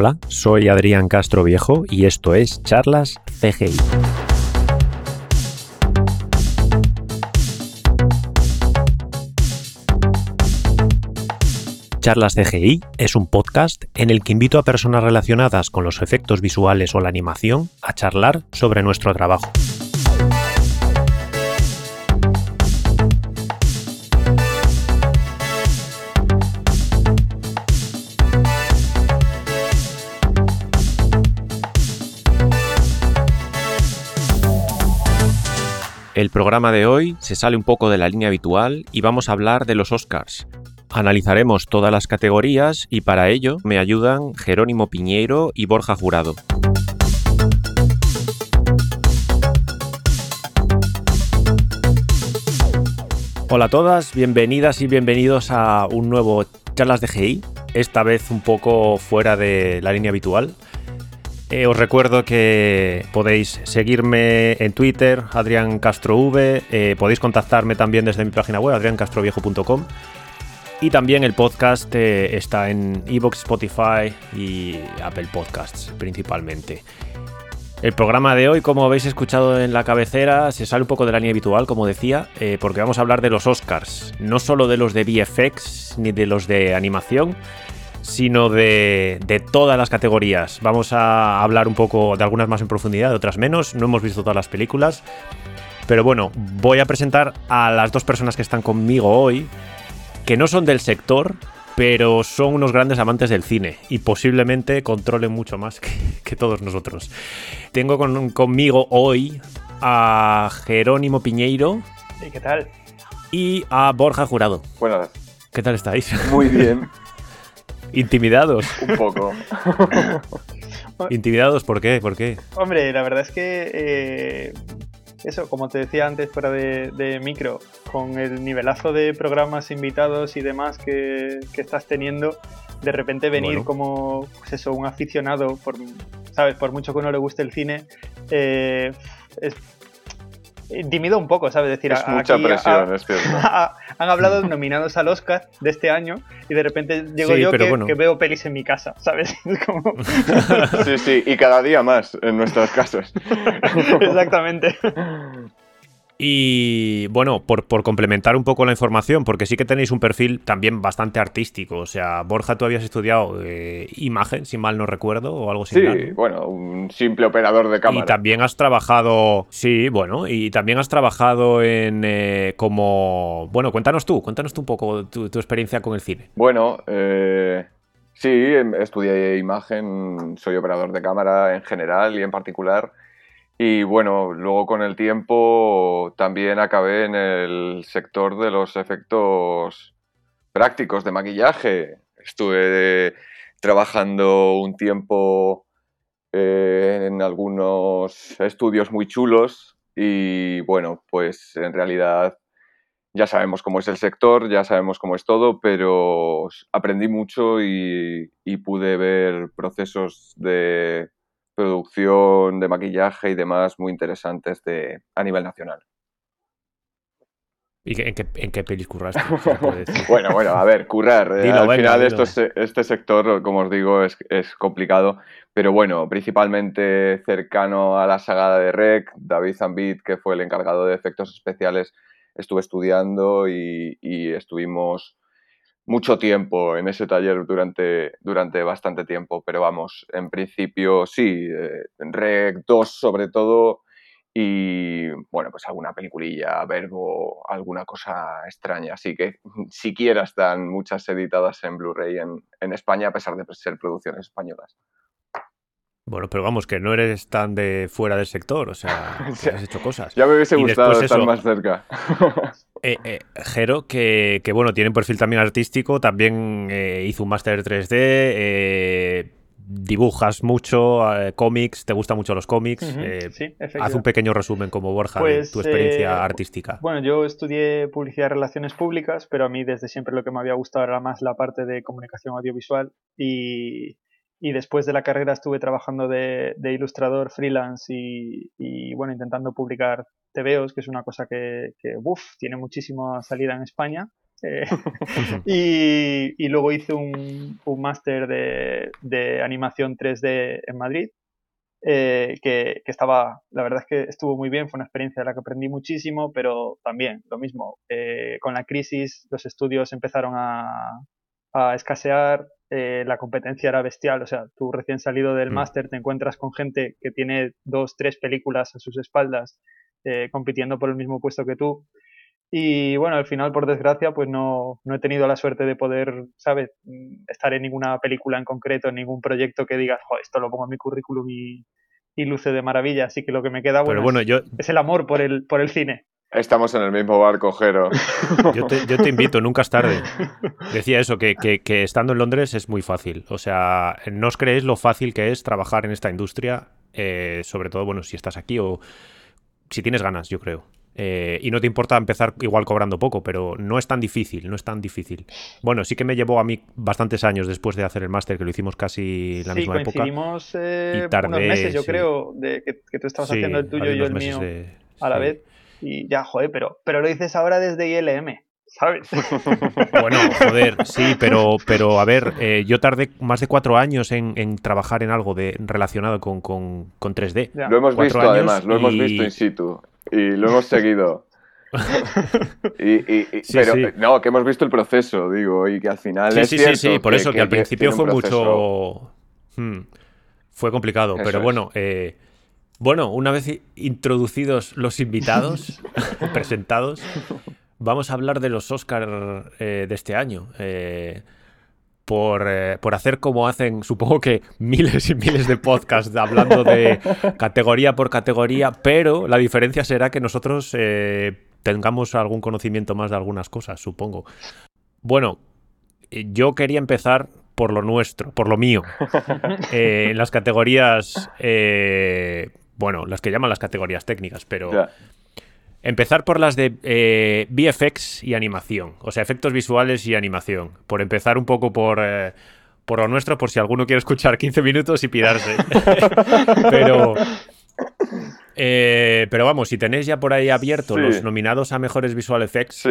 Hola, soy Adrián Castro Viejo y esto es Charlas CGI. Charlas CGI es un podcast en el que invito a personas relacionadas con los efectos visuales o la animación a charlar sobre nuestro trabajo. El programa de hoy se sale un poco de la línea habitual y vamos a hablar de los Oscars. Analizaremos todas las categorías y para ello me ayudan Jerónimo Piñeiro y Borja Jurado. Hola a todas, bienvenidas y bienvenidos a un nuevo Charlas de GI, esta vez un poco fuera de la línea habitual. Eh, os recuerdo que podéis seguirme en Twitter, Adrián Castro V, eh, podéis contactarme también desde mi página web, adriancastroviejo.com. Y también el podcast eh, está en Evox, Spotify y Apple Podcasts principalmente. El programa de hoy, como habéis escuchado en la cabecera, se sale un poco de la línea habitual, como decía, porque vamos a hablar de los Oscars. No solo de los de VFX ni de los de animación, sino de, todas las categorías. Vamos a hablar un poco de algunas más en profundidad, de otras menos. No hemos visto todas las películas. Pero bueno, voy a presentar a las dos personas que están conmigo hoy, que no son del sector, pero son unos grandes amantes del cine y posiblemente controlen mucho más que, todos nosotros. Tengo conmigo hoy a Jerónimo Piñeiro. ¿Y qué tal? Y a Borja Jurado. Buenas. ¿Qué tal estáis? Muy bien. ¿Intimidados? Un poco. ¿Intimidados por qué? ¿Por qué? Hombre, la verdad es que eh, eso, como te decía antes fuera de, micro, con el nivelazo de programas invitados y demás que, estás teniendo, de repente venir como pues eso, un aficionado, por, ¿sabes? Por mucho que uno le guste el cine, eh, es Intimido un poco, ¿sabes? Decir, es mucha presión, es cierto. han hablado nominados al Oscar de este año y de repente llego yo que, veo pelis en mi casa, ¿sabes? sí, sí, y cada día más en nuestras casas. Exactamente. Y bueno, por, complementar un poco la información, porque sí que tenéis un perfil también bastante artístico. O sea, Borja, tú habías estudiado eh, imagen, si mal no recuerdo, o algo similar. Sí, bueno, un simple operador de cámara. Y también has trabajado, sí, bueno, y también has trabajado en eh, como. Bueno, cuéntanos tú, cuéntanos tú un poco tu, experiencia con el cine. Bueno, eh, sí, estudié imagen, soy operador de cámara en general y en particular. Y bueno, luego con el tiempo también acabé en el sector de los efectos prácticos de maquillaje. Estuve trabajando un tiempo eh, en algunos estudios muy chulos y bueno, pues en realidad ya sabemos cómo es el sector, ya sabemos cómo es todo, pero aprendí mucho y pude ver procesos de producción de maquillaje y demás muy interesantes de, a nivel nacional. ¿Y en qué, en qué pelis curraste? bueno, bueno, a ver, currar. Eh, al final esto este sector, como os digo, es, es, complicado, pero bueno, principalmente cercano a la saga de Rec, David Zambit, que fue el encargado de efectos especiales, estuve estudiando y, y estuvimos mucho tiempo en ese taller durante, durante bastante tiempo, pero vamos, en principio sí, eh, Rec 2 sobre todo y bueno, pues alguna peliculilla, verbo, alguna cosa extraña, así que siquiera están muchas editadas en Blu-ray en, en España a pesar de ser producciones españolas. Bueno, pero vamos, que no eres tan de fuera del sector, o sea, has hecho cosas. Ya me hubiese gustado estar más cerca. eh, eh, Jero, que, bueno, tiene un perfil también artístico, también eh, hizo un máster 3D, eh, dibujas mucho, cómics, te gustan mucho los cómics. sí, haz un pequeño resumen como Borja de pues, tu experiencia artística. Bueno, yo estudié publicidad y relaciones públicas, pero a mí desde siempre lo que me había gustado era más la parte de comunicación audiovisual y y después de la carrera estuve trabajando de, ilustrador freelance y, bueno, intentando publicar TVOs, que es una cosa que, que tiene muchísima salida en España. Eh, y, luego hice un, un máster de, de, animación 3D en Madrid, eh, que, que, estaba, la verdad es que estuvo muy bien, fue una experiencia de la que aprendí muchísimo, pero también lo mismo, eh, con la crisis los estudios empezaron a, a escasear, la competencia era bestial, o sea, tú recién salido del mm. máster te encuentras con gente que tiene dos, tres películas a sus espaldas compitiendo por el mismo puesto que tú y bueno, al final, por desgracia, pues no, no he tenido la suerte de poder, ¿sabes?, estar en ninguna película en concreto, en ningún proyecto que digas, Joder, esto lo pongo en mi currículum y, y, luce de maravilla. Así que lo que me queda bueno, bueno es, yo... es, el amor por el, por el cine. Estamos en el mismo barco, Jero. Yo te, yo te invito, nunca es tarde. Decía eso, que, que, que, estando en Londres es muy fácil. O sea, no os creéis lo fácil que es trabajar en esta industria, eh, sobre todo, bueno, si estás aquí o si tienes ganas, yo creo. Eh, y no te importa empezar igual cobrando poco, pero no es tan difícil, no es tan difícil. Bueno, sí que me llevó a mí bastantes años después de hacer el máster, que lo hicimos casi la misma época. Eh, y tardé, unos meses, yo creo, de que, tú estabas haciendo el tuyo y yo el mío a la vez. Y ya, joder, pero, pero lo dices ahora desde ILM. ¿Sabes? Bueno, joder, sí, pero, pero a ver, eh, yo tardé más de cuatro años en, trabajar en algo de, relacionado con, con, 3D. Lo hemos visto, además, lo hemos visto in situ y lo hemos seguido. y, pero no, que hemos visto el proceso, digo, y que al final. Sí, es sí, sí, sí, por eso que, al principio fue mucho. Hmm, fue complicado, pero bueno. Eh, bueno, una vez introducidos los invitados, presentados, vamos a hablar de los Oscars eh, de este año. Eh, eh, por, hacer como hacen, supongo que miles y miles de podcasts hablando de categoría por categoría, pero la diferencia será que nosotros tengamos algún conocimiento más de algunas cosas, supongo. Bueno, yo quería empezar por lo nuestro, por lo mío, en las categorías, bueno, las que llaman las categorías técnicas, pero... Empezar por las de eh, VFX y animación, o sea, efectos visuales y animación. Por empezar un poco por, eh, por lo nuestro, por si alguno quiere escuchar 15 minutos y pirarse. pero, eh, pero vamos, si tenéis ya por ahí abierto los nominados a mejores visual effects,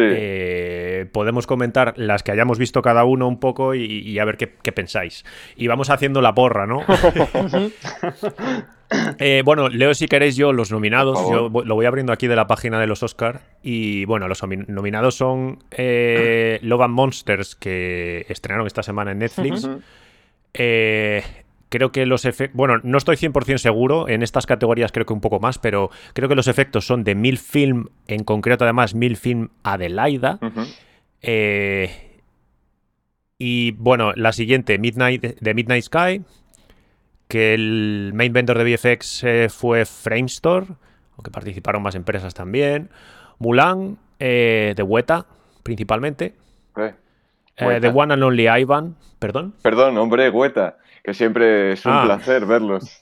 podemos comentar las que hayamos visto cada uno un poco y, a ver qué, qué, pensáis. Y vamos haciendo la porra, ¿no? Eh, bueno, leo si queréis yo los nominados. Yo lo voy abriendo aquí de la página de los Oscar. Y bueno, los nominados son eh, Love and Monsters, que estrenaron esta semana en Netflix. Eh, creo que los efectos. Bueno, no estoy 100% seguro. En estas categorías creo que un poco más, pero creo que los efectos son de Mil Film, en concreto, además, Mil Film Adelaida. y bueno, la siguiente, Midnight, de Midnight Sky que el main vendor de VFX eh, fue Framestore, aunque participaron más empresas también. Mulan, eh, de Weta, principalmente. Eh, The One and Only Ivan, perdón. Perdón, hombre, Weta, que siempre es un ah. placer verlos.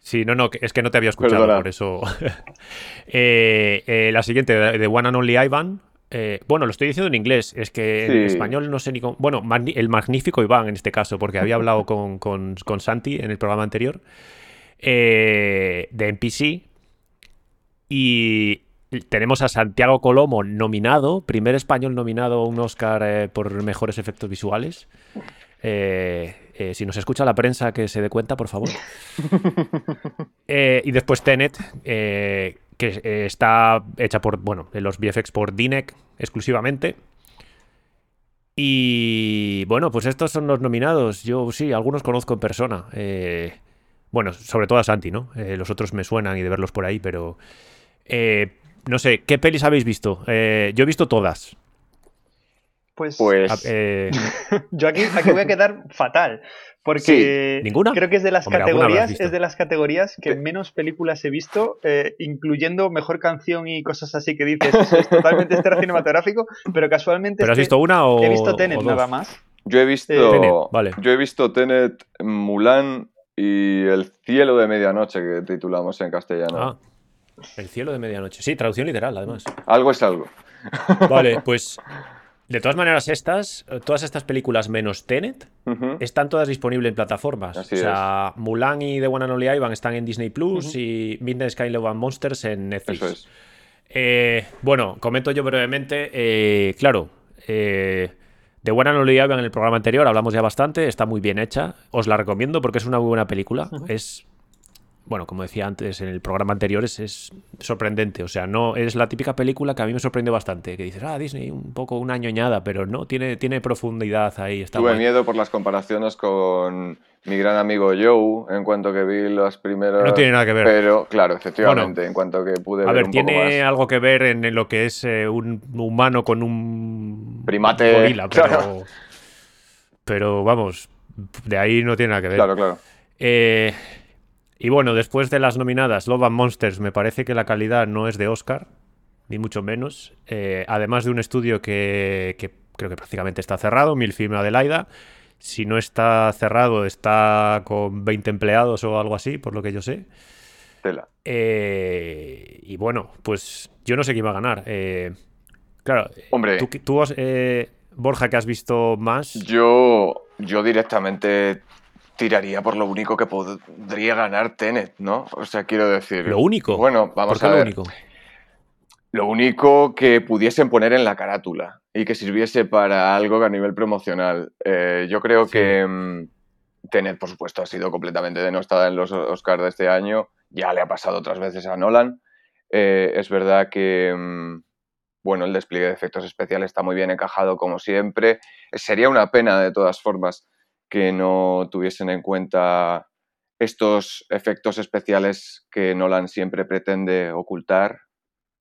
Sí, no, no, es que no te había escuchado, por eso. la siguiente, The One and Only Ivan, eh, bueno, lo estoy diciendo en inglés, es que en español no sé ni cómo. Bueno, el magnífico Iván en este caso, porque había hablado con, con, Santi en el programa anterior eh, de NPC. Y tenemos a Santiago Colomo nominado, primer español nominado a un Oscar eh, por mejores efectos visuales. si nos escucha la prensa, que se dé cuenta, por favor. y después Tenet que eh, está hecha por, bueno, los VFX por Dinec exclusivamente. Y bueno, pues estos son los nominados. Yo sí, algunos conozco en persona. Eh, bueno, sobre todo a Santi, ¿no? Eh, los otros me suenan y de verlos por ahí, pero... no sé, ¿qué pelis habéis visto? yo he visto todas. Pues, pues... yo aquí, aquí voy a quedar fatal. Porque ¿Ninguna? creo que es de las categorías, es de las categorías que menos películas he visto, eh, incluyendo mejor canción y cosas así que dices, es totalmente extra cinematográfico, pero casualmente. ¿Pero has visto una o.? He visto Tenet nada más. Yo he visto. Eh, Tenet, vale. Yo he visto Tenet, Mulan y El cielo de medianoche, que titulamos en castellano. Ah, El cielo de medianoche. Sí, traducción literal, además. Algo es algo. Vale, pues de todas maneras, estas, todas estas películas menos Tenet, están todas disponibles en plataformas. o sea, Mulan y The One and Only Ivan están en Disney Plus y Midnight Sky Love and Monsters en Netflix. Eso es. Eh, bueno, comento yo brevemente. Eh, claro, Eh, de buena no leía en el programa anterior, hablamos ya bastante, está muy bien hecha. Os la recomiendo porque es una muy buena película. Es bueno, como decía antes en el programa anterior, es, sorprendente. O sea, no es la típica película que a mí me sorprendió bastante. Que dices, ah, Disney, un poco una ñoñada, pero no, tiene, tiene profundidad ahí. Está Tuve miedo por las comparaciones con mi gran amigo Joe en cuanto que vi los primeros. No tiene nada que ver. Pero, claro, efectivamente, en cuanto que pude a ver. un tiene algo que ver en lo que es eh, un humano con un. Primate. Gorila, pero. Pero vamos, de ahí no tiene nada que ver. Claro, claro. Eh. Y bueno, después de las nominadas Love and Monsters, me parece que la calidad no es de Oscar, ni mucho menos. Eh, además de un estudio que, creo que prácticamente está cerrado, Milfilm Adelaida. Si no está cerrado, está con 20 empleados o algo así, por lo que yo sé. Tela. Eh, y bueno, pues yo no sé quién va a ganar. Eh, claro, Hombre. tú, tú Borja, que has visto más. Yo, yo directamente tiraría por lo único que podría ganar Tenet, ¿no? O sea, quiero decir. ¿Lo único? Bueno, vamos a ver. Lo único? Lo único que pudiesen poner en la carátula y que sirviese para algo a nivel promocional. Eh, yo creo que mm, Tenet, por supuesto, ha sido completamente denostada en los Oscars de este año. Ya le ha pasado otras veces a Nolan. Eh, es verdad que, mm, bueno, el despliegue de efectos especiales está muy bien encajado, como siempre. Sería una pena, de todas formas, que no tuviesen en cuenta estos efectos especiales que Nolan siempre pretende ocultar.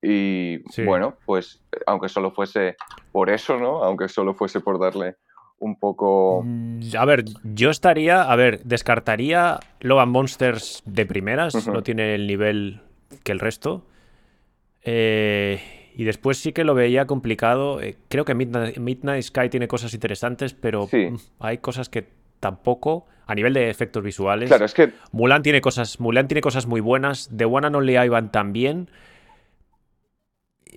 Y bueno, pues aunque solo fuese por eso, ¿no? Aunque solo fuese por darle un poco... Mm, a ver, yo estaría, a ver, descartaría Logan Monsters de primeras, no tiene el nivel que el resto. Eh, y después sí que lo veía complicado. Eh, creo que Midnight, Sky tiene cosas interesantes, pero mm, hay cosas que tampoco a nivel de efectos visuales. Claro, es que Mulan tiene cosas, Mulan tiene cosas muy buenas. The One and Only Ivan también.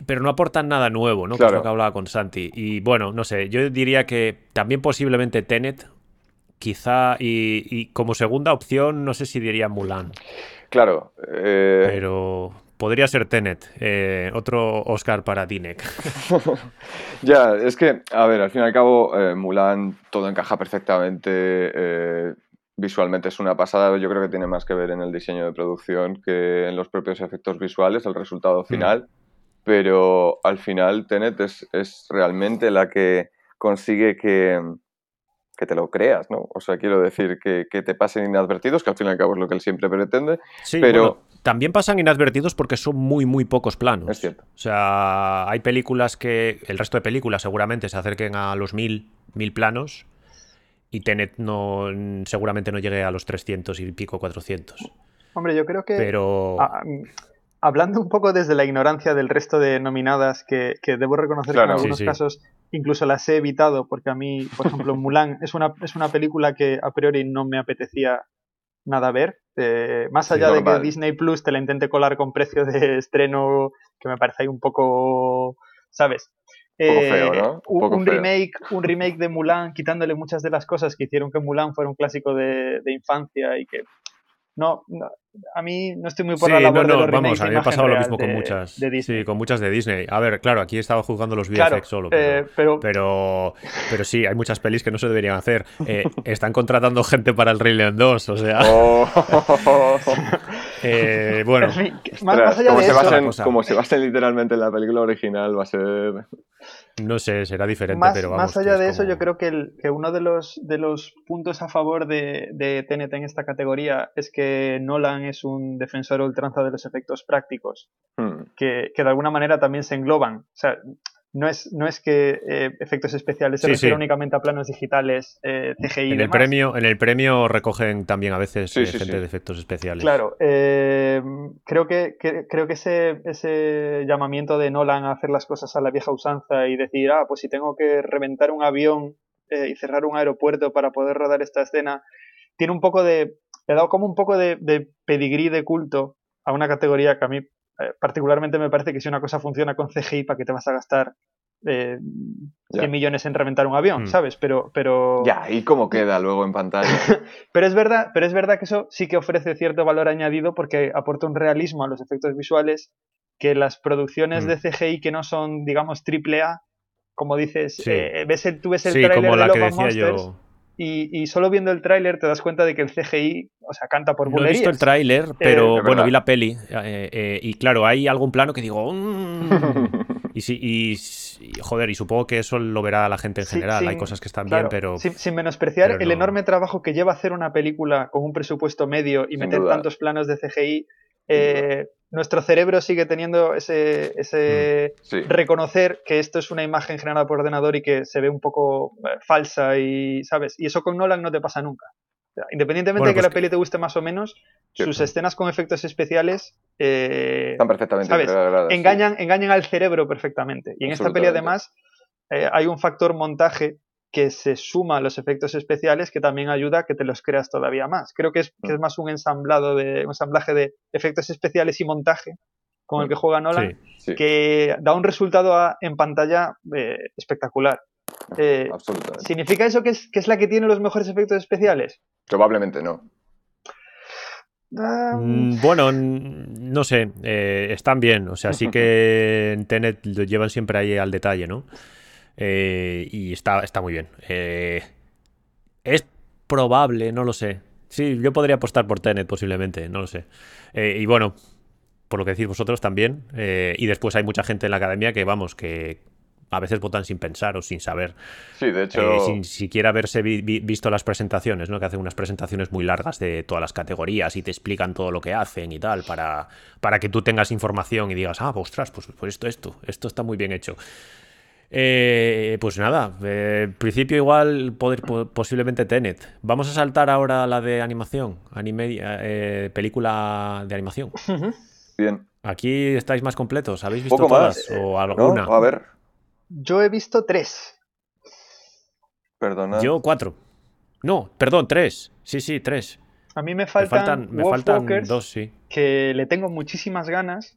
Pero no aportan nada nuevo, ¿no? Claro. Que es lo que hablaba con Santi. Y bueno, no sé, yo diría que también posiblemente Tenet, quizá, y, como segunda opción, no sé si diría Mulan. Claro. Eh, pero, podría ser Tenet, eh, otro Oscar para Dinek. ya, es que, a ver, al fin y al cabo, eh, Mulan todo encaja perfectamente. Eh, visualmente es una pasada. Yo creo que tiene más que ver en el diseño de producción que en los propios efectos visuales, el resultado mm. final. Pero al final, Tenet es, es realmente la que consigue que, que te lo creas, ¿no? O sea, quiero decir que, que, te pasen inadvertidos, que al fin y al cabo es lo que él siempre pretende. Sí, pero también pasan inadvertidos porque son muy, muy pocos planos. Es cierto. O sea, hay películas que. El resto de películas seguramente se acerquen a los mil, mil planos. Y Tenet no, seguramente no llegue a los 300 y pico, 400. Hombre, yo creo que. Pero. hablando un poco desde la ignorancia del resto de nominadas, que, debo reconocer que en algunos casos incluso las he evitado, porque a mí, por ejemplo, Mulan es una, es una película que a priori no me apetecía nada ver. Eh, más allá de que Disney Plus te la intente colar con precio de estreno, que me parece ahí un poco, ¿sabes? un, feo, eh, remake, un remake de Mulan, quitándole muchas de las cosas que hicieron que Mulan fuera un clásico de, de infancia y que no, a mí no estoy muy por la labor de los vamos, a mí me ha pasado lo mismo con muchas. Sí, con muchas de Disney. A ver, claro, aquí estaba juzgando los VFX solo. Eh, pero, pero... pero, sí, hay muchas pelis que no se deberían hacer. Eh, están contratando gente para el Rey León 2, o sea. Oh. eh, bueno, más, allá como, de se eso, basen, como se basen literalmente en la película original, va a ser. No sé, será diferente, más, pero vamos. Más allá de eso, yo creo que, el, que, uno de los, de los puntos a favor de, de TNT en esta categoría es que Nolan es un defensor ultranza de los efectos prácticos, hmm. que, que, de alguna manera también se engloban. O sea, no es, no es que eh, efectos especiales se refieren únicamente a planos digitales, eh, CGI. En el, premio, en el premio recogen también a veces eh, gente de efectos especiales. Claro, creo que, creo que ese, ese llamamiento de Nolan a hacer las cosas a la vieja usanza y decir, ah, pues si tengo que reventar un avión y cerrar un aeropuerto para poder rodar esta escena, tiene un poco de. Le ha dado como un poco de, de pedigrí de culto a una categoría que a mí eh, particularmente me parece que si una cosa funciona con CGI, ¿para qué te vas a gastar eh, 100 millones en reventar un avión, mm. ¿sabes? Pero, pero... Ya, ¿y cómo queda luego en pantalla? pero, es verdad, pero es verdad que eso sí que ofrece cierto valor añadido porque aporta un realismo a los efectos visuales que las producciones mm. de CGI que no son, digamos, triple A, como dices, Sí. eh, ves el, tú ves el Sí, tráiler como de la Love que and decía Monsters yo. Y, y solo viendo el tráiler te das cuenta de que el CGI, o sea, canta por No he visto el bulerías. tráiler, pero es bueno, vi la peli. eh, eh, y claro, hay algún plano que digo. "Mm". y sí, y, y, joder, y supongo que eso lo verá la gente en Sí, general. Hay cosas que están Claro, bien, pero. sin, sin menospreciar pero el no. enorme trabajo que lleva hacer una película con un presupuesto medio y Sin meter duda. tantos planos de CGI, eh, nuestro cerebro sigue teniendo ese, ese Sí. reconocer que esto es una imagen generada por ordenador y que se ve un poco eh, falsa y, ¿sabes? Y eso con Nolan no te pasa nunca. O sea, independientemente Bueno, de que pues la que- peli te guste más o menos, sus escenas con efectos especiales eh, Están perfectamente ¿sabes? integradas, sí. engañan, engañan al cerebro perfectamente. Y en esta peli, además, eh, hay un factor montaje que se suma a los efectos especiales que también ayuda a que te los creas todavía más. Creo que es, que es Mm. más un ensamblado de un ensamblaje de efectos especiales y montaje con el que juega Nolan, Sí. Sí, que da un resultado a- en pantalla eh, espectacular. Eh, absolutamente. ¿Significa eso que es, que es la que tiene los mejores efectos especiales? Probablemente no. Ah, Mm, Bueno, no sé, eh, están bien, o sea, sí que en Tenet lo llevan siempre ahí al detalle, ¿no? Eh, y está, está muy bien. Eh, es probable, no lo sé. Sí, yo podría apostar por Tenet posiblemente, no lo sé. Eh, y bueno, por lo que decís vosotros también. y después hay mucha gente en la academia que, vamos, que a veces votan sin pensar o sin saber. Sí, de hecho, Eh, sin siquiera haberse vi- vi- visto las presentaciones, ¿no? Que hacen unas presentaciones muy largas de todas las categorías y te explican todo lo que hacen y tal, para, para que tú tengas información y digas, ah, ostras, pues, pues esto, esto, esto está muy bien hecho. Eh, pues nada, eh, en principio igual poder, po- posiblemente Tenet. Vamos a saltar ahora a la de animación, anime, eh, película de animación. bien. Aquí estáis más completos, ¿habéis visto Poco todas más, eh, o ¿no? alguna? A ver, Yo he visto tres. perdona. Yo cuatro. No, perdón, tres. Sí, sí, tres. A mí me Me faltan, me faltan dos, sí. que le tengo muchísimas ganas,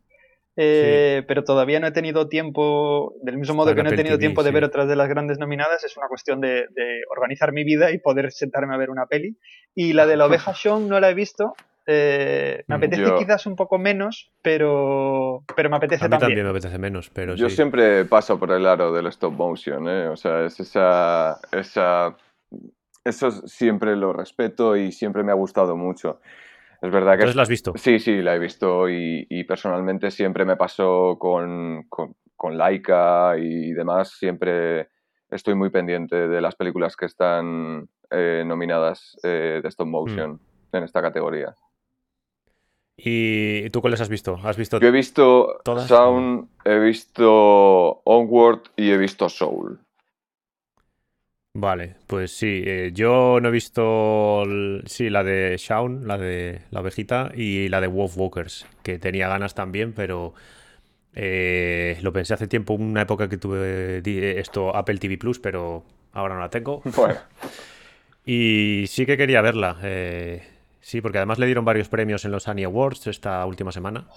eh, pero todavía no he tenido tiempo, del mismo modo Está que no he tenido TV, tiempo de sí. ver otras de las grandes nominadas, es una cuestión de, de organizar mi vida y poder sentarme a ver una peli. Y la de la oveja Sean no la he visto. eh, me Mm. apetece Yo- quizás un poco menos, pero, pero me apetece A mí también. también me apetece menos, pero Yo sí. siempre paso por el aro del stop motion, ¿eh? O sea, es esa, esa... Eso siempre lo respeto y siempre me ha gustado mucho. Es verdad que... Entonces la has visto. Sí, sí, la he visto y, y personalmente siempre me pasó con, con, con Laika y demás. Siempre estoy muy pendiente de las películas que están eh, nominadas eh, de stop motion en esta categoría. ¿Y tú cuáles has visto? ¿Has visto? Yo he visto ¿Todas? Sound, he visto Onward y he visto Soul. Vale, pues sí. eh, yo no he visto. el- Sí, la de Shaun, la de la ovejita, y la de Wolf Walkers, que tenía ganas también, pero. eh, lo pensé hace tiempo, una época que tuve esto Apple TV Plus, pero ahora no la tengo. Bueno, Y sí que quería verla. eh, sí, porque además le dieron varios premios en los Annie Awards esta última semana.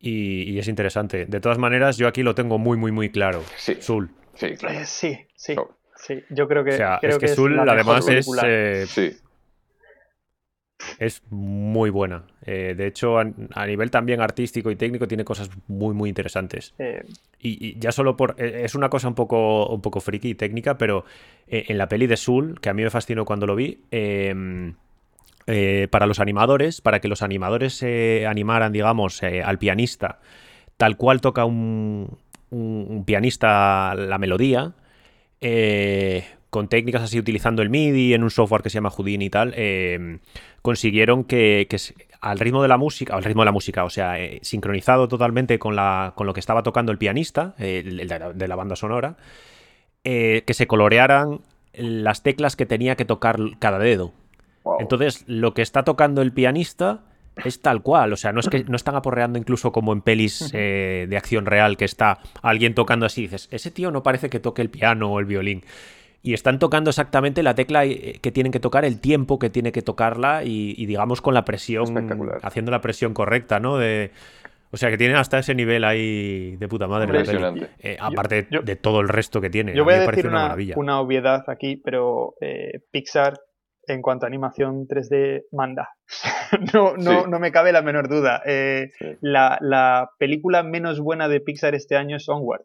Y, y es interesante. De todas maneras, yo aquí lo tengo muy, muy, muy claro. Sí. Sul. sí, claro. Eh, sí, sí. Sí. Yo creo que, O sea, creo es que, es la además es, eh, Sí, es muy buena. Eh, de hecho, a, a nivel también artístico y técnico tiene cosas muy, muy interesantes. Eh, Y, y ya solo por... eh, Es una cosa un poco, un poco friki y técnica, pero eh, en la peli de Sul, que a mí me fascinó cuando lo vi, eh, eh, para los animadores, para que los animadores eh, animaran, digamos, eh, al pianista, tal cual toca un, un- un pianista la melodía, eh, con técnicas así utilizando el MIDI en un software que se llama Houdini y tal, eh, consiguieron que, al ritmo de la música, al ritmo de la música, o sea, eh, sincronizado totalmente con, la, con lo que estaba tocando el pianista, eh, de, la, de la banda sonora, eh, que se colorearan las teclas que tenía que tocar cada dedo. wow. Entonces, lo que está tocando el pianista es tal cual. O sea, no es que no están aporreando incluso como en pelis eh, de acción real, que está alguien tocando así y dices, ese tío no parece que toque el piano o el violín. Y están tocando exactamente la tecla eh, que tienen que tocar, el tiempo que tiene que tocarla y, y, digamos con la presión, haciendo la presión correcta, ¿no? De, o sea, que tienen hasta ese nivel ahí de puta madre. la peli. Impresionante. Eh, aparte yo- de todo el resto que tiene. Yo a voy mí a me decir parece una, una, maravilla. una obviedad aquí, pero eh, Pixar en cuanto a animación 3D manda. no, no, Sí. no me cabe la menor duda. Eh, Sí. la, la película menos buena de Pixar este año es Onward.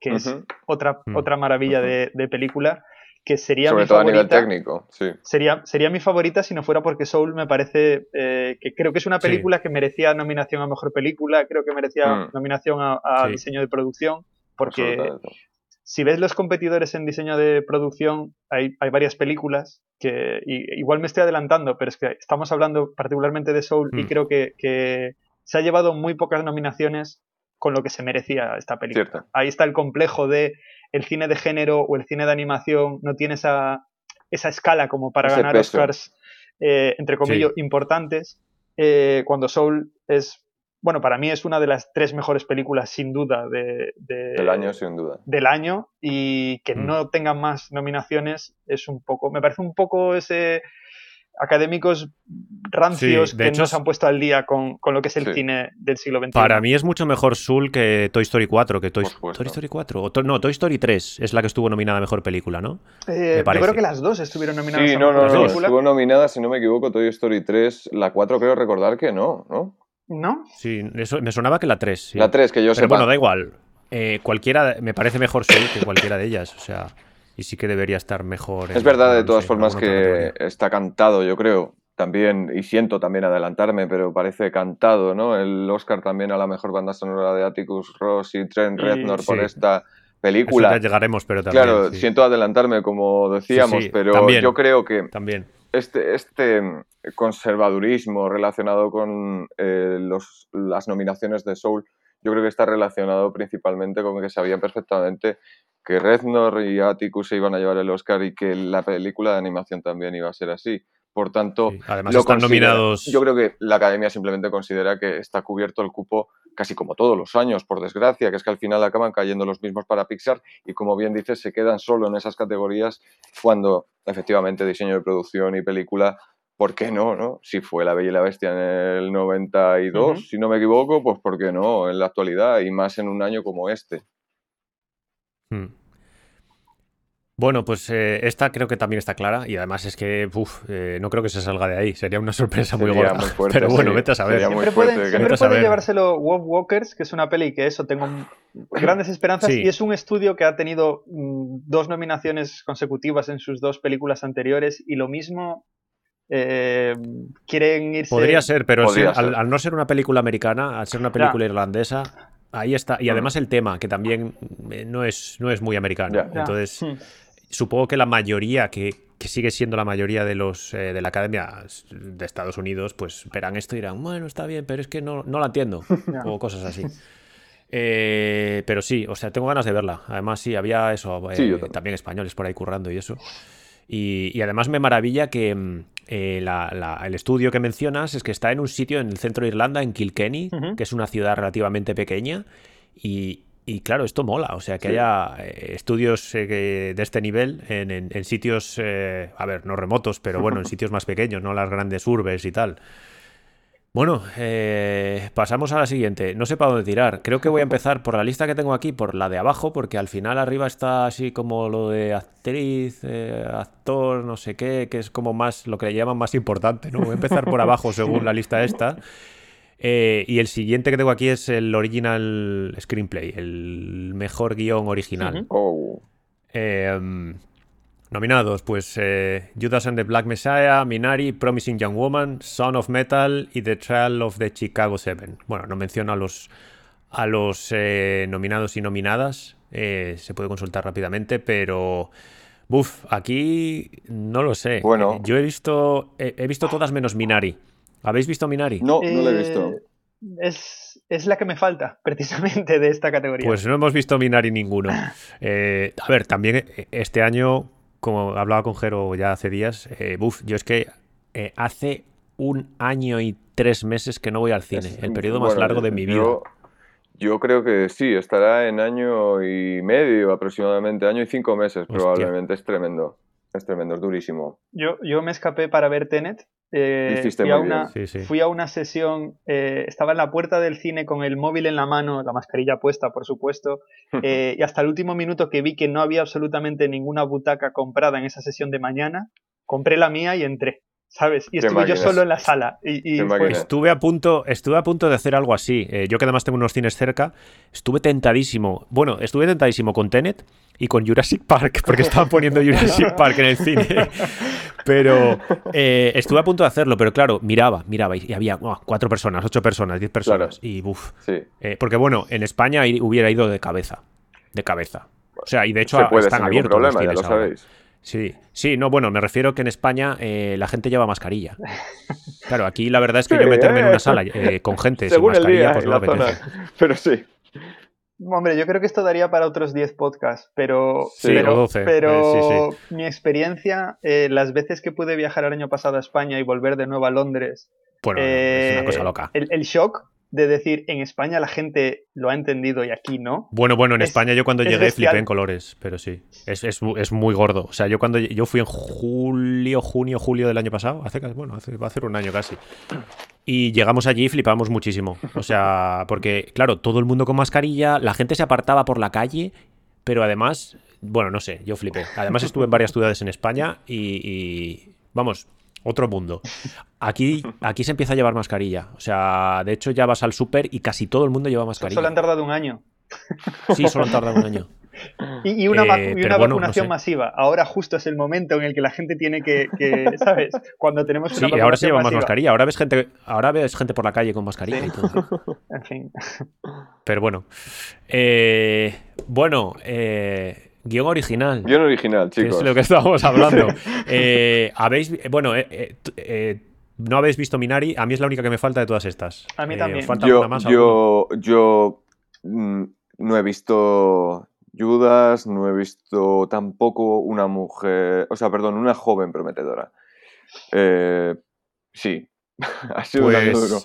que es otra, mm. otra maravilla de, película, que sería Sobre mi todo favorita. a nivel técnico, sí. Sería, sería mi favorita si no fuera porque Soul me parece eh, que creo que es una película que merecía nominación a Mejor Película, creo que merecía mm. nominación a, diseño de producción, porque si ves los competidores en diseño de producción, hay, hay varias películas que igual me estoy adelantando, pero es que estamos hablando particularmente de Soul y mm. creo que, que se ha llevado muy pocas nominaciones con lo que se merecía esta película. Ahí está el complejo de el cine de género o el cine de animación no tiene esa, esa escala como para ganar Oscars, eh, entre comillas, importantes, eh, cuando Soul es, bueno, para mí es una de las tres mejores películas sin duda de, del año, sin duda. Del año y que mm. no tengan más nominaciones es un poco, me parece un poco ese académicos rancios que no se han puesto al día con, lo que es el cine del siglo XXI. Para mí es mucho mejor Soul que Toy Story 4, que Toy, Story 4. O no, Toy Story 3 es la que estuvo nominada a Mejor Película, ¿no? Eh, yo creo que las dos estuvieron nominadas sí, a no, no, no, estuvo nominada, si no me equivoco, Toy Story 3. La 4 creo recordar que no, ¿no? ¿No? Sí, eso, me sonaba que la 3. La 3, que yo sé. bueno, da igual. Eh, cualquiera, me parece mejor Soul que cualquiera de ellas, o sea y sí que debería estar mejor. Es verdad, de todas formas, que está cantado, yo creo también, y siento también adelantarme, pero parece cantado, ¿no? El Oscar también a la mejor banda sonora de Atticus Ross y Trent Reznor por esta película. ya llegaremos, pero también. Claro, siento adelantarme, como decíamos, pero yo creo que también. Este, este conservadurismo relacionado con eh, los, las nominaciones de Soul, yo creo que está relacionado principalmente con que sabían perfectamente que Reznor y Atticus se iban a llevar el Oscar y que la película de animación también iba a ser así. Por tanto, además están nominados. Yo creo que la academia simplemente considera que está cubierto el cupo casi como todos los años, por desgracia, que es que al final acaban cayendo los mismos para Pixar y como bien dices, se quedan solo en esas categorías cuando efectivamente diseño de producción y película, ¿por qué no? no? Si fue La Bella y la Bestia en el 92, si no me equivoco, pues ¿por qué no? En la actualidad y más en un año como este. Hmm. Bueno, pues eh, esta creo que también está clara y además es que eh, no creo que se salga de ahí. Sería una sorpresa muy gorda. Pero bueno, vete a saber. Siempre puede, llevárselo Wolf Walkers, que es una peli que eso, tengo grandes esperanzas y es un estudio que ha tenido mm, dos nominaciones consecutivas en sus dos películas anteriores y lo mismo eh, quieren irse. Podría ser, pero Al, no ser una película americana, al ser una película irlandesa, ahí está. Y mm. además el tema, que también no es, no es muy americano. Entonces. Hmm supongo que la mayoría, que, sigue siendo la mayoría de los eh, de la academia de Estados Unidos, pues verán esto y dirán, bueno, está bien, pero es que no, no la entiendo. O cosas así. Eh, pero sí, o sea, tengo ganas de verla. Además, sí, había eso, eh, también españoles por ahí currando y eso. Y, además me maravilla que mm, el estudio que mencionas es que está en un sitio en el centro de Irlanda, en Kilkenny, que es una ciudad relativamente pequeña. Y, y claro, esto mola, o sea, que haya eh, estudios eh, de este nivel en, sitios, eh, a ver, no remotos, pero bueno, en sitios más pequeños, no las grandes urbes y tal. Bueno, pasamos a la siguiente. No sé para dónde tirar. Creo que voy a empezar por la lista que tengo aquí, por la de abajo, porque al final arriba está así como lo de actriz, actor, no sé qué, que es como más lo que le llaman más importante, ¿no? Voy a empezar por abajo según la lista esta. Eh, y el siguiente que tengo aquí es el original screenplay, el mejor guion original. Oh. Em, nominados, pues eh, Judas and the Black Messiah, Minari, Promising Young Woman, Son of Metal y The Trial of the Chicago Seven. Bueno, no menciono a los, a los eh, nominados y nominadas, se puede consultar rápidamente, pero... Buf, aquí no lo sé. Bueno. Yo he visto, he visto todas menos Minari. ¿Habéis visto Minari? No, no la he visto. Eh, es, la que me falta, precisamente, de esta categoría. Pues no hemos visto Minari ninguno. Eh, a ver, también eh, este año, como hablaba con Jero ya hace días, buf, yo es que hace un año y tres meses que no voy al cine, el periodo más largo de mi vida. Yo, creo que sí, estará en año y medio aproximadamente, año y cinco meses probablemente, es tremendo. Es tremendo, es durísimo. Yo, yo me escapé para ver Tenet eh, fui, a una, fui, a una, sesión, eh, estaba en la puerta del cine con el móvil en la mano, la mascarilla puesta, por supuesto, eh, y hasta el último minuto que vi que no había absolutamente ninguna butaca comprada en esa sesión de mañana, compré la mía y entré. ¿Sabes? Y estuve yo solo en la sala. Y. Estuve a punto, estuve a punto de hacer algo así. Eh, yo que además tengo unos cines cerca, estuve tentadísimo. Bueno, estuve tentadísimo con Tenet y con Jurassic Park, porque estaban poniendo Jurassic Park en el cine. Pero eh, estuve a punto de hacerlo, pero claro, miraba, miraba y había oh, cuatro personas, ocho personas, diez personas. Y buf. Sí. Eh, porque bueno, en España hubiera ido de cabeza. De cabeza. O sea, y de hecho Se puede están abiertos los problema, ya cines lo ahora. Sí, sí, no, bueno, me refiero que en España eh, la gente lleva mascarilla. Claro, aquí la verdad es que yo meterme en eh. una sala eh, con gente sin mascarilla, día pues no apetece. zona. Pero sí. Hombre, yo creo que esto daría para otros 10 podcasts, pero, Sí, pero, o 12, pero eh, mi experiencia, eh, las veces que pude viajar el año pasado a España y volver de nuevo a Londres, Bueno, eh, es una cosa loca. El, el shock de decir, en España la gente lo ha entendido y aquí no. Bueno, bueno, en es- España yo cuando es llegué bestial. flipé en colores, pero sí, es, es, es muy gordo. O sea, yo cuando yo fui en julio, junio, julio del año pasado, hace bueno, hace, va a hacer un año casi. Y llegamos allí y flipamos muchísimo. O sea, porque, claro, todo el mundo con mascarilla, la gente se apartaba por la calle, pero además, bueno, no sé, yo flipé. Además estuve en varias ciudades en España y, y, vamos, otro mundo. Aquí, aquí se empieza a llevar mascarilla. O sea, de hecho ya vas al súper y casi todo el mundo lleva mascarilla. Solo han tardado un año. Sí, solo han tardado un año. Y, y una, Eh, y una bueno, no vacunación sé. masiva. Ahora justo es el momento en el que la gente tiene que, que, ¿sabes? Cuando tenemos Sí, una y ahora se lleva más mascarilla. Ahora ves gente, ahora ves gente por la calle con mascarilla Sí. y todo. En fin. Pero bueno. Eh, bueno, eh, guion original. Guión original, que chicos. es lo que estábamos hablando. Eh, habéis, bueno, eh, eh, eh, no habéis visto Minari. A mí es la única que me falta de todas estas. A mí también. ¿os falta yo, más? yo, yo mm, no he visto Judas, no he visto tampoco una mujer, o sea, perdón, una joven prometedora. Eh, sí, ha sido un año duro.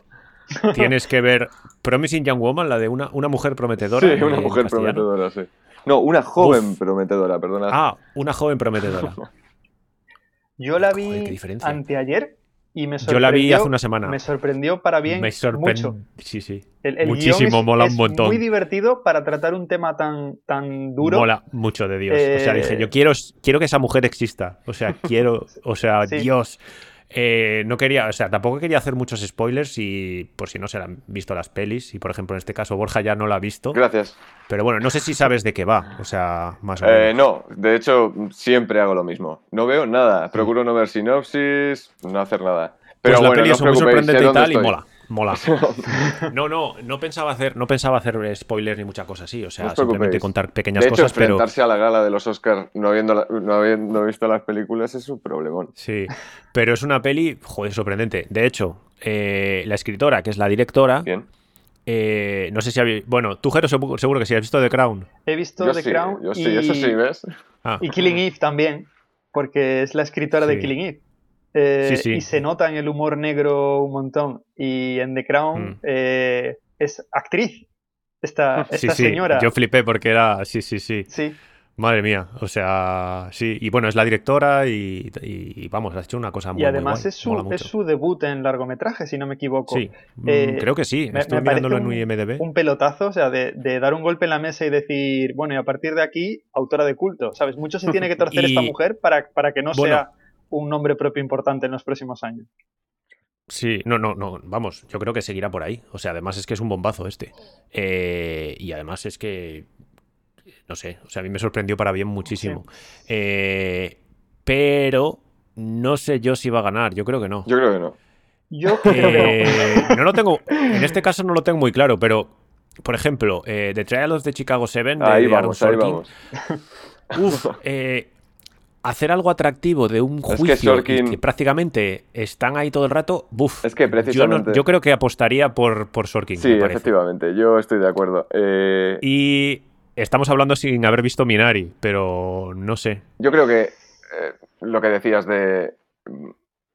Pues tienes que ver Promising Young Woman, la de una, una mujer prometedora. Sí, una mujer castellano. prometedora, sí. No, una joven Uf. prometedora, perdona. Ah, una joven prometedora. Yo la vi anteayer y me Yo sorprendió. la vi hace una semana. Me sorprendió para bien me mucho. sorprendió. Sí, sí. El, el Muchísimo, guion es- mola un es montón. muy divertido para tratar un tema tan, tan duro. Mola mucho de Dios. O sea, Eh, dije, yo quiero, quiero que esa mujer exista. O sea, quiero, o sea, Sí. Dios. Eh, no quería, o sea, tampoco quería hacer muchos spoilers y por si no se han visto las pelis. Y por ejemplo, en este caso, Borja ya no la ha visto. Gracias. Pero bueno, no sé si sabes de qué va. O sea, más o Eh, menos. no, de hecho, siempre hago lo mismo. No veo nada. Procuro no ver sinopsis, no hacer nada. Pero pues la bueno, peli no es muy sorprendente y tal y mola. Mola. No, no, no pensaba hacer, no pensaba hacer spoilers ni mucha cosa así. O sea, No simplemente contar pequeñas De hecho, cosas, pero. enfrentarse a la gala de los Oscars no habiendo, la- no habiendo visto las películas es un problemón. Sí, pero es una peli, joder, sorprendente. De hecho, eh, la escritora, que es la directora, Bien. eh, no sé si habéis... Bueno, tú, Jero, seguro, que sí, has visto The Crown. He visto Yo The sí, Crown yo y, sí, eso sí, ¿ves? Ah, y Killing Eve también, porque es la escritora de. Killing Eve. Eh, Sí, sí. Y se nota en el humor negro un montón. Y en The Crown Mm. eh, es actriz. Esta, esta sí, señora. yo flipé porque era... Sí, sí, sí. Sí, Madre mía, o sea, sí. Y bueno, es la directora y, y- y vamos, ha hecho una cosa muy y además muy guay, es, su, es su debut en largometraje, si no me equivoco. Sí, mm, Eh, creo que sí. me- Estoy me mirándolo en un- IMDB. Un pelotazo, o sea, de, de dar un golpe en la mesa y decir, bueno, y a partir de aquí, autora de culto, ¿sabes? Mucho se tiene que torcer Y- esta mujer para, para que no Bueno. sea un nombre propio importante en los próximos años. Sí, no, no, no, vamos, yo creo que seguirá por ahí. O sea, además es que es un bombazo este. Eh, y además es que, no sé, o sea, a mí me sorprendió para bien muchísimo. Eh, pero no sé yo si va a ganar, yo creo que no. Yo creo que no. Yo creo que no. Eh, no lo tengo, en este caso no lo tengo muy claro, pero, por ejemplo, eh, The Trial of the Chicago Seven de, Ahí de Aaron vamos, ahí Sorkin, vamos. Uf, eh, hacer algo atractivo de un Es que juicio Sorkin- que prácticamente están ahí todo el rato, buf. Es que yo, no- precisamente- yo creo que apostaría por, por Sorkin. Sí, efectivamente, yo estoy de acuerdo. Eh, Y estamos hablando sin haber visto Minari, pero no sé. Yo creo que eh, lo que decías de mm,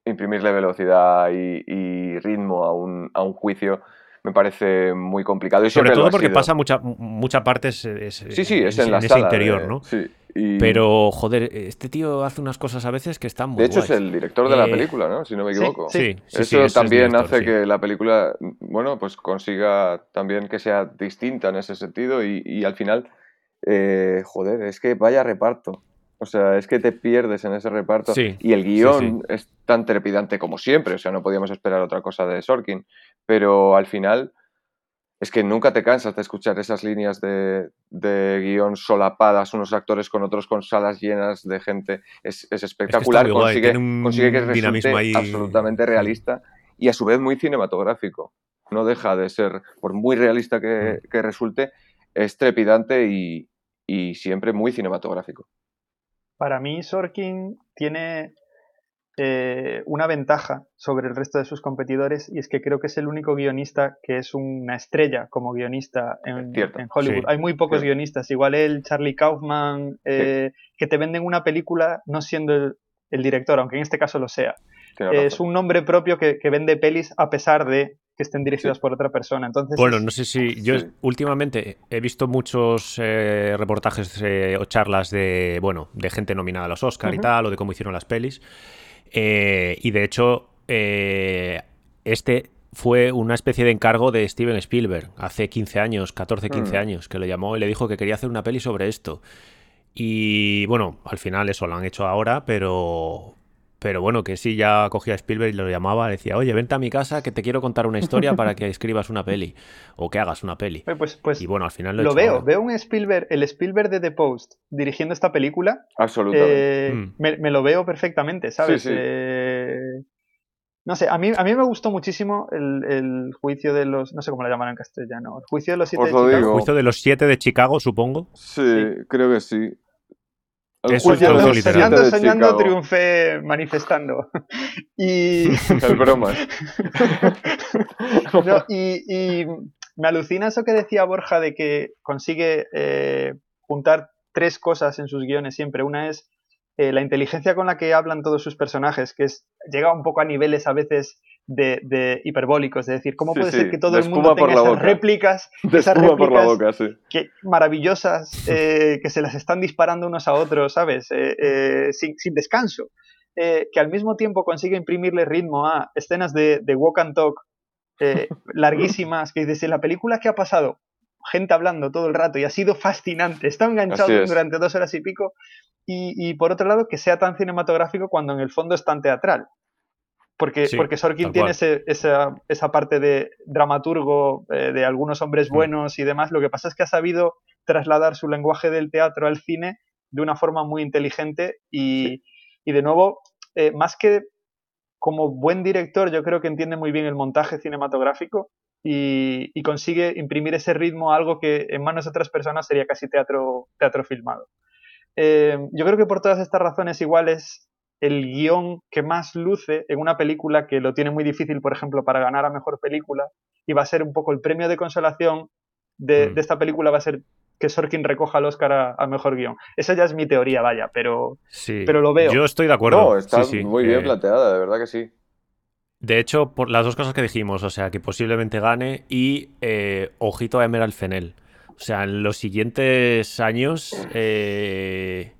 imprimirle velocidad y, y ritmo a un, a un juicio me parece muy complicado. Y Sobre todo porque sido. pasa mucha, mucha parte es, es- Sí, sí, es en, la ese sala. interior, de- ¿no? Sí. y- Pero, joder, este tío hace unas cosas a veces que están muy de hecho, es el director de la Eh, película, ¿no? Si no me equivoco. Sí, sí, sí, Eso ese es también director, hace sí. que la película, bueno, pues consiga también que sea distinta en ese sentido y, y al final, eh, joder, es que vaya reparto. O sea, es que te pierdes en ese reparto. Sí, y el sí, guion es tan trepidante como siempre. O sea, no podíamos esperar otra cosa de Sorkin. Pero al final es que nunca te cansas de escuchar esas líneas de, de guion solapadas, unos actores con otros, con salas llenas de gente. Es, es espectacular. muy guay, consigue, tiene un consigue que dinamismo resulte ahí. absolutamente realista y a su vez muy cinematográfico. No deja de ser, por muy realista que, Mm. que resulte, es trepidante y, y siempre muy cinematográfico. Para mí, Sorkin tiene eh, una ventaja sobre el resto de sus competidores y es que creo que es el único guionista que es una estrella como guionista en, Cierto, en Hollywood. sí, Hay muy pocos cierto. guionistas, igual él, Charlie Kaufman, eh, que te venden una película no siendo el, el director, aunque en este caso lo sea. Eh, es un nombre propio que, que vende pelis a pesar de que estén dirigidas Sí. por otra persona. Entonces, Bueno, no sé si yo Sí. últimamente he visto muchos eh, reportajes eh, o charlas de bueno de gente nominada a los Oscar y tal o de cómo hicieron las pelis Eh, y de hecho eh, este fue una especie de encargo de Steven Spielberg hace 15 años, 14, 15 Mm. años, que lo llamó y le dijo que quería hacer una peli sobre esto. Y bueno, al final eso lo han hecho ahora, pero pero bueno, que sí, ya cogía a Spielberg y lo llamaba, le decía, oye, vente a mi casa que te quiero contar una historia para que escribas una peli o que hagas una peli. pues, pues Y bueno, al final lo, veo, ahora. veo un Spielberg, el Spielberg de The Post dirigiendo esta película Absolutamente. Eh, Mm. me, me lo veo perfectamente, ¿sabes? Sí, sí. Eh, no sé, a mí, a mí me gustó muchísimo el, el juicio de los. No sé cómo lo llaman en castellano. El juicio de los siete Os de Chicago. digo. Juicio de los siete de Chicago, supongo. Sí, Sí. creo que sí. Eso es traducción literal. soñando, soñando, triunfé manifestando. y. El bromas. No, y, y me alucina eso que decía Borja de que consigue eh, juntar tres cosas en sus guiones siempre. Una es eh, la inteligencia con la que hablan todos sus personajes, que es llega un poco a niveles a veces de, de hiperbólicos, de decir, ¿cómo Sí, puede sí, ser que todo el mundo tenga esas réplicas, De esas espuma por la réplicas boca, sí. que maravillosas eh, que se las están disparando unos a otros, ¿sabes? Eh, eh, sin, sin descanso. Que al mismo tiempo consigue imprimirle ritmo a escenas de, de walk and talk larguísimas, que dices, en la película ¿qué ha pasado? Gente hablando todo el rato y ha sido fascinante. Está enganchado es. durante dos horas y pico. Y, y por otro lado, que sea tan cinematográfico cuando en el fondo es tan teatral. Porque, Sí, porque Sorkin tiene ese- esa, esa parte de dramaturgo, eh, de algunos hombres Mm. buenos y demás. Lo que pasa es que ha sabido trasladar su lenguaje del teatro al cine de una forma muy inteligente y, y de nuevo, eh, más que como buen director, yo creo que entiende muy bien el montaje cinematográfico y, y consigue imprimir ese ritmo a algo que en manos de otras personas sería casi teatro, teatro filmado. Eh, yo creo que por todas estas razones iguales, el guion que más luce en una película que lo tiene muy difícil, por ejemplo, para ganar a mejor película, y va a ser un poco el premio de consolación de, Mm. de esta película, va a ser que Sorkin recoja el Oscar a, a mejor guion. Esa ya es mi teoría, vaya, pero Sí. Pero lo veo. Yo estoy de acuerdo. No, está Sí, sí. muy bien Eh, planteada, de verdad que sí. De hecho, por las dos cosas que dijimos, o sea, que posiblemente gane y eh, ojito a Emerald Fennel. O sea, en los siguientes años, eh,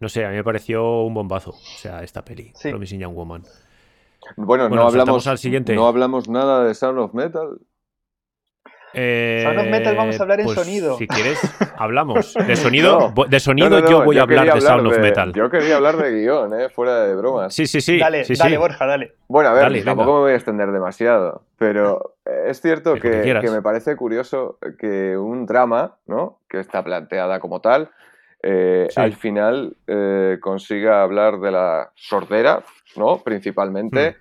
no sé, a mí me pareció un bombazo. O sea, esta peli, Sí. Promising Young Woman. Bueno, Bueno, no hablamos, al siguiente. no hablamos nada de Sound of Metal. Eh, Sound of Metal vamos a hablar en pues, sonido. Si quieres, hablamos. De sonido, No. de sonido No, no, yo voy a hablar de Sound of de- Metal. Yo quería hablar de guion, eh, fuera de bromas. Sí, sí, sí. dale, sí, dale, sí. Borja, dale. Bueno, a ver, Dale, tampoco venga. me voy a extender demasiado, pero eh, es cierto que me parece curioso que un drama, ¿no? Que está planteada como tal, eh, Sí. al final eh, consiga hablar de la sordera, ¿no? Principalmente, Hmm.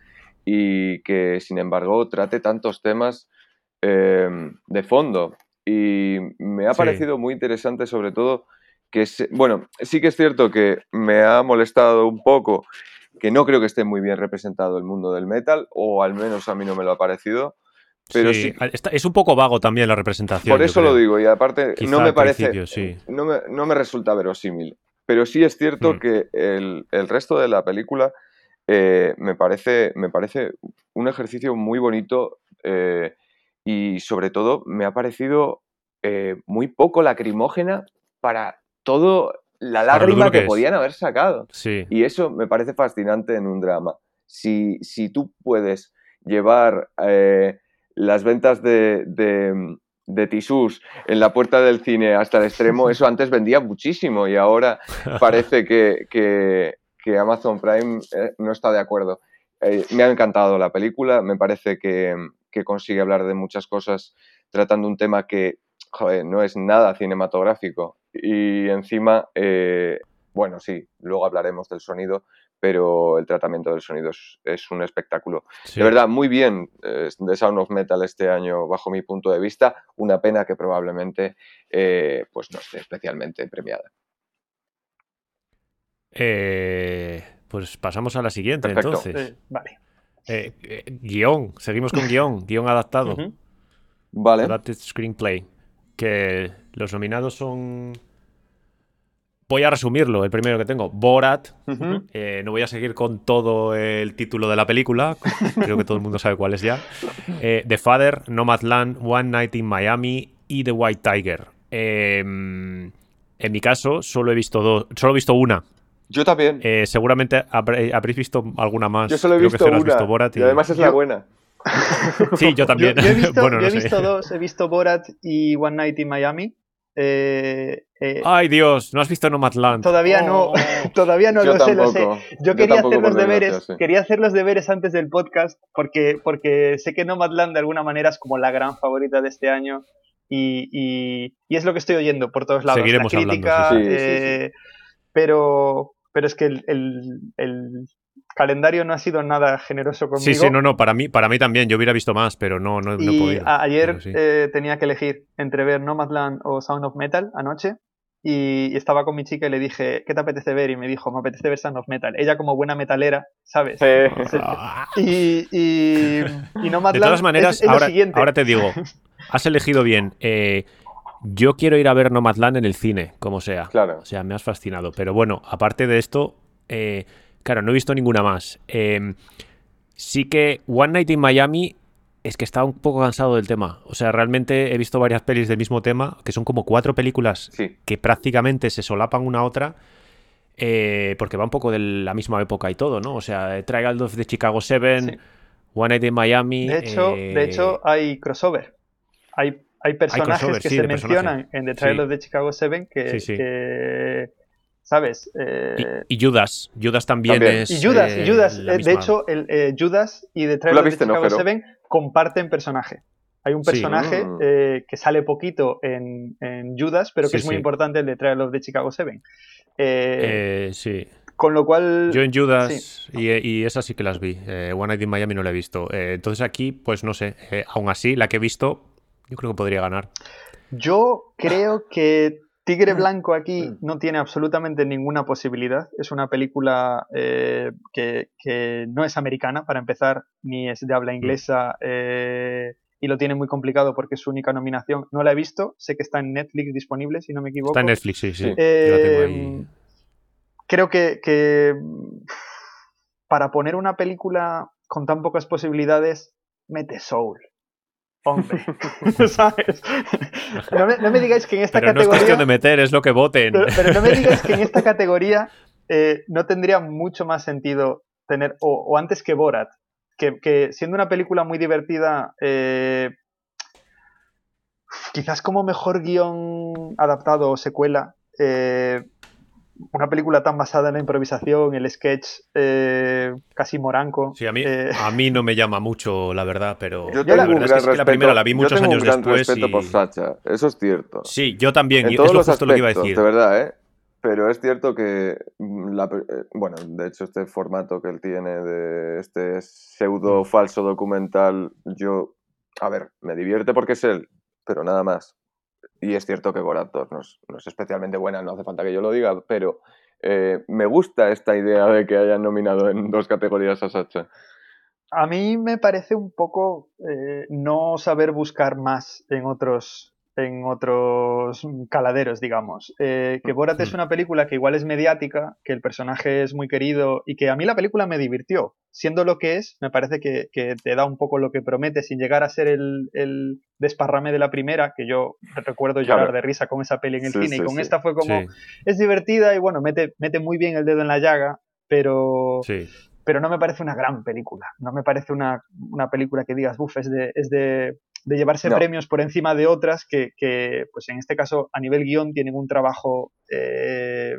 y que sin embargo trate tantos temas eh, de fondo. Y me ha Sí. parecido muy interesante, sobre todo, que, se- bueno, sí que es cierto que me ha molestado un poco que no creo que esté muy bien representado el mundo del metal, o al menos a mí no me lo ha parecido. Pero sí, es un poco vago también la representación. por eso lo digo, y aparte Quizá no me parece, sí. no, me, no me resulta verosímil. Pero sí es cierto Mm. que el, el resto de la película eh, me, parece, me parece un ejercicio muy bonito eh, y sobre todo me ha parecido eh, muy poco lacrimógena para todo la lágrima que, podían haber sacado. Sí. Y eso me parece fascinante en un drama. Si, si tú puedes llevar eh, las ventas de, de, de tisús en la puerta del cine hasta el extremo, eso antes vendía muchísimo y ahora parece que, que, Amazon Prime eh, no está de acuerdo. Eh, me ha encantado la película, me parece que, que, consigue hablar de muchas cosas tratando un tema que joder, no es nada cinematográfico y encima, eh, bueno, sí, luego hablaremos del sonido, pero el tratamiento del sonido es, un espectáculo. De verdad, muy bien de Sound of Metal este año, bajo mi punto de vista. Una pena que probablemente eh, pues no esté especialmente premiada. Eh, pues pasamos a la siguiente, entonces. vale. Eh, guion, seguimos con guion, guion adaptado. Vale. Adapted Screenplay. Que los nominados son Voy a resumirlo, el primero que tengo, Borat. Eh, no voy a seguir con todo el título de la película, creo que todo el mundo sabe cuál es ya. Eh, The Father, Nomadland, One Night in Miami y The White Tiger. Em, en mi caso, solo he visto dos, solo he visto una. Yo también. Eh, seguramente habréis visto alguna más. Yo solo he visto una. Borat y... además es la buena. sí, yo también. Yo, he visto, dos, he visto Borat y One Night in Miami. Eh, eh, Ay Dios, no has visto Nomadland. Todavía no, oh. todavía no lo sé, lo sé. Yo, quería hacer los deberes, quería hacer los deberes antes del podcast porque, porque sé que Nomadland de alguna manera es como la gran favorita de este año y, es lo que estoy oyendo por todos lados. Seguiremos la crítica, hablando. Eh, pero, pero es que el, calendario no ha sido nada generoso conmigo. Sí, sí, no, no, para mí, para mí también, yo hubiera visto más, pero no, no, no he podido. ayer eh, tenía que elegir entre ver Nomadland o Sound of Metal anoche y estaba con mi chica y le dije, ¿qué te apetece ver? Y me dijo, me apetece ver Sound of Metal. Ella como buena metalera, ¿sabes? y, y, Nomadland De todas maneras, ahora, ahora te digo, has elegido bien. Eh, yo quiero ir a ver Nomadland en el cine, como sea. Claro. O sea, me has fascinado. Pero bueno, aparte de esto, eh, Claro, no he visto ninguna más. Em, sí que One Night in Miami es que estaba un poco cansado del tema. O sea, realmente he visto varias pelis del mismo tema, que son como cuatro películas que prácticamente se solapan una a otra. Eh, porque va un poco de la misma época y todo, ¿no? O sea, Trial of the Chicago 7, One Night in Miami. De hecho, de hecho eh, hay crossover. Hay, hay personajes que se mencionan en The Trial of the Chicago 7 que ¿sabes? Eh, y, Judas, Judas también, es. Y Judas, y Judas. Eh, de hecho, el, eh, Judas y The Trial of the Chicago 7 comparten personaje. Hay un personaje mm. que sale poquito en, Judas, pero que es muy importante el de Trial of the Chicago 7. sí. Con lo cual. Yo en Judas, y, y, esas sí que las vi. One Night in Miami no la he visto. entonces aquí, pues no sé. aún así, la que he visto, yo creo que podría ganar. Yo creo que Tigre Blanco aquí no tiene absolutamente ninguna posibilidad. Es una película eh, que, no es americana, para empezar, ni es de habla inglesa. Eh, y lo tiene muy complicado porque es su única nominación. No la he visto, sé que está en Netflix disponible, si no me equivoco. Está en Netflix, sí, sí. Eh, creo que, para poner una película con tan pocas posibilidades, mete Soul hombre, ¿sabes? No me, digáis que en esta pero categoría... No es cuestión de meter, es lo que voten. Pero, no me digáis que en esta categoría eh, no tendría mucho más sentido tener, o, antes que Borat, que, siendo una película muy divertida, eh, quizás como mejor guion adaptado o secuela, eh, una película tan basada en la improvisación, el sketch eh, casi moranco. Sí, a mí, eh, a mí no me llama mucho, la verdad, pero yo tengo la verdad es que, la primera la vi muchos años un gran después. respeto por Sacha, eso es cierto. Sí, yo también, en y todos es los justo lo que iba a decir. De verdad, ¿eh? Pero es cierto que, mm, la, eh, bueno, de hecho este formato que él tiene de este pseudo falso documental, yo, a ver, me divierte porque es él, pero nada más. Y es cierto que no es, no es, especialmente buena, no hace falta que yo lo diga, pero eh, me gusta esta idea de que hayan nominado en dos categorías a Sacha. A mí me parece un poco eh, no saber buscar más en otros, en otros caladeros, digamos. Eh, que Borat es hmm. una película que igual es mediática, que el personaje es muy querido y que a mí la película me divirtió. Siendo lo que es, me parece que, te da un poco lo que promete sin llegar a ser el, desparrame de la primera, que yo recuerdo llorar de risa con esa peli en el cine y con esta fue como, es divertida y bueno, mete, mete muy bien el dedo en la llaga, pero, pero no me parece una gran película. No me parece una, película que digas, uff, es de, es de de llevarse premios por encima de otras que, pues en este caso, a nivel guion, tienen un trabajo eh,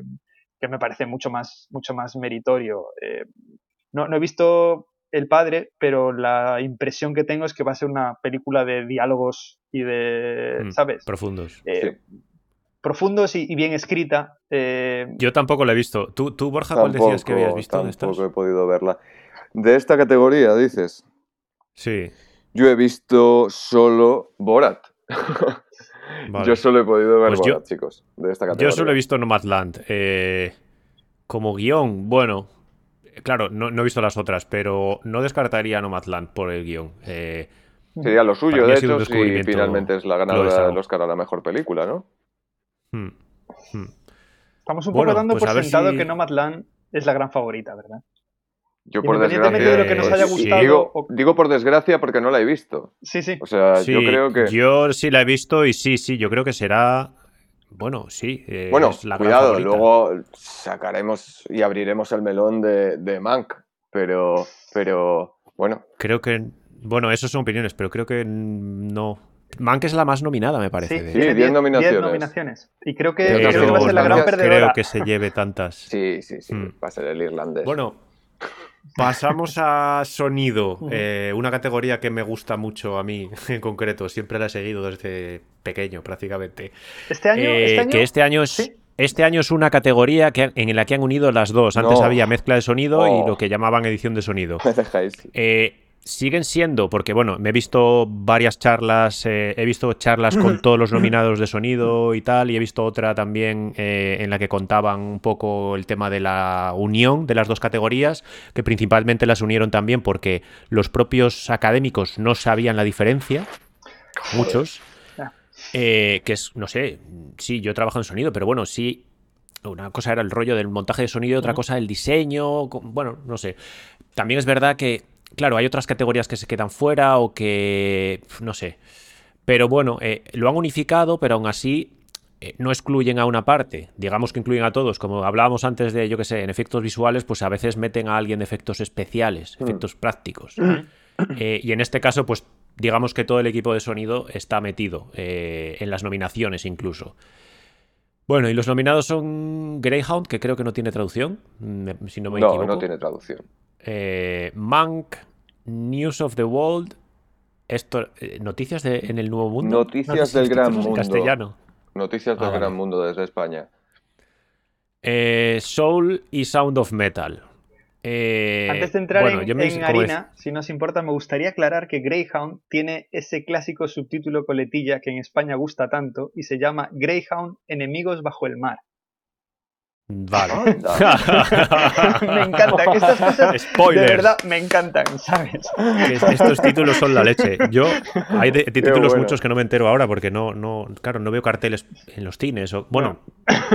que me parece mucho más, mucho más meritorio. Eh, no, no he visto El Padre, pero la impresión que tengo es que va a ser una película de diálogos y de, mm, ¿sabes? Profundos. Profundos y, bien escrita. Yo tampoco la he visto. ¿Tú, tú Borja, cuál decías que habías visto? Tampoco he podido verla. De esta categoría, dices. Sí. Yo he visto solo Borat. Yo solo he podido ver pues Borat, chicos, de esta categoría. Yo solo he visto Nomadland. Eh, como guion, bueno, claro, no, he visto las otras, pero no descartaría Nomadland por el guion. Eh, Sería lo suyo, de hecho, si finalmente es la ganadora del Oscar a la mejor película, ¿no? Hmm, hmm. Estamos un poco dando pues por sentado que Nomadland es la gran favorita, ¿verdad? Yo por desgracia. De lo que nos haya gustado, digo, por desgracia porque no la he visto. Sí, sí. O sea, yo creo que. Yo sí la he visto y sí, sí, yo creo que será. Bueno, sí. bueno, cuidado, luego sacaremos y abriremos el melón de, de Mank. Pero, pero, bueno. Creo que. Bueno, eso son opiniones, pero creo que no. Mank es la más nominada, me parece. Sí, 10 nominaciones. nominaciones. Y creo que, va a ser la gran perdedora. Creo que se lleve tantas. Sí, sí, sí. Mm. Va a ser el irlandés. Bueno, Pasamos a sonido, eh, una categoría que me gusta mucho a mí en concreto, siempre la he seguido desde pequeño prácticamente. Este año, eh, ¿este año? que este año es, este año es una categoría que, en la que han unido las dos. Antes había mezcla de sonido y lo que llamaban edición de sonido. Eh, siguen siendo, porque bueno, me he visto varias charlas, eh, he visto charlas con todos los nominados de sonido y tal, y he visto otra también eh, en la que contaban un poco el tema de la unión de las dos categorías, que principalmente las unieron también porque los propios académicos no sabían la diferencia, muchos. Eh, que es, no sé, sí, yo trabajo en sonido, pero bueno, sí, una cosa era el rollo del montaje de sonido otra cosa el diseño, bueno, no sé. También es verdad que claro, hay otras categorías que se quedan fuera o que, no sé. Pero bueno, eh, lo han unificado, pero aún así eh, no excluyen a una parte. Digamos que incluyen a todos. Como hablábamos antes de, yo qué sé, en efectos visuales, pues a veces meten a alguien de efectos especiales, mm. efectos prácticos. Mm. Eh, y en este caso, pues digamos que todo el equipo de sonido está metido en las nominaciones incluso. Bueno, y los nominados son Greyhound, que creo que no tiene traducción, si no me equivoco. No, no tiene traducción. Eh, Mank, News of the World, esto, eh, noticias de, en el Nuevo Mundo. Noticias del Gran Mundo. castellano. Noticias del ah, Gran Mundo desde España. Eh, Soul y Sound of Metal. Antes de entrar en, harina, si nos importa, me gustaría aclarar que Greyhound tiene ese clásico subtítulo coletilla que en España gusta tanto y se llama Greyhound Enemigos bajo el mar. Vale. me encanta. Que estas cosas de verdad me encantan, ¿sabes? estos títulos son la leche. Yo hay de, títulos muchos que no me entero ahora porque no, no, claro, no veo carteles en los cines. O, bueno,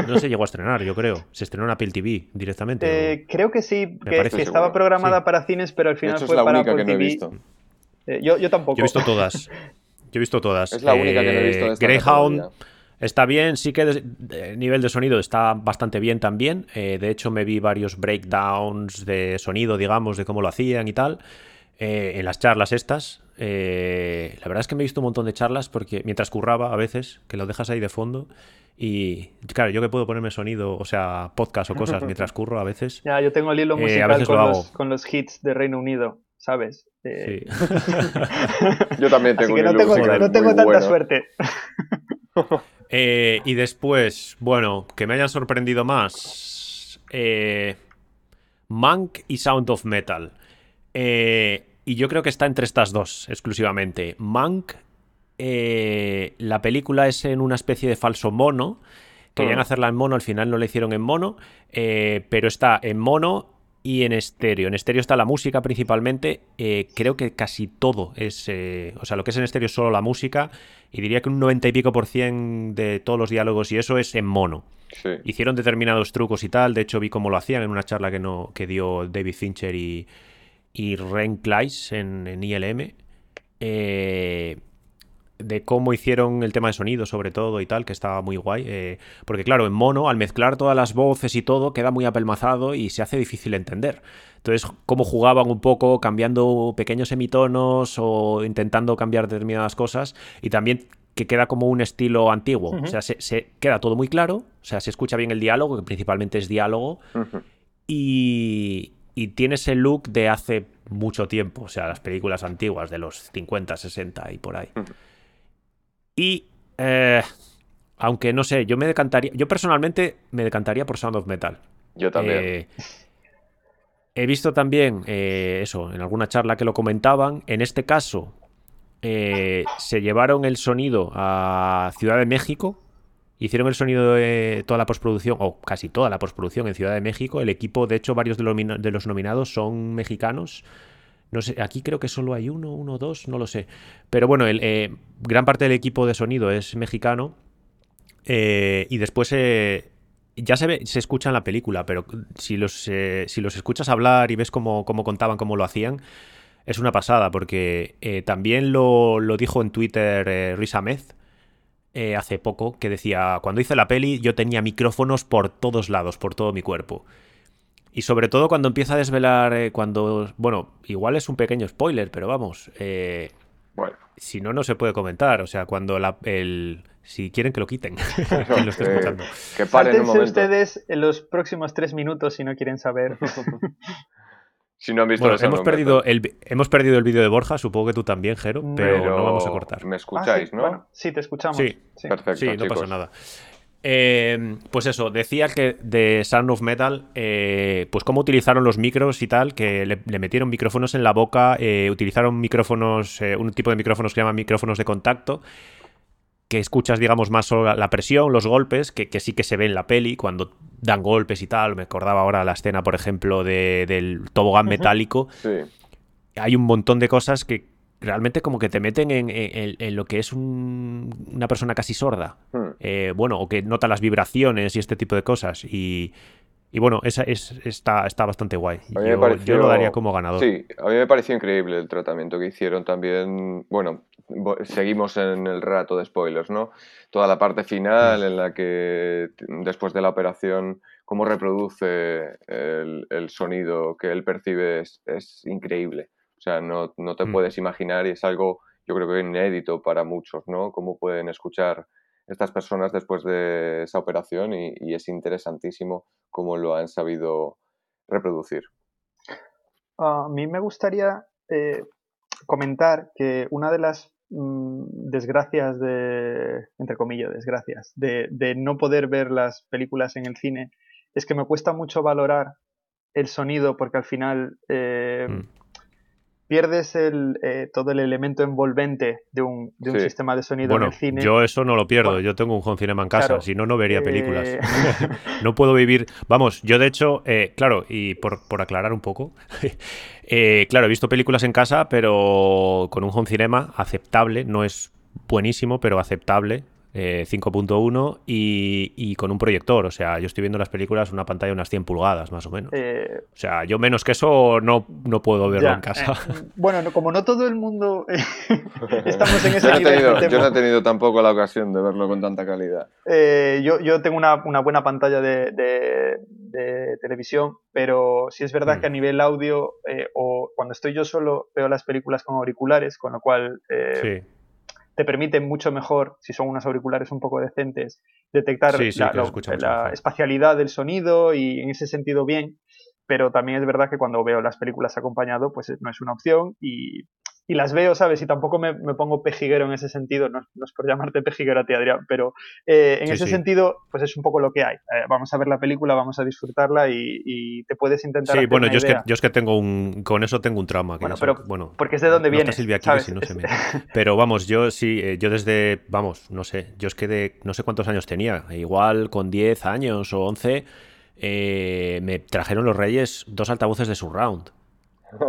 no. se llegó a estrenar, yo creo. Se estrenó en Apple TV directamente. Eh, creo que sí, que, estaba programada para cines, pero al final fue para Apple TV. Eh, yo, yo, tampoco. Yo he visto todas. Yo he visto todas. Es la única que no he visto. De esta Greyhound. Está bien, sí que el nivel de sonido está bastante bien también. Eh, de hecho, me vi varios breakdowns de sonido, digamos, de cómo lo hacían y tal. Eh, en las charlas estas. Eh, la verdad es que me he visto un montón de charlas porque mientras curraba a veces, que lo dejas ahí de fondo. Y claro, yo que puedo ponerme sonido, o sea, podcast o cosas mientras curro a veces. Ya, yo tengo el hilo musical con, los, con, los, hits de Reino Unido, ¿sabes? Sí. yo también tengo Así que no tengo, no tengo tanta suerte. Eh, y después, bueno, que me hayan sorprendido más. Eh, Monk y Sound of Metal. Eh, y yo creo que está entre estas dos exclusivamente. Monk, la película es en una especie de falso mono. Querían ah. hacerla en mono, al final no la hicieron en mono, pero está en mono y en estéreo. En estéreo está la música principalmente. Eh, creo que casi todo es. Eh, o sea, lo que es en estéreo es solo la música. Y diría que un 90 y pico por cien de todos los diálogos y eso es en mono. Hicieron determinados trucos y tal. De hecho, vi cómo lo hacían en una charla que, no, que dio David Fincher y, y Ren Kleiss en, ILM. Eh, de cómo hicieron el tema de sonido, sobre todo y tal, que estaba muy guay. Eh, porque, claro, en mono, al mezclar todas las voces y todo, queda muy apelmazado y se hace difícil entender. Entonces, cómo jugaban un poco, cambiando pequeños semitonos o intentando cambiar determinadas cosas. Y también que queda como un estilo antiguo. O sea, se, queda todo muy claro. O sea, se escucha bien el diálogo, que principalmente es diálogo. y, y tiene ese look de hace mucho tiempo. O sea, las películas antiguas de los 50, 60 y por ahí. Y eh, aunque no sé, yo me decantaría, yo personalmente me decantaría por Sound of Metal. Yo también. Eh, he visto también eh, eso, en alguna charla que lo comentaban. En este caso, se llevaron el sonido a Ciudad de México. Hicieron el sonido de toda la postproducción, o casi toda la postproducción en Ciudad de México. El equipo, de hecho, varios de los, de los nominados son mexicanos. No sé, aquí creo que solo hay uno, uno, dos, no lo sé. Pero bueno, eh, gran parte del equipo de sonido es mexicano. Eh, y después eh, ya se, ve, se escucha en la película, pero si los, escuchas hablar y ves cómo, contaban, cómo lo hacían, es una pasada, porque también lo, dijo en Twitter Riz Ahmed hace poco, que decía, cuando hice la peli yo tenía micrófonos por todos lados, por todo mi cuerpo. Y sobre todo cuando empieza a desvelar, eh, cuando, bueno, igual es un pequeño spoiler, pero vamos, eh, bueno. si no, no se puede comentar. O sea, cuando la, el... Si quieren que lo quiten. que, lo escuchando. que paren un momento. ustedes en los próximos tres minutos si no quieren saber. si no han visto hemos perdido el hemos perdido el vídeo de Borja, supongo que tú también, Jero, pero, no vamos a cortar. ¿Me escucháis, ah, no? sí, te escuchamos. Sí, perfecto. Sí, no pasa nada. Eh, pues eso, decía que de Sound of Metal, eh, pues cómo utilizaron los micros y tal, que le, metieron micrófonos en la boca, eh, utilizaron micrófonos, un tipo de micrófonos que se llama micrófonos de contacto, que escuchas, digamos, más solo la, presión, los golpes, que, sí que se ve en la peli cuando dan golpes y tal. Me acordaba ahora la escena, por ejemplo, del tobogán metálico. Hay un montón de cosas que, realmente como que te meten en, lo que es una persona casi sorda. Hmm. Eh, bueno, o que nota las vibraciones y este tipo de cosas. Y, bueno, esa es, está, está bastante guay. Yo, lo daría como ganador. Sí, a mí me pareció increíble el tratamiento que hicieron también. Bueno, seguimos en el rato de spoilers, ¿no? Toda la parte final en la que después de la operación, cómo reproduce el, sonido que él percibe es increíble. O sea, no, te mm. puedes imaginar y es algo, yo creo que inédito para muchos, ¿no? Cómo pueden escuchar estas personas después de esa operación y, es interesantísimo cómo lo han sabido reproducir. A mí me gustaría eh, comentar que una de las mm, desgracias de, entre comillas, desgracias, de, no poder ver las películas en el cine es que me cuesta mucho valorar el sonido porque al final eh, mm pierdes el, eh, todo el elemento envolvente de un, de un sistema de sonido en el cine. Yo eso no lo pierdo, yo tengo un home cinema en casa, si no, no vería eh, películas. no puedo vivir. Vamos, yo de hecho, eh, claro, y por, por, aclarar un poco, claro, he visto películas en casa, pero con un home cinema aceptable, no es buenísimo, pero aceptable. 5.1 eh, y, con un proyector. O sea, yo estoy viendo las películas una pantalla de unas 100 pulgadas, más o menos. Eh, o sea, yo menos que eso no, no puedo verlo en casa. Eh, bueno, como no todo el mundo estamos en ese yo, no tenido, yo no he tenido tampoco la ocasión de verlo con tanta calidad. yo, yo, tengo una, buena pantalla de, de, televisión, pero sí es verdad mm. que a nivel audio o cuando estoy yo solo veo las películas con auriculares, con lo cual... Sí te permite mucho mejor, si son unos auriculares un poco decentes, detectar la, espacialidad del sonido y en ese sentido bien, pero también es verdad que cuando veo las películas acompañado, pues no es una opción y y las veo, ¿sabes? Y tampoco me, pongo pejiguero en ese sentido, no, es por llamarte pejiguero a ti, Adrián, pero eh, en ese sentido, pues es un poco lo que hay. Eh, vamos a ver la película, vamos a disfrutarla y, te puedes intentar. Sí, bueno, yo es, que, yo es que tengo un. Con eso tengo un trauma. bueno, pero. bueno, porque es de dónde viene. Silvia aquí, si no se me... Pero vamos, yo sí, eh, yo desde. Vamos, no sé, yo es que de. No sé cuántos años tenía, igual con 10 años o 11. me trajeron los Reyes dos altavoces de surround.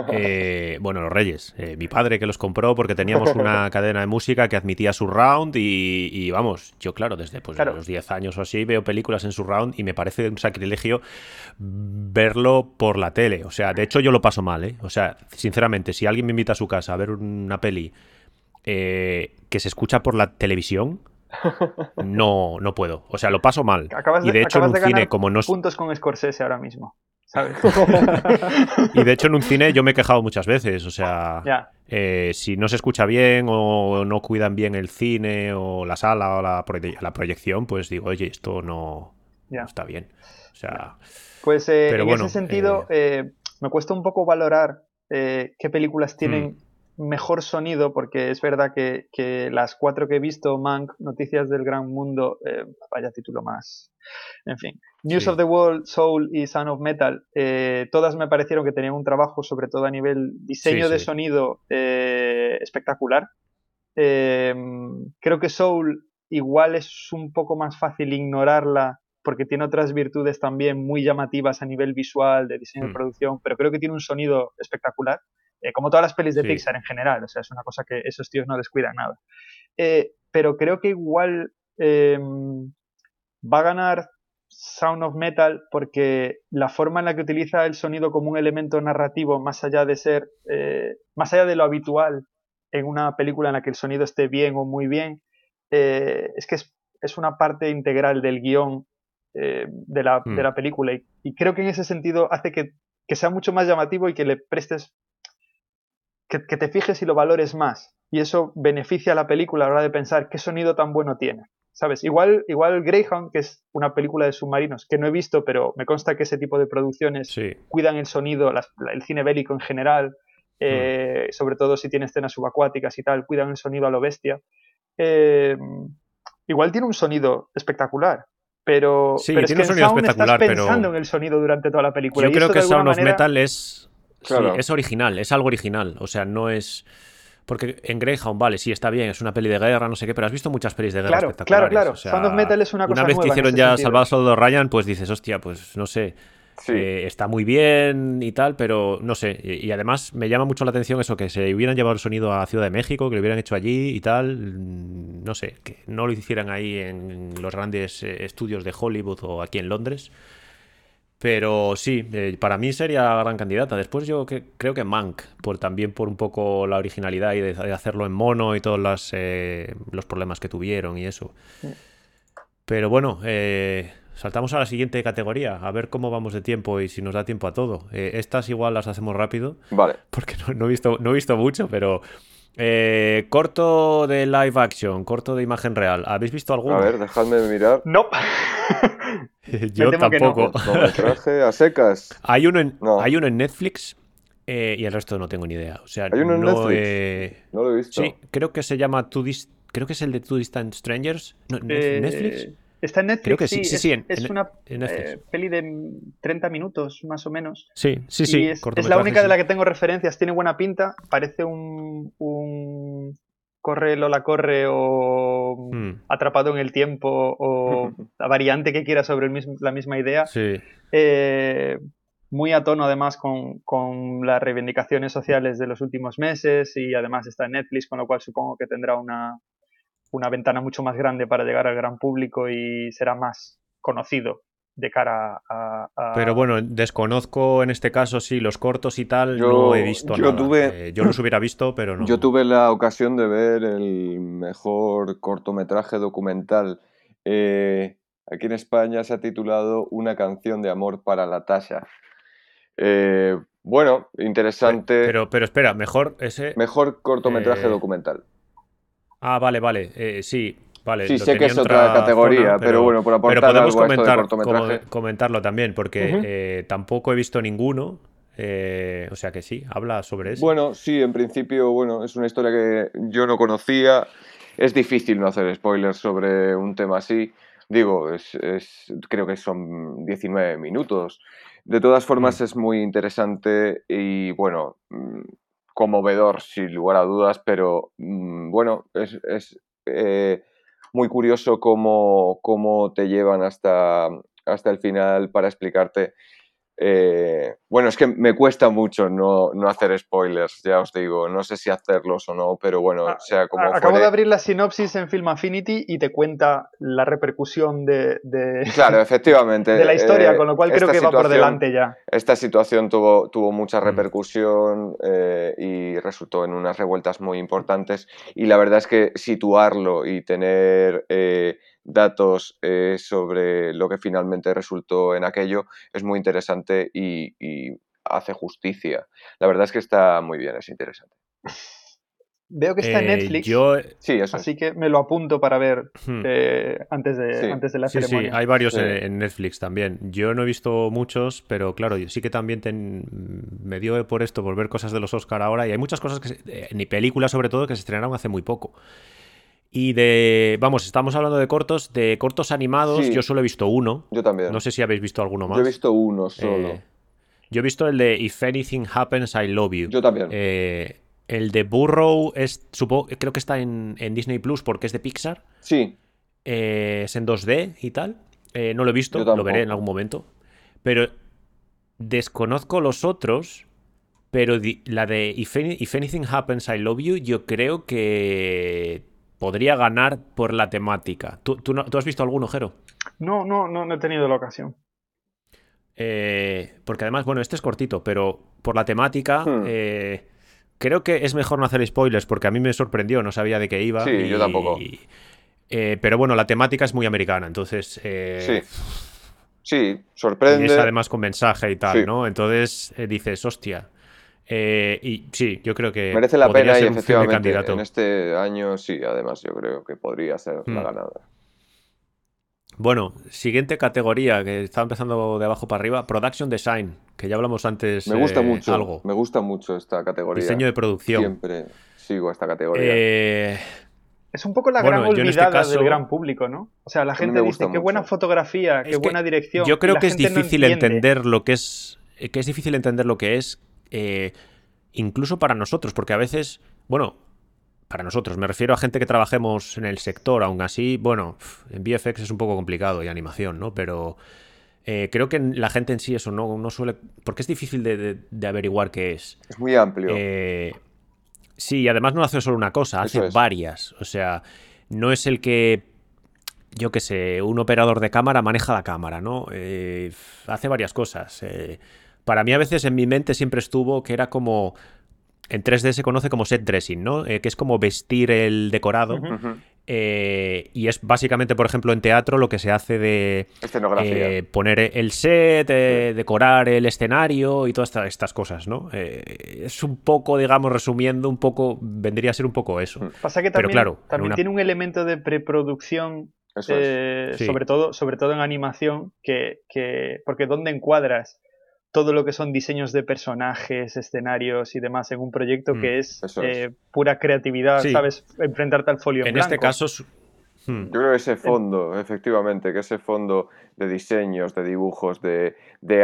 Eh, bueno, los Reyes. Eh, mi padre que los compró porque teníamos una cadena de música que admitía surround y, y vamos, yo claro, desde pues, los 10 años o así veo películas en surround y me parece un sacrilegio verlo por la tele. O sea, de hecho yo lo paso mal, ¿eh? O sea, sinceramente, si alguien me invita a su casa a ver una peli eh, que se escucha por la televisión, no, no puedo. O sea, lo paso mal. Acabas y de hecho, en un de cine, como no. puntos con Scorsese ahora mismo. ¿Sabes? y de hecho, en un cine yo me he quejado muchas veces. O sea, eh, si no se escucha bien o no cuidan bien el cine o la sala o la, la proyección, pues digo, oye, esto no, está bien. O sea. Pues eh, en ese sentido, eh, me cuesta un poco valorar qué películas tienen. Mm mejor sonido, porque es verdad que, las cuatro que he visto, Mank, Noticias del Gran Mundo, eh, vaya título más. En fin, News of the World, Soul y Son of Metal, eh, todas me parecieron que tenían un trabajo, sobre todo a nivel diseño de sonido, eh, espectacular. creo que Soul igual es un poco más fácil ignorarla porque tiene otras virtudes también muy llamativas a nivel visual, de diseño de hmm. producción, pero creo que tiene un sonido espectacular. Eh, como todas las pelis de Pixar en general, o sea, es una cosa que esos tíos no descuidan nada. Eh, pero creo que igual em, va a ganar Sound of Metal porque la forma en la que utiliza el sonido como un elemento narrativo, más allá de ser, eh, más allá de lo habitual en una película en la que el sonido esté bien o muy bien, es que es, una parte integral del guion de la, de, hmm. la, película y, creo que en ese sentido hace que, que sea mucho más llamativo y que le prestes que, te fijes y lo valores más. Y eso beneficia a la película a la hora de pensar qué sonido tan bueno tiene. ¿Sabes? Igual, igual Greyhound, que es una película de submarinos que no he visto, pero me consta que ese tipo de producciones cuidan el sonido, el cine bélico en general, eh, mm. sobre todo si tiene escenas subacuáticas y tal, cuidan el sonido a lo bestia. Eh, igual tiene un sonido espectacular, pero, sí, pero tiene un sonido espectacular, estás pensando en el sonido durante toda la película. Yo creo que Sound of Metal es es original, es algo original. O sea, no es. Porque en Greyhound, vale, sí, está bien, es una peli de guerra, no sé qué, pero has visto muchas pelis de guerra claro, espectaculares. Claro, claro, Sound of Metal es una cosa Una vez que hicieron ya Salvador Soldado Ryan, pues dices, hostia, pues no sé, eh, está muy bien y tal, pero no sé. Y, además me llama mucho la atención eso, que se hubieran llevado el sonido a Ciudad de México, que lo hubieran hecho allí y tal. Mm, no sé, que no lo hicieran ahí en los grandes eh, estudios de Hollywood o aquí en Londres. Pero sí, eh, para mí sería gran candidata. Después yo creo que Mank, por, también por un poco la originalidad y de, hacerlo en mono y todos eh, los problemas que tuvieron y eso. Pero bueno, eh, saltamos a la siguiente categoría, a ver cómo vamos de tiempo y si nos da tiempo a todo. estas igual las hacemos rápido. Vale. Porque no, he, visto, no he visto mucho, pero... corto de live action, corto de imagen real. ¿Habéis visto alguno? A ver, dejadme mirar. No. Yo tampoco. traje a secas. Hay uno en, hay uno en Netflix eh, y el resto no tengo ni idea. O sea, ¿Hay uno en no, Netflix? no lo he visto. Sí, creo que se llama Two Creo que es el de Two Distant Strangers. Eh, ¿Netflix? Está en Netflix. Creo que sí, sí, sí. es, una eh, peli de 30 minutos, más o menos. Sí, sí, sí. Es, la única de la que tengo referencias. Tiene buena pinta. Parece un corre Lola corre o hmm. atrapado en el tiempo o la variante que quiera sobre la misma idea. Eh, muy a tono además con, las reivindicaciones sociales de los últimos meses y además está en Netflix, con lo cual supongo que tendrá una, una ventana mucho más grande para llegar al gran público y será más conocido de cara a, Pero bueno, desconozco en este caso sí los cortos y tal, yo, no he visto yo Tuve, eh, yo los hubiera visto, pero no. Yo tuve la ocasión de ver el mejor cortometraje documental. Eh, aquí en España se ha titulado Una canción de amor para la Tasha. Eh, bueno, interesante. Pero, pero espera, mejor ese. Mejor cortometraje documental. Ah, vale, vale. sí, sí, sé que es otra, categoría, pero, bueno, por aportar pero podemos comentar, comentarlo también, porque eh, tampoco he visto ninguno. Eh, o sea que sí, habla sobre eso. Bueno, sí, en principio, bueno, es una historia que yo no conocía. Es difícil no hacer spoilers sobre un tema así. Digo, es, creo que son 19 minutos. De todas formas, mm. es muy interesante y, bueno, mm, conmovedor, sin lugar a dudas, pero, mm, bueno, es, eh, muy curioso cómo, cómo te llevan hasta, hasta el final para explicarte eh, bueno, es que me cuesta mucho no, hacer spoilers, ya os digo. No sé si hacerlos o no, pero bueno, ah, sea como. Acabo de abrir la sinopsis en Film Affinity y te cuenta la repercusión de. claro, efectivamente. De la historia, eh, con lo cual creo que va por delante ya. Esta situación tuvo, tuvo mucha mm. repercusión eh, y resultó en unas revueltas muy importantes. Y la verdad es que situarlo y tener datos eh, sobre lo que finalmente resultó en aquello es muy interesante y, hace justicia. La verdad es que está muy bien, es interesante. Veo que está en eh, Netflix. sí, eso así que me lo apunto para ver hmm. eh, antes, de, antes de la ceremonia. Sí, hay varios en, Netflix también. Yo no he visto muchos, pero claro, sí que también me dio por esto, por ver cosas de los Oscar ahora. Y hay muchas cosas, que ni películas sobre todo, que se estrenaron hace muy poco. Y de, vamos, estamos hablando de cortos, de cortos animados, yo solo he visto uno. Yo también. No sé si habéis visto alguno más. Yo he visto uno solo. Eh, yo he visto el de If Anything Happens, I Love You. Yo también. Eh, el de Burrow es, supongo, creo que está en, Disney Plus porque es de Pixar. Sí. Eh, es en 2D y tal. no lo he visto, lo veré en algún momento. Pero desconozco los otros. Pero la de If Anything Happens, I Love You, yo creo que podría ganar por la temática. ¿Tú, tú, has visto algún ojero? No, no, no, no he tenido la ocasión. Eh, porque además, bueno, este es cortito, pero por la temática, hmm. eh, creo que es mejor no hacer spoilers porque a mí me sorprendió, no sabía de qué iba. Sí, yo tampoco. Eh, pero bueno, la temática es muy americana, entonces. sí. Sí, sorprende. Y es además con mensaje y tal, ¿no? Entonces dices, hostia, eh, y sí, yo creo que. Merece la pena y efectivamente en este año sí, además yo creo que podría ser la hmm. ganadora. Bueno, siguiente categoría que está empezando de abajo para arriba: Production Design, que ya hablamos antes. Me gusta eh, mucho. Algo. Me gusta mucho esta categoría. Diseño de producción. Siempre sigo esta categoría. Eh, es un poco la gran este olvidada del gran público, ¿no? O sea, la gente dice qué buena fotografía, qué buena dirección. Yo creo que es difícil entender lo que es. Que es difícil entender lo que es eh, incluso para nosotros, porque a veces, bueno, para nosotros, me refiero a gente que trabajemos en el sector, aún así, bueno, en VFX es un poco complicado y animación, ¿no? Pero eh, creo que la gente en sí eso no, no suele... porque es difícil de, averiguar qué es. Es muy amplio. Eh, sí, y además no hace solo una cosa, hace varias. O sea, no es el que yo qué sé, un operador de cámara maneja la cámara, ¿no? hace varias cosas para mí a veces en mi mente siempre estuvo que era como... En 3D se conoce como set dressing, ¿no? Eh, que es como vestir el decorado. Eh, y es básicamente, por ejemplo, en teatro lo que se hace de eh, poner el set, decorar el escenario y todas estas, cosas, ¿no? es un poco, digamos, resumiendo, un poco, vendría a ser un poco eso. Pasa que también, claro, también tiene un elemento de preproducción, sobre, todo, sobre todo en animación, que, que porque ¿dónde encuadras? Todo lo que son diseños de personajes, escenarios y demás en un proyecto que mm, es, eh, pura creatividad, ¿sabes? Enfrentarte al folio en, en este caso... Hmm. Yo creo que ese fondo, efectivamente, que ese fondo de diseños, de dibujos, de,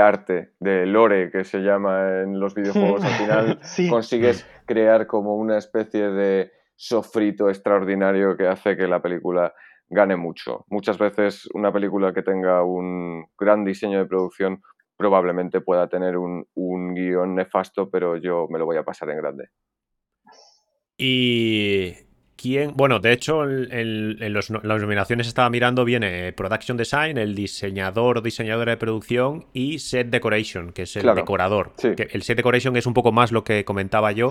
arte, de lore que se llama en los videojuegos, al final consigues crear como una especie de sofrito extraordinario que hace que la película gane mucho. Muchas veces una película que tenga un gran diseño de producción probablemente pueda tener un, guion nefasto, pero yo me lo voy a pasar en grande. Y quién, bueno, de hecho, en, las nominaciones estaba mirando, viene Production Design, el diseñador o diseñadora de producción y Set Decoration, que es el decorador. el Set Decoration es un poco más lo que comentaba yo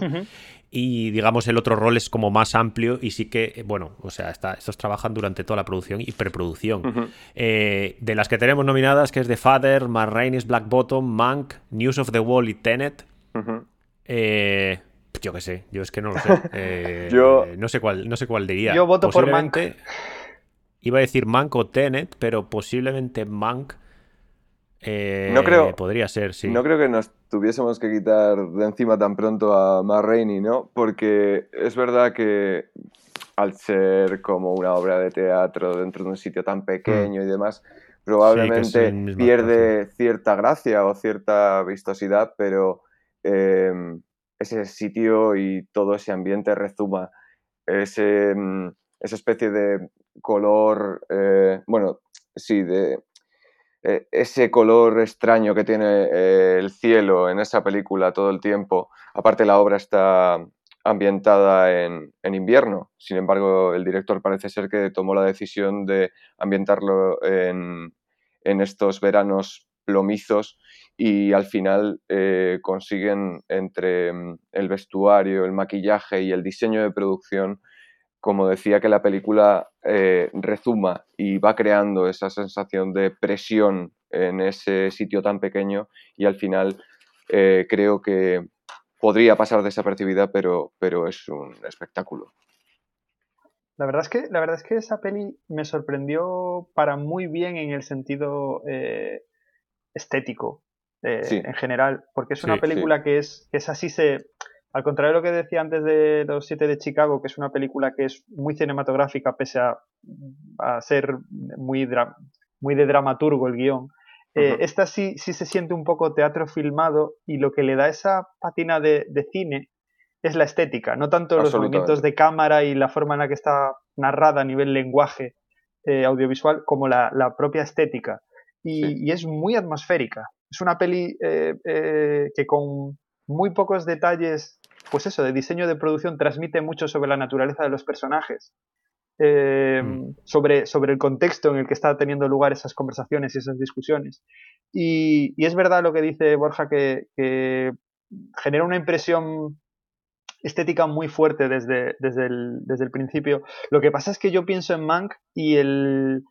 y digamos el otro rol es como más amplio y sí que, bueno, o sea, está, estos trabajan durante toda la producción y preproducción. Eh, de las que tenemos nominadas, que es The Father, Marraine's Black Bottom, Monk, News of the Wall y Tenet. eh, yo qué sé, yo es que no lo sé. Eh, yo, no sé cuál, no sé cuál diría. Yo voto por Mank. Iba a decir Mank o Tenet, pero posiblemente Mank. Eh, no creo, podría ser, sí. No creo que nos tuviésemos que quitar de encima tan pronto a Matt Rainey, ¿no? Porque es verdad que al ser como una obra de teatro dentro de un sitio tan pequeño y demás, probablemente pierde cierta gracia o cierta vistosidad, pero eh, ese sitio y todo ese ambiente rezuma ese, mm, esa especie de color, eh, bueno, sí, de eh, ese color extraño que tiene eh, el cielo en esa película todo el tiempo. Aparte la obra está ambientada en, invierno, sin embargo el director parece ser que tomó la decisión de ambientarlo en, estos veranos plomizos y al final eh, consiguen entre mm, el vestuario, el maquillaje y el diseño de producción como decía, que la película eh, rezuma y va creando esa sensación de presión en ese sitio tan pequeño y al final eh, creo que podría pasar desapercibida, pero, pero es un espectáculo. La verdad, es que, la verdad es que esa peli me sorprendió para muy bien en el sentido eh, estético, en general, porque es una película que, es, que es así, se, al contrario de lo que decía antes de Los Siete de Chicago, que es una película que es muy cinematográfica, pese a, ser muy, muy de dramaturgo el guion, eh, esta sí, sí se siente un poco teatro filmado y lo que le da esa patina de, cine es la estética, no tanto los movimientos de cámara y la forma en la que está narrada a nivel lenguaje eh, audiovisual, como la, propia estética. Y, es muy atmosférica. Es una peli eh, que con muy pocos detalles, pues eso, de diseño de producción, transmite mucho sobre la naturaleza de los personajes, eh, mm. sobre, sobre el contexto en el que está teniendo lugar esas conversaciones y esas discusiones. Y, es verdad lo que dice Borja, que, genera una impresión estética muy fuerte desde, desde, el, desde el principio. Lo que pasa es que yo pienso en Mank y el,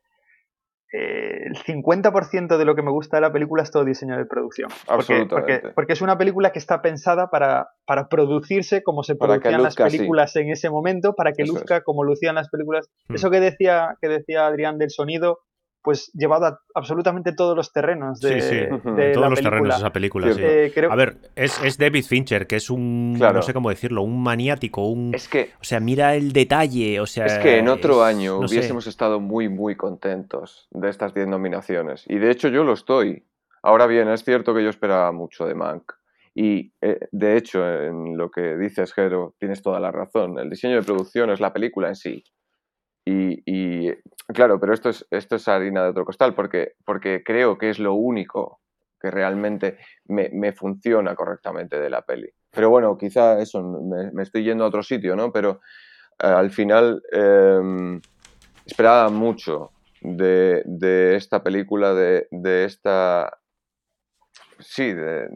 el 50% de lo que me gusta de la película es todo diseño de producción. Porque, porque, es una película que está pensada para, para producirse como se producían las películas en ese momento, para que luzca como lucían las películas. Hmm. Eso que decía, que decía Adrián del sonido, pues llevado a absolutamente todos los terrenos de, sí, sí. todos los terrenos de esa película. Sí. Eh, a ver, es, es, David Fincher, que es un, no sé cómo decirlo, un maniático, un... Es que... O sea, mira el detalle, o sea... Es que en otro año hubiésemos estado muy, muy contentos de estas 10 nominaciones. Y de hecho yo lo estoy. Ahora bien, es cierto que yo esperaba mucho de Mank. Y eh, de hecho, en lo que dices, Jero, tienes toda la razón. El diseño de producción es la película en sí. Y, claro, pero esto es, esto es harina de otro costal, porque, porque creo que es lo único que realmente me, funciona correctamente de la peli. Pero bueno, quizá eso, me, estoy yendo a otro sitio, ¿no? Pero eh, al final em, esperaba mucho de, esta película, de, de esta... Sí, de,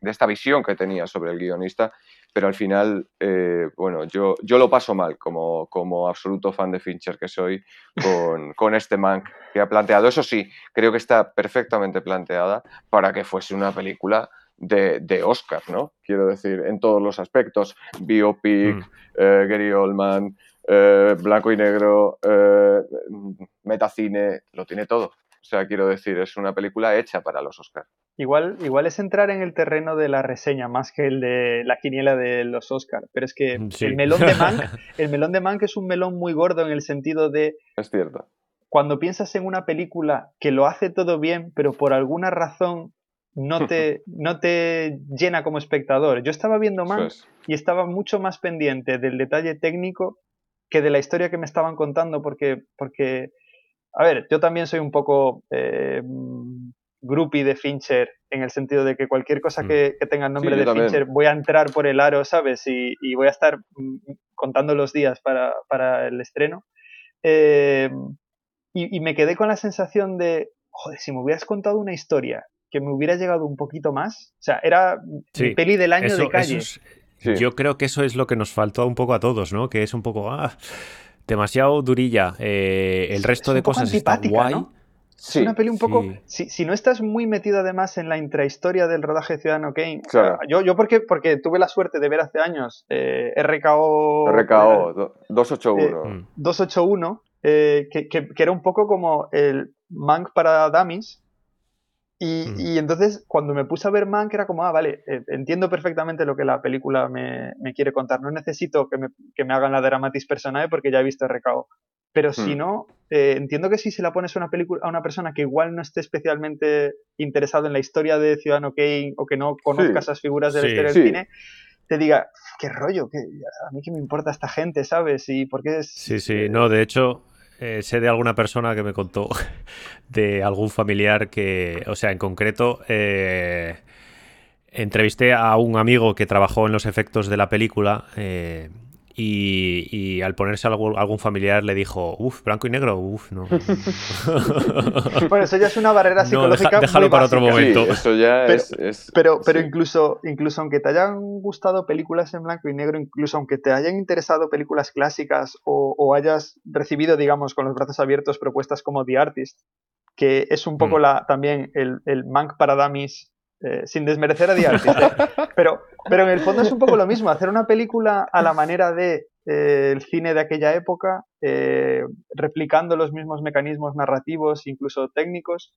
de, esta visión que tenía sobre el guionista pero al final, eh, bueno, yo, yo lo paso mal como, como absoluto fan de Fincher que soy con, con este man que ha planteado. Eso sí, creo que está perfectamente planteada para que fuese una película de, de, Oscar, ¿no? Quiero decir, en todos los aspectos, biopic, mm. eh, Gary Oldman, eh, blanco y negro, metacine, lo tiene todo. O sea, quiero decir, es una película hecha para los Oscars. Igual, igual es entrar en el terreno de la reseña más que el de la quiniela de los Oscars, pero es que mm, el melón de Mank, el melón de Mank es un melón muy gordo en el sentido de es cierto. Cuando piensas en una película que lo hace todo bien, pero por alguna razón no te, no te llena como espectador. Yo estaba viendo Mank y estaba mucho más pendiente del detalle técnico que de la historia que me estaban contando, porque, porque a ver, yo también soy un poco eh, groupie de Fincher en el sentido de que cualquier cosa mm. que, tenga el nombre de Fincher voy a entrar por el aro, ¿sabes? Y, voy a estar mm, contando los días para, el estreno. Eh, y, me quedé con la sensación de, joder, si me hubieras contado una historia que me hubiera llegado un poquito más, o sea, era mi peli del año de calle. Yo creo que eso es lo que nos faltó un poco a todos, ¿no? Que es un poco, ah, demasiado durilla. Eh, el resto de cosas está guay. Es una peli un poco. Si, no estás muy metido además en la intrahistoria del rodaje de Ciudadano Kane. Yo, yo porque, porque tuve la suerte de ver hace años eh, RKO. RKO, 281. 281, eh, que, que, era un poco como el Mank para Dummies. Y, entonces, cuando me puse a ver Mank, era como, ah, vale, eh, entiendo perfectamente lo que la película me, quiere contar. No necesito que me, que me hagan la dramatis personae porque ya he visto RKO. Pero si hmm. no, eh, entiendo que si se la pones a una, película, a una persona que igual no esté especialmente interesado en la historia de Ciudadano Kane o que no conozca esas figuras del del cine, te diga, qué rollo, que a mí qué me importa esta gente, ¿sabes? Y por qué es... Sí, sí, no, de hecho, eh, sé de alguna persona que me contó de algún familiar que, o sea, en concreto, eh, entrevisté a un amigo que trabajó en los efectos de la película. Eh, y, al ponerse algún, algún, familiar le dijo, uff, blanco y negro, uff, no. bueno, eso ya es una barrera psicológica. No, déjalo para otro momento. eso ya pero, es, Pero, pero incluso, incluso aunque te hayan gustado películas en blanco y negro, incluso aunque te hayan interesado películas clásicas o, o hayas recibido, digamos, con los brazos abiertos propuestas como The Artist, que es un poco mm. la, también el, el Mank para Dummies eh, sin desmerecer a The pero, pero en el fondo es un poco lo mismo, hacer una película a la manera de eh, el cine de aquella época, eh, replicando los mismos mecanismos narrativos, incluso técnicos,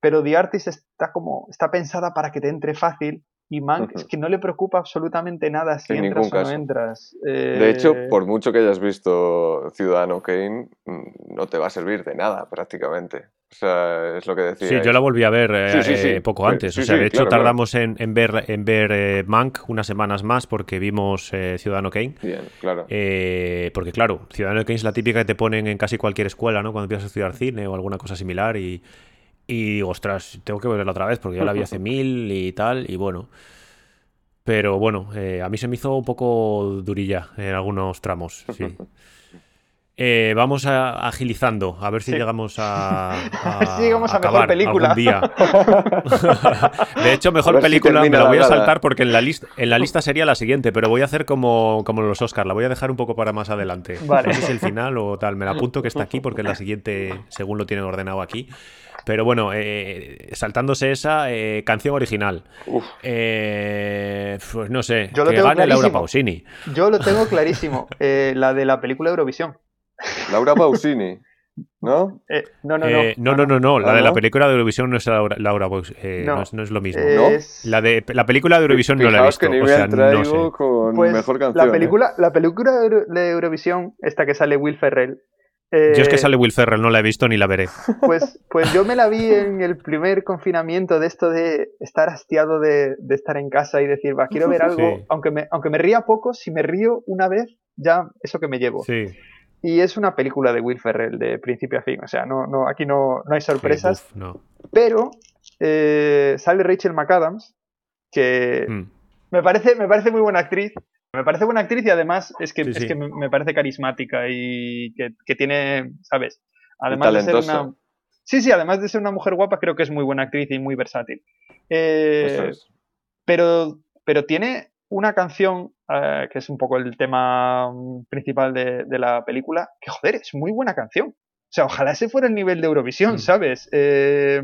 pero The Artist está como, está pensada para que te entre fácil y Mank es que no le preocupa absolutamente nada si entras o no entras. De hecho, por mucho que hayas visto Ciudadano Kane, mm, no te va a servir de nada prácticamente. O sea, es lo que decía. Sí, yo la volví a ver eh, eh, poco antes. o sea, de hecho, tardamos En, ver, en ver eh, Mank unas semanas más porque vimos Ciudadano Kane. Bien, claro. porque, claro, Ciudadano Kane es la típica que te ponen en casi cualquier escuela, ¿no? Cuando empiezas a estudiar cine o alguna cosa similar. Y, y digo, ostras, tengo que verla otra vez porque ya la vi hace mil y tal. Y bueno. Pero bueno, a mí se me hizo un poco durilla en algunos tramos, sí. Eh, vamos agilizando, a ver si llegamos a, a, si llegamos a, mejor película. Día. de hecho, mejor película me la voy a saltar porque en la, lista, en la lista sería la siguiente, pero voy a hacer como, como los Oscars, la voy a dejar un poco para más adelante. Vale. No sé si es el final o tal, me la apunto que está aquí porque en la siguiente, según lo tienen ordenado aquí. Pero bueno, eh, saltándose esa eh, canción original. pues no sé, Yo que gane Laura Pausini. Yo lo tengo clarísimo, la de la película Eurovisión. Laura Pausini. ¿No? Eh, no, no, no. Eh, no, no, no, La de la película de Eurovisión no es Laura, Laura eh, no. no, es, lo mismo. La, de, la película de Eurovisión no la he visto. Que o sea, no sé. con pues mejor canción. La película, la película de Eurovisión, esta que sale Will Ferrell. yo es que sale Will Ferrell, no la he visto ni la veré. Pues, pues yo me la vi en el primer confinamiento de esto de estar hastiado de, de estar en casa y decir, va, quiero ver algo, aunque, me, aunque me ría poco, si me río una vez, ya eso que me llevo. Sí. Y es una película de Will Ferrell de principio a fin. O sea, no, no, aquí no, no hay sorpresas. Pero eh, sale Rachel McAdams, que mm. me, parece, me parece muy buena actriz. Me parece buena actriz y además es que, es que me parece carismática y que, tiene, ¿sabes? Además de ser una. Sí, sí, además de ser una mujer guapa, creo que es muy buena actriz y muy versátil. Eh, pero, pero tiene una canción eh, que es un poco el tema mm, principal de, la película, que joder, es muy buena canción. O sea, ojalá ese fuera el nivel de Eurovisión, ¿sabes? Eh,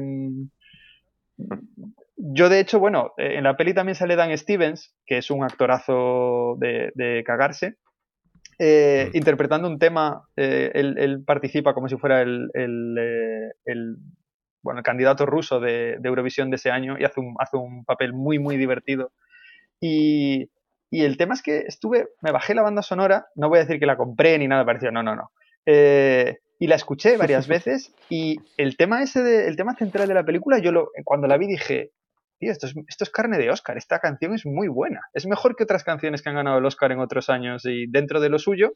yo, de hecho, bueno, en la peli también sale Dan Stevens, que es un actorazo de, cagarse, eh, interpretando un tema, él, participa como si fuera el, bueno, el candidato ruso de, Eurovisión de ese año y hace un, hace un papel muy, muy divertido. Y, y el tema es que estuve, me bajé la banda sonora, no voy a decir que la compré ni nada parecido, no, no, no. Eh, y la escuché varias veces y el tema ese, de, el tema central de la película, yo lo, cuando la vi dije, tío, esto es, esto es carne de Oscar, esta canción es muy buena, es mejor que otras canciones que han ganado el Oscar en otros años y dentro de lo suyo,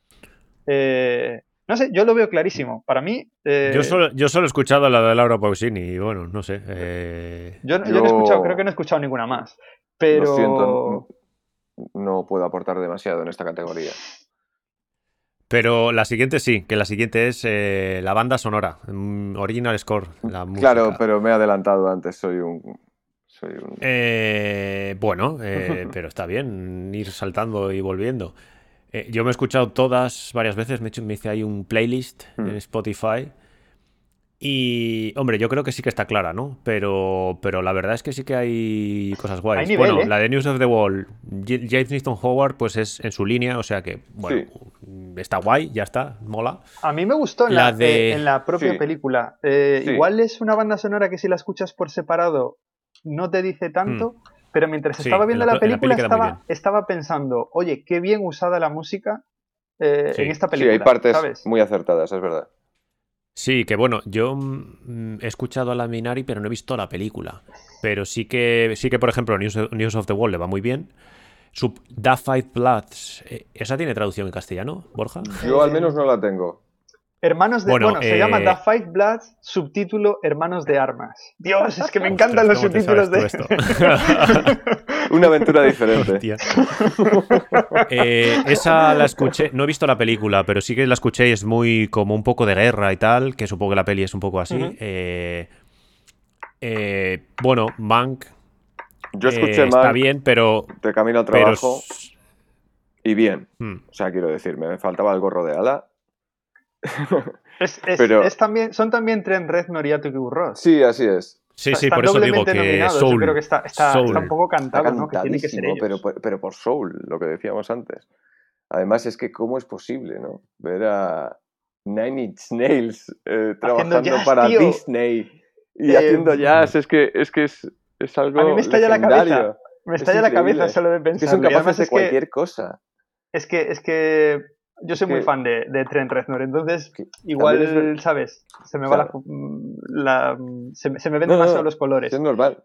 eh, no sé, yo lo veo clarísimo. Para mí. Eh, yo, solo, yo solo he escuchado la de Laura Pausini y bueno, no sé. Yo, yo... no he escuchado, creo que no he escuchado ninguna más. Pero. Lo siento, no puedo aportar demasiado en esta categoría. Pero la siguiente sí, que la siguiente es eh, la banda sonora, mm, original score. La claro, pero me he adelantado antes, soy un... Eh, bueno, eh, pero está bien ir saltando y volviendo. yo me he escuchado todas varias veces, me, hecho, me hice ahí un playlist en hmm. Spotify y, hombre, yo creo que sí que está clara, ¿no? Pero, pero la verdad es que sí que hay cosas guays. bueno, ¿eh? la de News of the Wall, James Niston Howard, pues es en su línea, o sea que, bueno, está guay, ya está, mola. A mí me gustó en la, eh, en la propia película. Eh, igual es una banda sonora que si la escuchas por separado no te dice tanto, hmm. pero mientras estaba viendo la, película estaba, estaba pensando, oye, qué bien usada la música en esta película. Sí, hay partes muy acertadas, es verdad. Sí, que bueno, yo mm, he escuchado a la Minari, pero no he visto la película. Pero sí que, sí que por ejemplo, News, of the World le va muy bien. Sub Da Five Bloods, eh, ¿esa tiene traducción en castellano, Borja? Yo al menos no la tengo. Hermanos de. Bueno, Bueno, se llama eh, The Five Bloods, subtítulo Hermanos de Armas. Dios, es que me Ostras, encantan los ¿cómo te subtítulos de esto? Una aventura diferente. Hostia. Eh, esa la escuché, no he visto la película, pero sí que la escuché y es muy como un poco de guerra y tal, que supongo que la peli es un poco así. Eh, eh, bueno, Mank Yo eh, escuché está mal bien, pero... de camino al trabajo y bien. hmm. O sea, quiero decir, me faltaba el gorro de ala. Es, es- Pero- es también, son también Trent Reznor y Atticus Ross. Sí, así es. Sí, O sea, sí, por eso digo que nominados. Yo Soul. creo que está, está, Soul. está un poco Está cantado, ¿no? Que tiene que ser pero, por- pero por Soul, lo que decíamos antes. Además, es que cómo es posible, ¿no? Ver a Nine Inch Nails eh, trabajando jazz, para tío. Disney y Eh, haciendo jazz. Es que es, que es, es algo A mí me estalla la cabeza. legendario. Me es estalla la increíble. cabeza solo de Es que pensar. son capaces de cualquier cosa. Es que, es que yo soy que- muy fan de, de Trent Reznor, entonces Que igual, es ¿sabes? Se me va la, Claro. la- se, me- se me ven No, no, demasiado no. los colores. Es normal.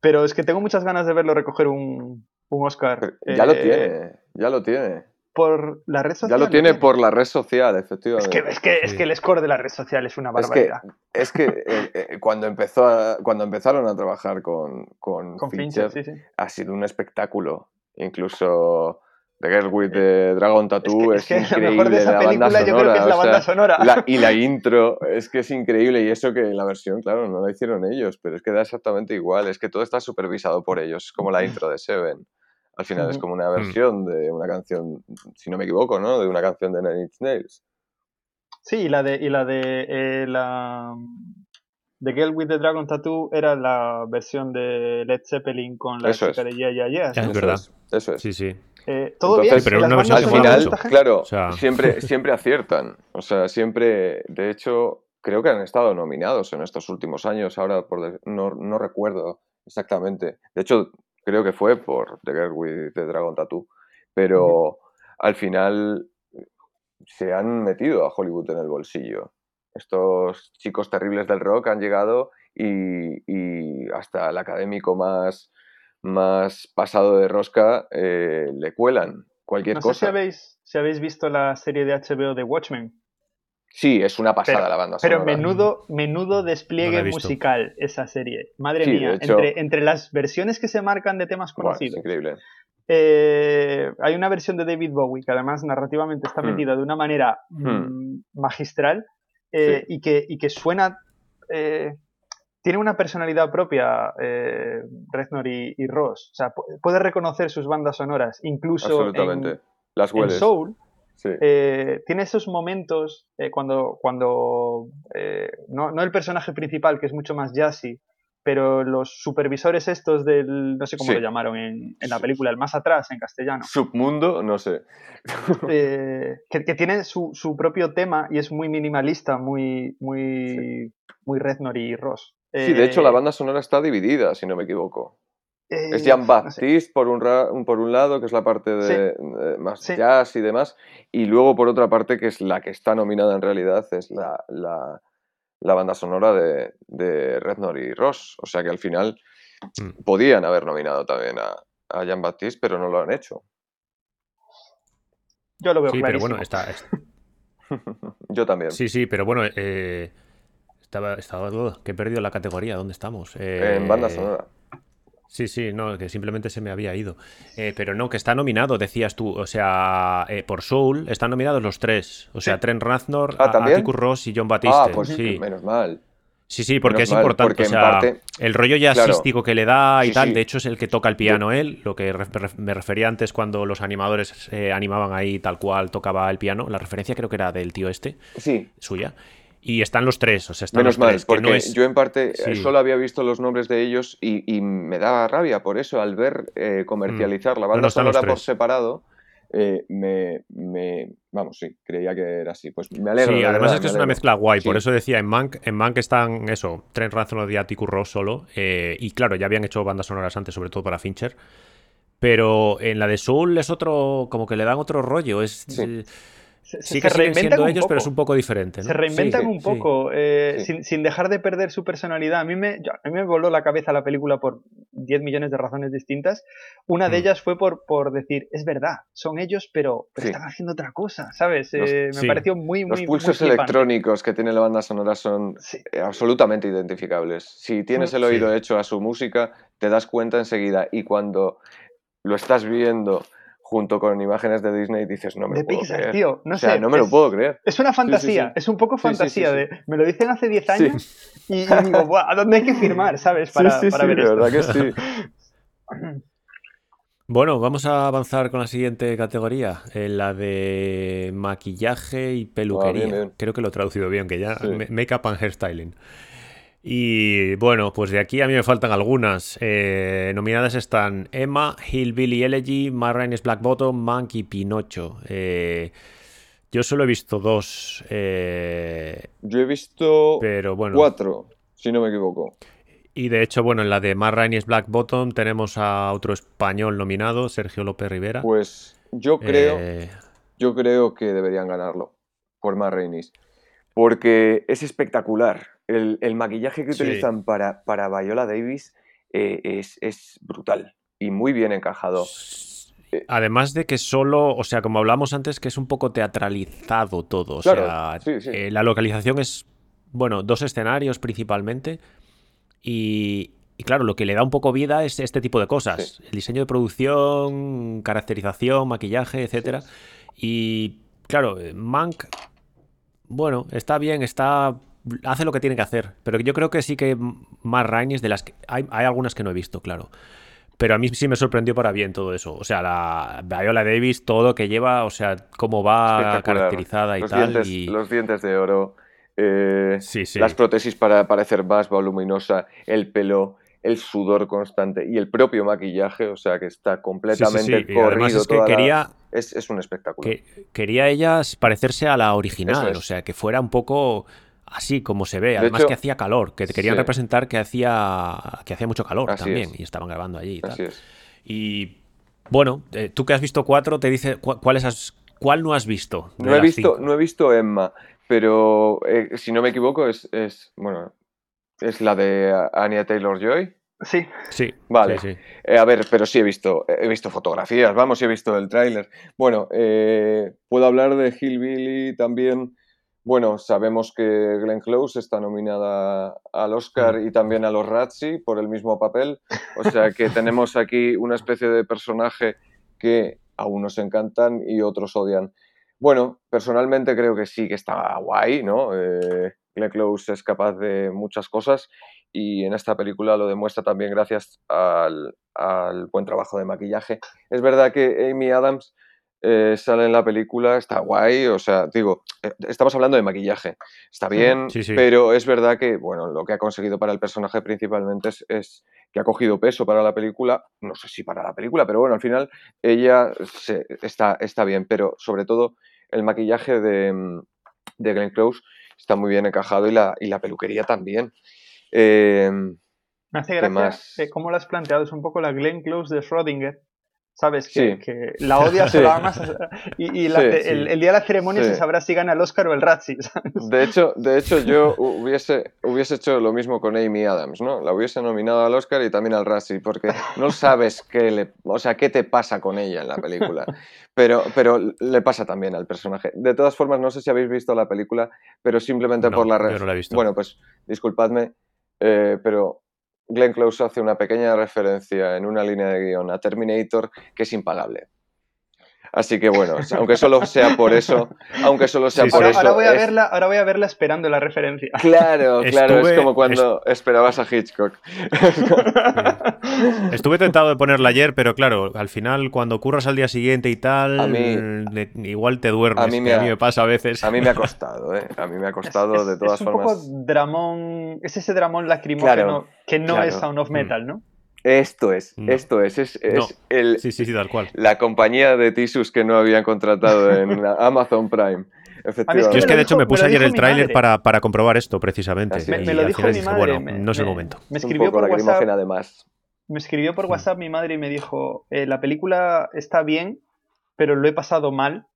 Pero es que tengo muchas ganas de verlo recoger un, un Oscar. Pero ya lo eh, tiene, ya lo tiene. Por la red Ya social. lo tiene ¿no? por la red social, Es efectivamente. que, es, que, es que el score de la red social es una Es que, barbaridad. es que eh, eh, cuando, empezó a- cuando empezaron a trabajar con, con, Con Fincher, Fincher, sí, sí. ha sido un espectáculo. Incluso The Girl with the Dragon Tattoo Es que, es que lo increíble. mejor de esa la banda película yo creo que es sonora, la o banda sea, sonora. la- y la intro es que es increíble. Y eso que la versión, claro, no la hicieron ellos, pero es que da exactamente igual. Es que todo está supervisado por ellos. Es como la intro de Seven. Al final es Ujú. como una versión de una canción, si no me equivoco, ¿no? De una canción de Nine Inch Nails. Sí, y la de, y la de eh, la The Girl with the Dragon Tattoo era la versión de Led Zeppelin con la Eso chica es. de Yeah Yeah Yeah. Ya, es Eso verdad. es, eso es. Sí, sí. Eh, todo Entonces, bien, pero una versión al final, claro, O sea- siempre, siempre aciertan. O sea, siempre, de hecho, creo que han estado nominados en estos últimos años. Ahora por de- no, no recuerdo exactamente. De hecho, creo que fue por The Girl with the Dragon Tattoo. Pero al final se han metido a Hollywood en el bolsillo. Estos chicos terribles del rock han llegado y, y hasta el académico más, más pasado de rosca eh, le cuelan cualquier No sé cosa. si habéis, si habéis visto la serie de HBO de Watchmen, Sí, es una pasada Pero- la banda pero sonora. menudo, menudo la despliegue musical esa serie. Madre Sí, mía, hecho- entre, entre las versiones que se marcan de temas Buah, es conocidos. increíble. Eh, hay una versión de David Bowie que además narrativamente está Hmm. metida de una manera Hmm. mm, magistral eh, Sí. y, que, y que suena. eh, tiene una personalidad propia eh, Reznor y, y Ross. O sea, pu- puede reconocer sus bandas sonoras, incluso Absolutamente. en, Las en. Soul. Sí. eh, tiene esos momentos eh, cuando, cuando eh, no, no el personaje principal, que es mucho más jazzy, pero los supervisores estos del, no sé cómo Sí. lo llamaron en, en la Sí. película, el más atrás en castellano, Submundo, no sé. eh, que, que tiene su, su propio tema y es muy minimalista, muy, muy, muy Reznor y Ross. Sí, de hecho Eh, la banda sonora está dividida, si no me equivoco. eh, Es Jean no sé. Baptiste por, un por un lado, que es la parte de, Sí. de más Sí. jazz y demás, y luego por otra parte, que es la que está nominada en realidad, es la, la- la banda sonora de, de Reznor y Ross. O sea que al final Mm. podían haber nominado también a, a Jean Baptiste, pero no lo han hecho. Yo lo veo Sí, pero bueno, está, es- Yo también. Sí, sí, pero bueno, eh, estaba, estaba que he perdido la categoría. ¿Dónde estamos? En banda Eh, sonora. Sí, sí, no, que simplemente se me había ido. Eh, pero no, que está nominado, decías tú. O sea, eh, por Soul están nominados los tres. O sea, Sí. Trent Reznor, Ah, Ross y John Batiste. Ah, pues sí. menos mal. Sí, sí, porque Menos es mal, importante. porque o sea, parte- el rollo jazzístico que le da y Sí, tal. sí. De hecho, es el que toca el piano él. Lo que ref- me refería antes cuando los animadores eh, animaban ahí tal cual tocaba el piano. La referencia creo que era del tío este, Sí, suya. Y están los tres, o sea, están Menos los mal, tres. que porque no es... yo en parte eh, Sí. solo había visto los nombres de ellos y, y me daba rabia por eso al ver eh, comercializar la Mm. No, banda no, sonora por separado. eh, me, me- Vamos, sí, creía que era así. Pues me alegro. Sí, de además es que es una mezcla guay, por eso decía, en Mank, en Mank están eso, Trent Reznor y Atticus Ross solo, eh, y claro, ya habían hecho bandas sonoras antes, sobre todo para Fincher, pero en la de Soul es otro, como que le dan otro rollo, es... Sí. eh, sí que siguen siendo ellos, pero es un poco diferente. Se reinventan un poco, eh, sin, dejar de perder su personalidad. A mí, me, a mí me voló la cabeza la película por 10 millones de razones distintas. Una de mm. ellas fue por, por decir, es verdad, son ellos, pero, están haciendo otra cosa, ¿sabes? Eh, me pareció muy, muy Los pulsos electrónicos que tiene la banda sonora son eh, absolutamente identificables. Si tienes el oído hecho a su música, te das cuenta enseguida. Y cuando lo estás viendo junto con imágenes de Disney dices, no me lo puedo creer. tío, no o sea, sé, no me lo puedo creer. Es una fantasía, es un poco fantasía de, me lo dicen hace 10 años y, digo, ¿a dónde hay que firmar, sabes? Para, para ver de verdad que sí. Bueno, vamos a avanzar con la siguiente categoría, en la de maquillaje y peluquería. Creo que lo he traducido bien, que ya make-up and hairstyling. Y bueno, pues de aquí a mí me faltan algunas. Eh, nominadas están Emma, Hillbilly Elegy, Marraines Black Bottom, Monkey Pinocho. Eh, yo solo he visto dos. Eh, yo he visto pero bueno. cuatro, si no me equivoco. Y de hecho, bueno, en la de Marraines Black Bottom tenemos a otro español nominado, Sergio López Rivera. Pues yo creo, yo creo que deberían ganarlo por Marraines. Porque es espectacular el, maquillaje que utilizan para, para Viola Davis eh, es, brutal y muy bien encajado. Eh, Además de que solo, o sea, como hablamos antes, que es un poco teatralizado todo. O sea, eh, la localización es, bueno, dos escenarios principalmente. Y, claro, lo que le da un poco vida es este tipo de cosas. El diseño de producción, caracterización, maquillaje, etcétera. Y claro, Mank, bueno, está bien, está hace lo que tiene que hacer. Pero yo creo que sí que más Raines de las que. Hay, algunas que no he visto, claro. Pero a mí sí me sorprendió para bien todo eso. O sea, la Viola Davis, todo que lleva, o sea, cómo va caracterizada y tal. Los dientes de oro, eh, las prótesis para parecer más voluminosa, el pelo, el sudor constante y el propio maquillaje, o sea, que está completamente corrido. es que quería. Es, un espectáculo. Que, quería ellas parecerse a la original, o sea, que fuera un poco así como se ve. Además que hacía calor, que te querían representar que hacía, que hacía mucho calor también. Y estaban grabando allí y tal. Y bueno, eh, tú que has visto cuatro, te dice cuál, cuál no has visto. No he visto, no he visto Emma, pero eh, si no me equivoco es, bueno, es la de Anya Taylor Joy. Sí. Sí. Vale. Eh, a ver, pero sí he visto, he visto fotografías, vamos, he visto el tráiler. Bueno, puedo hablar de Hillbilly también bueno, sabemos que Glenn Close está nominada al Oscar y también a los Razzie por el mismo papel. O sea que tenemos aquí una especie de personaje que a unos encantan y otros odian. Bueno, personalmente creo que sí que está guay, ¿no? Eh, Glenn Close es capaz de muchas cosas y en esta película lo demuestra también gracias al, al buen trabajo de maquillaje. Es verdad que Amy Adams eh, sale en la película, está guay, o sea, digo, eh, estamos hablando de maquillaje, está bien, pero es verdad que, bueno, lo que ha conseguido para el personaje principalmente es, que ha cogido peso para la película, no sé si para la película, pero bueno, al final ella se, está, está bien, pero sobre todo el maquillaje de, mm, de Glenn Close está muy bien encajado y la, y la peluquería también. Em, Me hace gracia cómo lo has planteado, es un poco la Glenn Close de Schrödinger, ¿Sabes? Que, la odias o la amas. Y, el, día de la ceremonia se sabrá si gana el Oscar o el Razzie. De hecho, de hecho, yo hubiese, hubiese hecho lo mismo con Amy Adams, ¿no? La hubiese nominado al Oscar y también al Razzie, porque no sabes qué, le, o sea, qué te pasa con ella en la película. Pero, pero le pasa también al personaje. De todas formas, no sé si habéis visto la película, pero simplemente por la red. Bueno, pues disculpadme, eh, pero Glenn Close hace una pequeña referencia en una línea de guion a Terminator que es impagable. Así que bueno, aunque solo sea por eso, aunque solo sea por eso. Ahora voy, a verla, ahora voy a verla esperando la referencia. Claro, claro, es como cuando esperabas a Hitchcock. Estuve tentado de ponerla ayer, pero claro, al final cuando curras al día siguiente y tal, igual te duermes. A mí, me, a mí me pasa a veces. A mí me ha costado, ¿eh? A mí me ha costado de todas formas. Es un poco dramón, es ese dramón lacrimógeno que no es Sound of Metal, ¿no? Esto es, esto es, es, el, sí, sí, sí, tal cual. la compañía de Tisus que no habían contratado en Amazon Prime. Efectivamente. Yo es que de hecho me puse ayer el tráiler para, para, comprobar esto precisamente. Me, lo dijo mi madre. bueno, no es el momento. Me escribió por WhatsApp. Además. Me escribió por WhatsApp mi madre y me dijo, eh, la película está bien, pero lo he pasado mal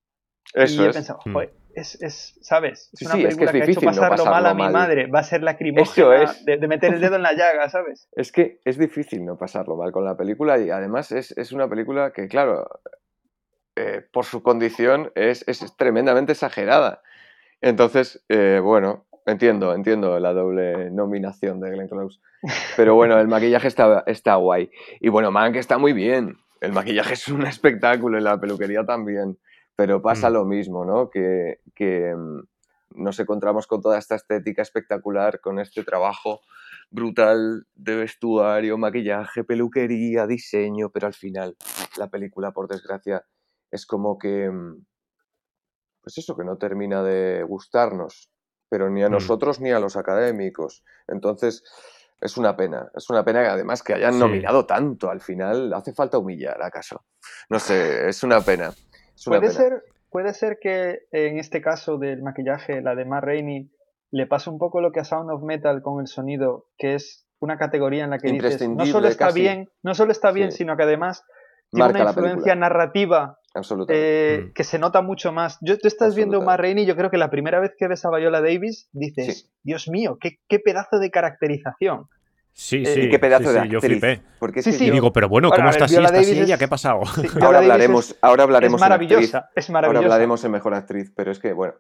Eso y he es. pensado, Mm. Es, es, ¿sabes? Es Sí, una sí, es que película es que, ha hecho difícil no pasarlo mal pasarlo a mi madre. Va a ser lacrimógena de, de meter el dedo en la llaga, ¿sabes? Es que es difícil no pasarlo mal con la película y además es, es una película que, claro, eh, por su condición es, es tremendamente exagerada. Entonces, eh, bueno, entiendo, entiendo la doble nominación de Glenn Close. Pero bueno, el maquillaje está, está guay. Y bueno, Mank está muy bien. El maquillaje es un espectáculo y la peluquería también. Pero pasa Mm. lo mismo, ¿no? Que, que mm, nos encontramos con toda esta estética espectacular, con este trabajo brutal de vestuario, maquillaje, peluquería, diseño, pero al final la película, por desgracia, es como que, mm, pues eso, que no termina de gustarnos, pero ni a Mm. nosotros ni a los académicos. Entonces, es una pena, es una pena que además que hayan Sí. nominado tanto al final, hace falta humillar, ¿acaso? No sé, es una pena. Puede ser, puede ser que en este caso del maquillaje, la de Matt Rainey, le pase un poco lo que a Sound of Metal con el sonido, que es una categoría en la que dices, no solo está casi. bien, no solo está bien, Sí. sino que además tiene Marca una la influencia narrativa absolutamente. eh, Mm. que se nota mucho más. Yo, tú estás viendo. Matt Rainey, yo creo que la primera vez que ves a Viola Davis dices, Sí. Dios mío, qué, qué pedazo de caracterización. Sí, Eh, sí. y qué pedazo sí, de yo actriz. flipé. Porque es Sí, sí. Y yo- digo, pero bueno, ¿cómo está así? ¿Está así ella? es- ¿Qué ha pasado? Ahora hablaremos, es, ahora es hablaremos en actriz. maravillosa, es Ahora maravillosa. hablaremos en mejor actriz, pero es que, bueno.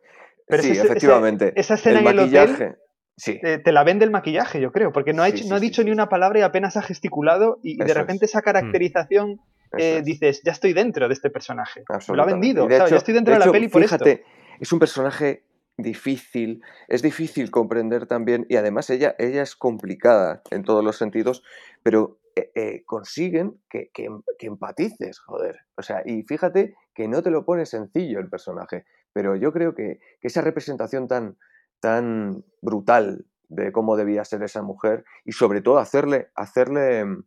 Pero sí, ese- ese- efectivamente. esa escena el en el hotel, maquillaje. Sí. te, te la vende el maquillaje, yo creo, porque no ha, Sí, hecho- sí, no ha sí, dicho sí, ni una palabra y apenas ha gesticulado y, de es. repente esa caracterización eso eh, es. dices, ya estoy dentro de este personaje. Lo ha vendido, ya estoy dentro de, la peli por fíjate, esto. es un personaje difícil, es difícil comprender también, y además ella, ella es complicada en todos los sentidos, pero eh, eh, consiguen que, que em- empatices, joder. O sea, y fíjate que no te lo pone sencillo el personaje, pero yo creo que, que esa representación tan, tan brutal de cómo debía ser esa mujer, y sobre todo hacerle, hacerle em,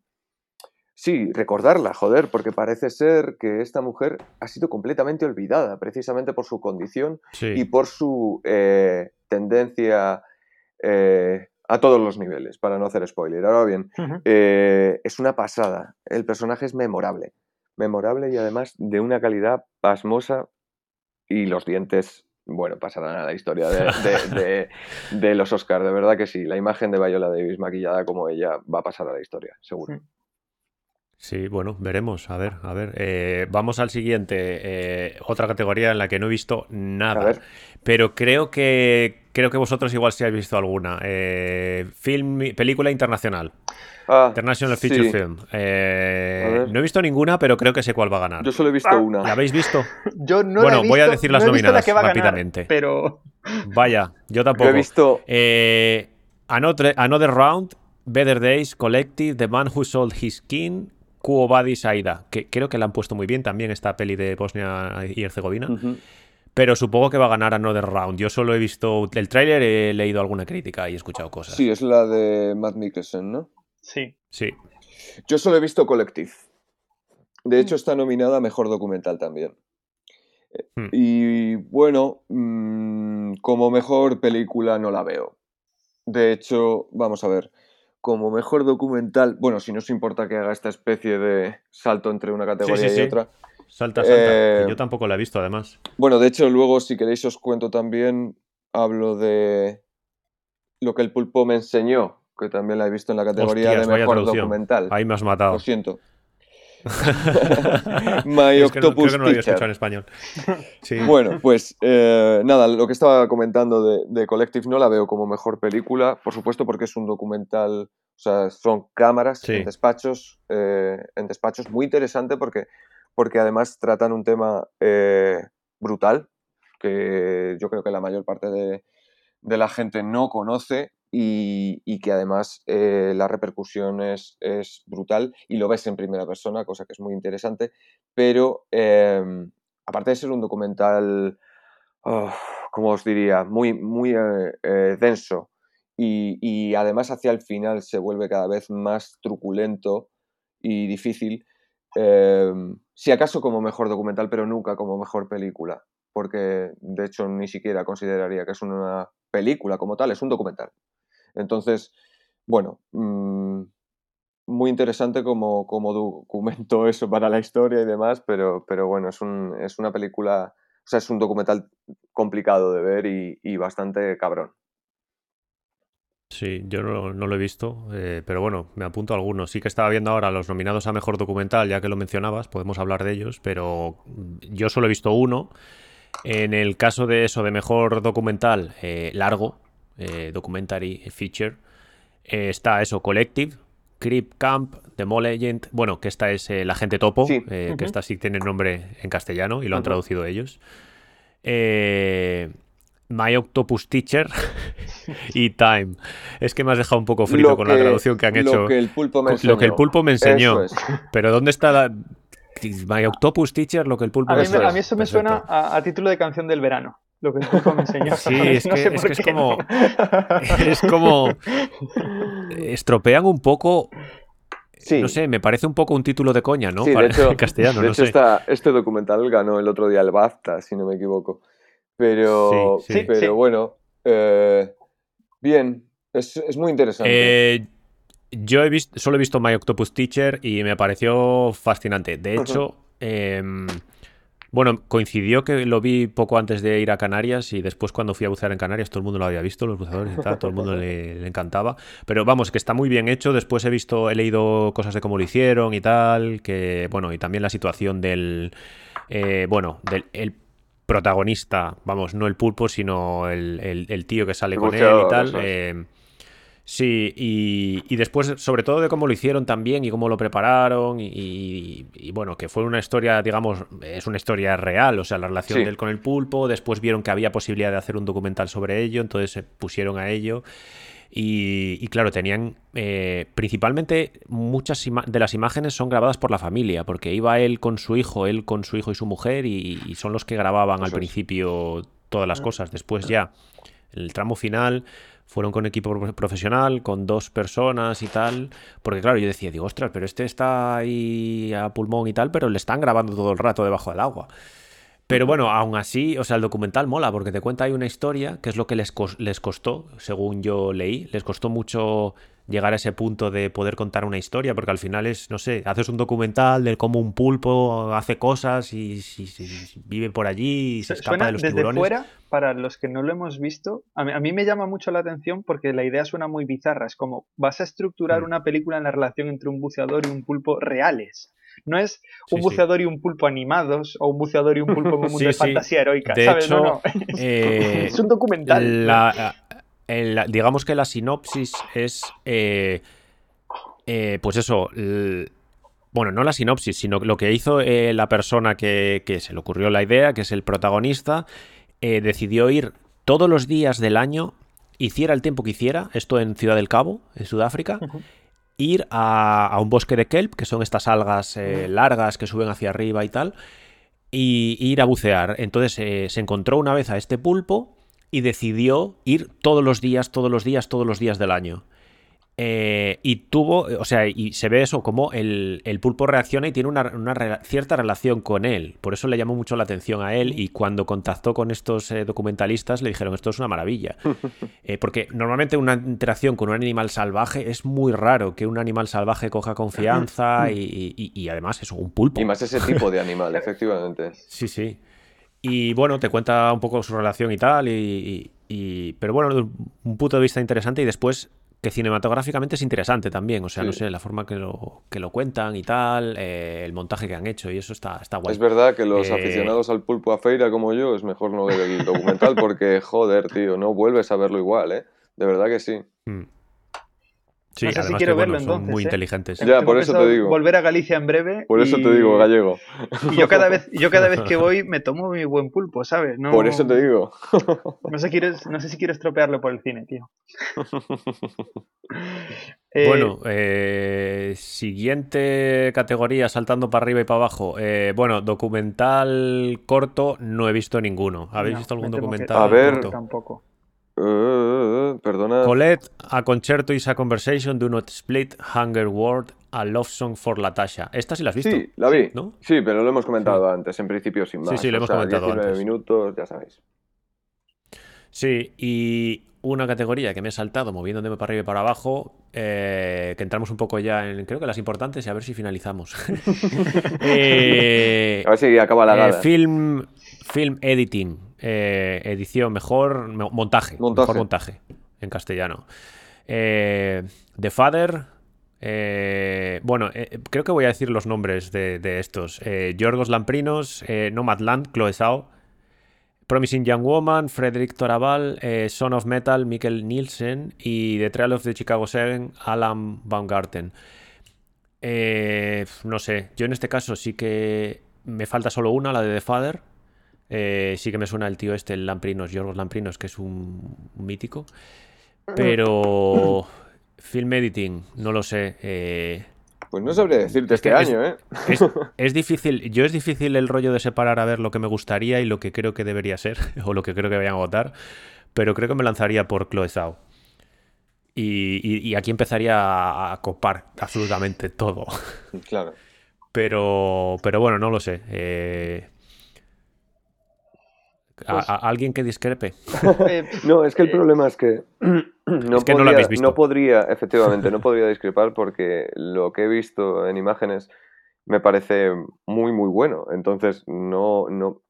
Sí, recordarla, joder, porque parece ser que esta mujer ha sido completamente olvidada, precisamente por su condición Sí. y por su eh, tendencia eh, a todos los niveles, para no hacer spoiler. Ahora bien, eh, es una pasada. El personaje es memorable. Memorable y además de una calidad pasmosa y los dientes, bueno, pasarán a la historia de, de- de- de los Oscars. De verdad que sí, la imagen de Viola Davis maquillada como ella va a pasar a la historia, seguro. Sí, bueno, veremos. A ver, a ver. Eh, vamos al siguiente. eh, otra categoría en la que no he visto nada. A ver. Pero creo que creo que vosotros igual sí habéis visto alguna. Eh, film, película internacional. Ah, International Feature sí. Film. Eh, A ver. no he visto ninguna, pero creo que sé cuál va a ganar. Yo solo he visto Ah, una. ¿La habéis visto? Yo no Bueno, la he voy a visto- decir las no visto la nominadas ganar, rápidamente. pero Vaya, yo Yo tampoco. he visto. Eh, another, Another Round, Better Days, Collective, The Man Who Sold His Skin, Quo Vadis Aida, que creo que la han puesto muy bien también esta peli de Bosnia y Herzegovina, pero supongo que va a ganar Another Round. Yo solo he visto el tráiler, he leído alguna crítica y he escuchado cosas. Sí, es la de Matt Mikkelsen, ¿no? sí. Sí. Yo solo he visto Collective. De hecho, está nominada a Mejor Documental también. Hmm. Y bueno, mm, como mejor película no la veo. De hecho, vamos a ver, como mejor documental, bueno, si no os importa que haga esta especie de salto entre una categoría sí, sí. y otra. Salta, salta. Eh, que yo tampoco la he visto, además. Bueno, de hecho, luego, si queréis, os cuento también, hablo de lo que el pulpo me enseñó, que también la he visto en la categoría Hostias, de mejor documental. Ahí me has matado. Lo siento. My Es que no- Octopus creo que no lo había escuchado en español. Sí. Bueno, pues eh, nada, lo que estaba comentando de, de Collective no la veo como mejor película, por supuesto porque es un documental, o sea, son cámaras Sí. en despachos, eh, en despachos muy interesante porque, porque además tratan un tema eh, brutal que yo creo que la mayor parte de, de la gente no conoce y, que además eh, la repercusión es, brutal y lo ves en primera persona, cosa que es muy interesante, pero em, aparte de ser un documental, oh, como os diría, muy, muy eh, eh, denso y, y además hacia el final se vuelve cada vez más truculento y difícil, em, si acaso como mejor documental, pero nunca como mejor película, porque de hecho ni siquiera consideraría que es una película como tal, es un documental. Entonces, bueno, mm, muy interesante como, como documento eso para la historia y demás, pero, pero bueno, es, un- es una película sea, es un documental complicado de ver y, bastante cabrón. Sí, yo no, lo he visto, eh, pero bueno, me apunto a algunos. Sí que estaba viendo ahora los nominados a Mejor Documental, ya que lo mencionabas, podemos hablar de ellos, pero yo solo he visto uno. En el caso de eso, de Mejor Documental eh, largo, eh, Documentary Feature, está eso, Collective, Creep Camp, The Mole Legend, bueno, que esta es La Gente Topo, que esta sí tiene nombre en castellano y lo han traducido ellos. Eh, My Octopus Teacher y Time. Es que me has dejado un poco frito con la traducción que han hecho. Lo que el pulpo me enseñó. Lo que el pulpo me enseñó. Pero ¿dónde está la... My Octopus Teacher, lo que el pulpo a me enseñó? A mí eso me suena a, título de canción del verano. Lo que pulpo me enseñó. Sí, es que, es, que es, como... Es como... Estropean un poco Sí. No sé, me parece un poco un título de coña, ¿no? Sí, Para, de hecho, en castellano, de no hecho sé. este documental ganó el otro día el BAFTA, si no me equivoco. Pero, Sí, sí. pero bueno, eh, bien, es, es muy interesante. Eh, yo he visto, solo he visto My Octopus Teacher y me pareció fascinante. De hecho, em, bueno, coincidió que lo vi poco antes de ir a Canarias y después cuando fui a bucear en Canarias todo el mundo lo había visto, los buceadores y tal, todo el mundo le, le encantaba. Pero vamos, que está muy bien hecho. Después he visto, he leído cosas de cómo lo hicieron y tal, que bueno, y también la situación del, eh, bueno, del el protagonista, vamos, no el pulpo, sino el, el- el tío que sale El con él y tal. eh, Sí, y, y después, sobre todo de cómo lo hicieron también y cómo lo prepararon, y, y- y bueno, que fue una historia, digamos, es una historia real, o sea, la relación Sí. de él con el pulpo, después vieron que había posibilidad de hacer un documental sobre ello, entonces se pusieron a ello, y, y claro, tenían, eh, principalmente muchas de las imágenes son grabadas por la familia, porque iba él con su hijo, él con su hijo y su mujer, y, y son los que grababan al es. principio todas las cosas, después ya, el tramo final fueron con equipo pro- profesional, con dos personas y tal. Porque claro, yo decía, digo, ostras, pero este está ahí a pulmón y tal, pero le están grabando todo el rato debajo del agua. Pero bueno, aún así, o sea, el documental mola porque te cuenta ahí una historia, que es lo que les, les costó, según yo leí, les costó mucho llegar a ese punto de poder contar una historia, porque al final es, no sé, haces un documental de cómo un pulpo hace cosas y, y- y vive por allí y se escapa Suena de los desde tiburones. fuera, para los que no lo hemos visto, a mí, a mí me llama mucho la atención porque la idea suena muy bizarra. Es como, vas a estructurar Mm. una película en la relación entre un buceador y un pulpo reales. No es un Sí, sí. buceador y un pulpo animados o un buceador y un pulpo en un mundo Sí, de sí. fantasía heroica. De ¿sabes? hecho, no, no. eh, es un documental. La- el- digamos que la sinopsis es, eh, eh, pues eso, bueno, no la sinopsis, sino lo que hizo eh, la persona que, que se le ocurrió la idea, que es el protagonista, decidió ir todos los días del año, hiciera el tiempo que hiciera, esto en Ciudad del Cabo, en Sudáfrica, ir a, a un bosque de kelp, que son estas algas largas que suben hacia arriba y tal, y ir a bucear. Entonces se encontró una vez a este pulpo y decidió ir todos los días, todos los días, todos los días del año. Eh, y tuvo, o sea, y se ve eso, como el, el pulpo reacciona y tiene una, una cierta relación con él. Por eso le llamó mucho la atención a él y cuando contactó con estos eh, documentalistas le dijeron, esto es una maravilla. Eh, porque normalmente una interacción con un animal salvaje es muy raro que un animal salvaje coja confianza y, y- y además es un pulpo. Y más ese tipo de animal, efectivamente. Sí, sí. Y bueno, te cuenta un poco su relación y tal, y, y- pero bueno, un punto de vista interesante y después que cinematográficamente es interesante también, o sea, no sé, la forma que lo, que lo cuentan y tal, eh, el montaje que han hecho y eso está, está guay. Es verdad que los Eh, aficionados al pulpo a feira como yo es mejor no ver el documental porque, joder, tío, no vuelves a verlo igual, ¿eh? De verdad que sí. Mm. Sí, No sé si además quiero que, bueno, verlo son entonces, muy ¿eh? inteligentes. Ya, por eso te digo. Volver a Galicia en breve. Por eso y- te digo, gallego. y yo cada vez, yo cada vez que voy me tomo mi buen pulpo, ¿sabes? No, Por eso te digo. No sé, quiero, no sé si quiero estropearlo por el cine, tío. Eh, Bueno, eh, siguiente categoría, saltando para arriba y para abajo. Eh, bueno, documental corto, no he visto ninguno. ¿Habéis no, visto algún me temo que documental A ver. corto? Tampoco. Eh, perdona. Colette, A Concerto is a Conversation, Do Not Split, Hunger Word, A Love Song for Latasha. ¿Esta sí la has visto? Sí, la vi. ¿No? Sí, pero lo hemos comentado antes, en principio sin Sí, más. sí, lo O hemos sea, comentado 19 antes. minutos, ya sabéis. Sí, y una categoría que me he saltado moviéndome para arriba y para abajo, eh, que entramos un poco ya en, creo que las importantes, y a ver si finalizamos. Eh, a ver si acaba la gala. film, film editing, edición, mejor montaje, montaje, mejor montaje en castellano. The Father, bueno, creo que voy a decir los nombres de, estos. Yorgos Lamprinos, Nomadland, Chloe Sao, Promising Young Woman, Frederick Toraval, eh, Son of Metal, Mikkel Nielsen y The Trial of the Chicago Seven, Alan Baumgarten. Eh, no sé, yo en este caso sí que me falta solo una, la de The Father. Eh, sí que me suena el tío este, el Lamprinos, Yorgos Lamprinos, que es un, mítico. Pero film editing, no lo sé. Pues no sabría decirte este año, ¿eh? Es, difícil, yo es difícil el rollo de separar a ver lo que me gustaría y lo que creo que debería ser, o lo que creo que vayan a votar, pero creo que me lanzaría por Chloe Zhao. Y, aquí empezaría a, copar absolutamente todo. Claro. Pero, pero bueno, no lo sé. Eh, pues alguien que discrepe? Eh, no, es que el problema es que no, podría, no, podría, efectivamente, no podría discrepar porque lo que he visto en imágenes me parece muy, muy bueno. Entonces, no, no,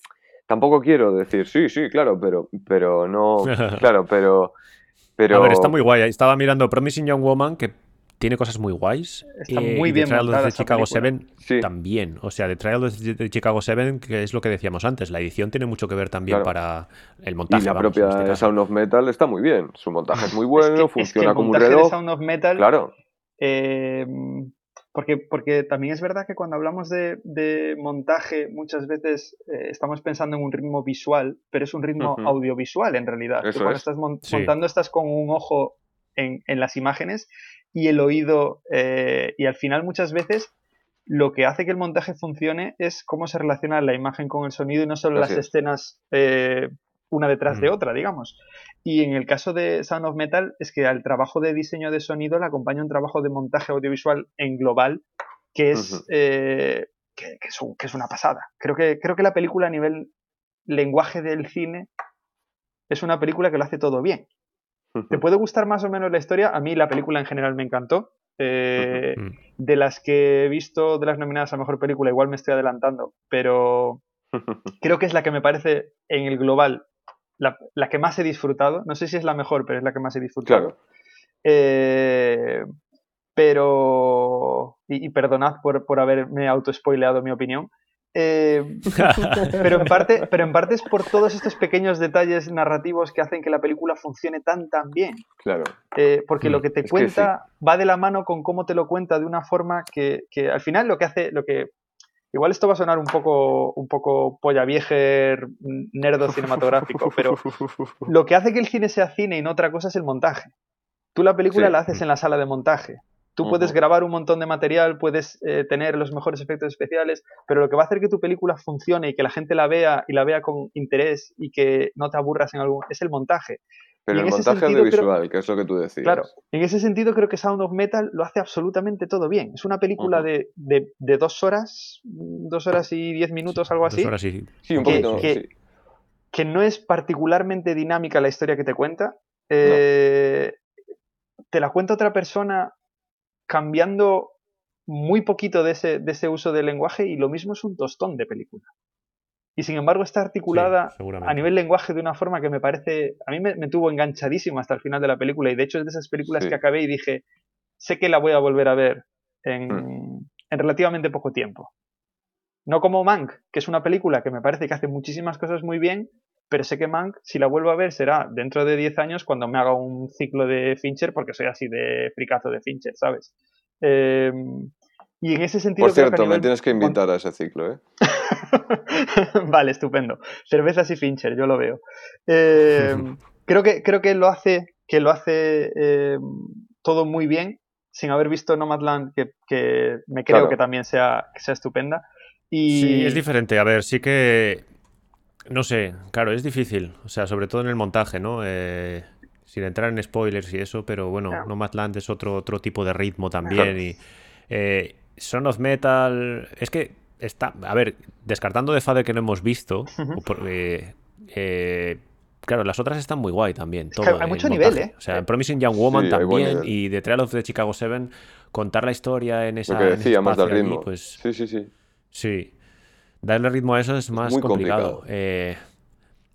tampoco quiero decir, sí, sí, claro, pero, pero no, claro, pero, pero... A ver, está muy guay. Estaba mirando Promising Young Woman, que tiene cosas muy guays. Está eh, muy bien The Trial de Chicago 7 también. O sea, The Trial de Chicago 7, que es lo que decíamos antes, la edición tiene mucho que ver también para el montaje. Y la propia este Sound of Metal está muy bien. Su montaje es muy bueno, funciona como un reloj. De Sound of Metal, claro. Eh, porque, porque también es verdad que cuando hablamos de, montaje, muchas veces eh, estamos pensando en un ritmo visual, pero es un ritmo audiovisual en realidad. cuando estás montando, estás con un ojo en, en las imágenes y el oído. Eh, y al final muchas veces lo que hace que el montaje funcione es cómo se relaciona la imagen con el sonido y no solo las escenas eh, una detrás de otra, digamos. Y en el caso de Sound of Metal es que al trabajo de diseño de sonido le acompaña un trabajo de montaje audiovisual en global que es, eh, que, es una pasada. Creo que, creo que la película a nivel lenguaje del cine es una película que lo hace todo bien. ¿Te puede gustar más o menos la historia? A mí la película en general me encantó. Eh, de las que he visto, de las nominadas a Mejor Película, igual me estoy adelantando, pero creo que es la que me parece en el global la, que más he disfrutado. No sé si es la mejor, pero es la que más he disfrutado. Eh, pero, y, perdonad por, por haberme auto-spoileado mi opinión, eh, pero, en parte, pero en parte es por todos estos pequeños detalles narrativos que hacen que la película funcione tan tan bien. Claro. Eh, porque lo mm, que te cuenta va de la mano con cómo te lo cuenta de una forma que, que, al final lo que hace, lo que igual esto va a sonar un poco, un poco polla viejer, nerdo cinematográfico, pero lo que hace que el cine sea cine y no otra cosa es el montaje. Tú la película la haces en la sala de montaje. Tú puedes grabar un montón de material, puedes eh, tener los mejores efectos especiales, pero lo que va a hacer que tu película funcione y que la gente la vea y la vea con interés y que no te aburras en algún es el montaje. Pero el montaje audiovisual, que es lo que tú decías. Claro, en ese sentido creo que Sound of Metal lo hace absolutamente todo bien. Es una película de, dos horas, dos horas y diez minutos, algo así. Dos horas y... Sí, un poquito, que, que, no es particularmente dinámica la historia que te cuenta. Eh, te la cuenta otra persona cambiando muy poquito de ese, de ese uso del lenguaje y lo mismo es un tostón de película. Y sin embargo está articulada a nivel lenguaje de una forma que me parece, a mí me, tuvo enganchadísimo hasta el final de la película y de hecho es de esas películas que acabé y dije, sé que la voy a volver a ver en, hmm. en relativamente poco tiempo. No como Mank, que es una película que me parece que hace muchísimas cosas muy bien, pero sé que Mank, si la vuelvo a ver, será dentro de 10 años cuando me haga un ciclo de Fincher, porque soy así de fricazo de Fincher, ¿sabes? Em, y en ese sentido. Por cierto, me tienes que invitar a ese ciclo, ¿eh? vale, estupendo. Cervezas y Fincher, yo lo veo. Em, creo, que, creo que lo hace, que lo hace em, todo muy bien, sin haber visto Nomadland, que, que me creo que también sea, que sea estupenda. Y... Sí, es diferente. A ver, sí que no sé, claro, es difícil. O sea, sobre todo en el montaje, ¿no? Eh, sin entrar en spoilers y eso, pero bueno, No Nomadland es otro, otro tipo de ritmo también. Y eh, Son of Metal. Es que está. A ver, descartando de Father que no hemos visto, eh, claro, las otras están muy guay también. Que hay mucho nivel, ¿eh? O sea, en Promising Young Woman Sí, también y The Trial of the Chicago Seven, contar la historia en esa. Lo que en ese decíamos del ritmo. pues Sí, sí, sí. sí. Darle ritmo a eso es más muy complicado. complicado. Eh,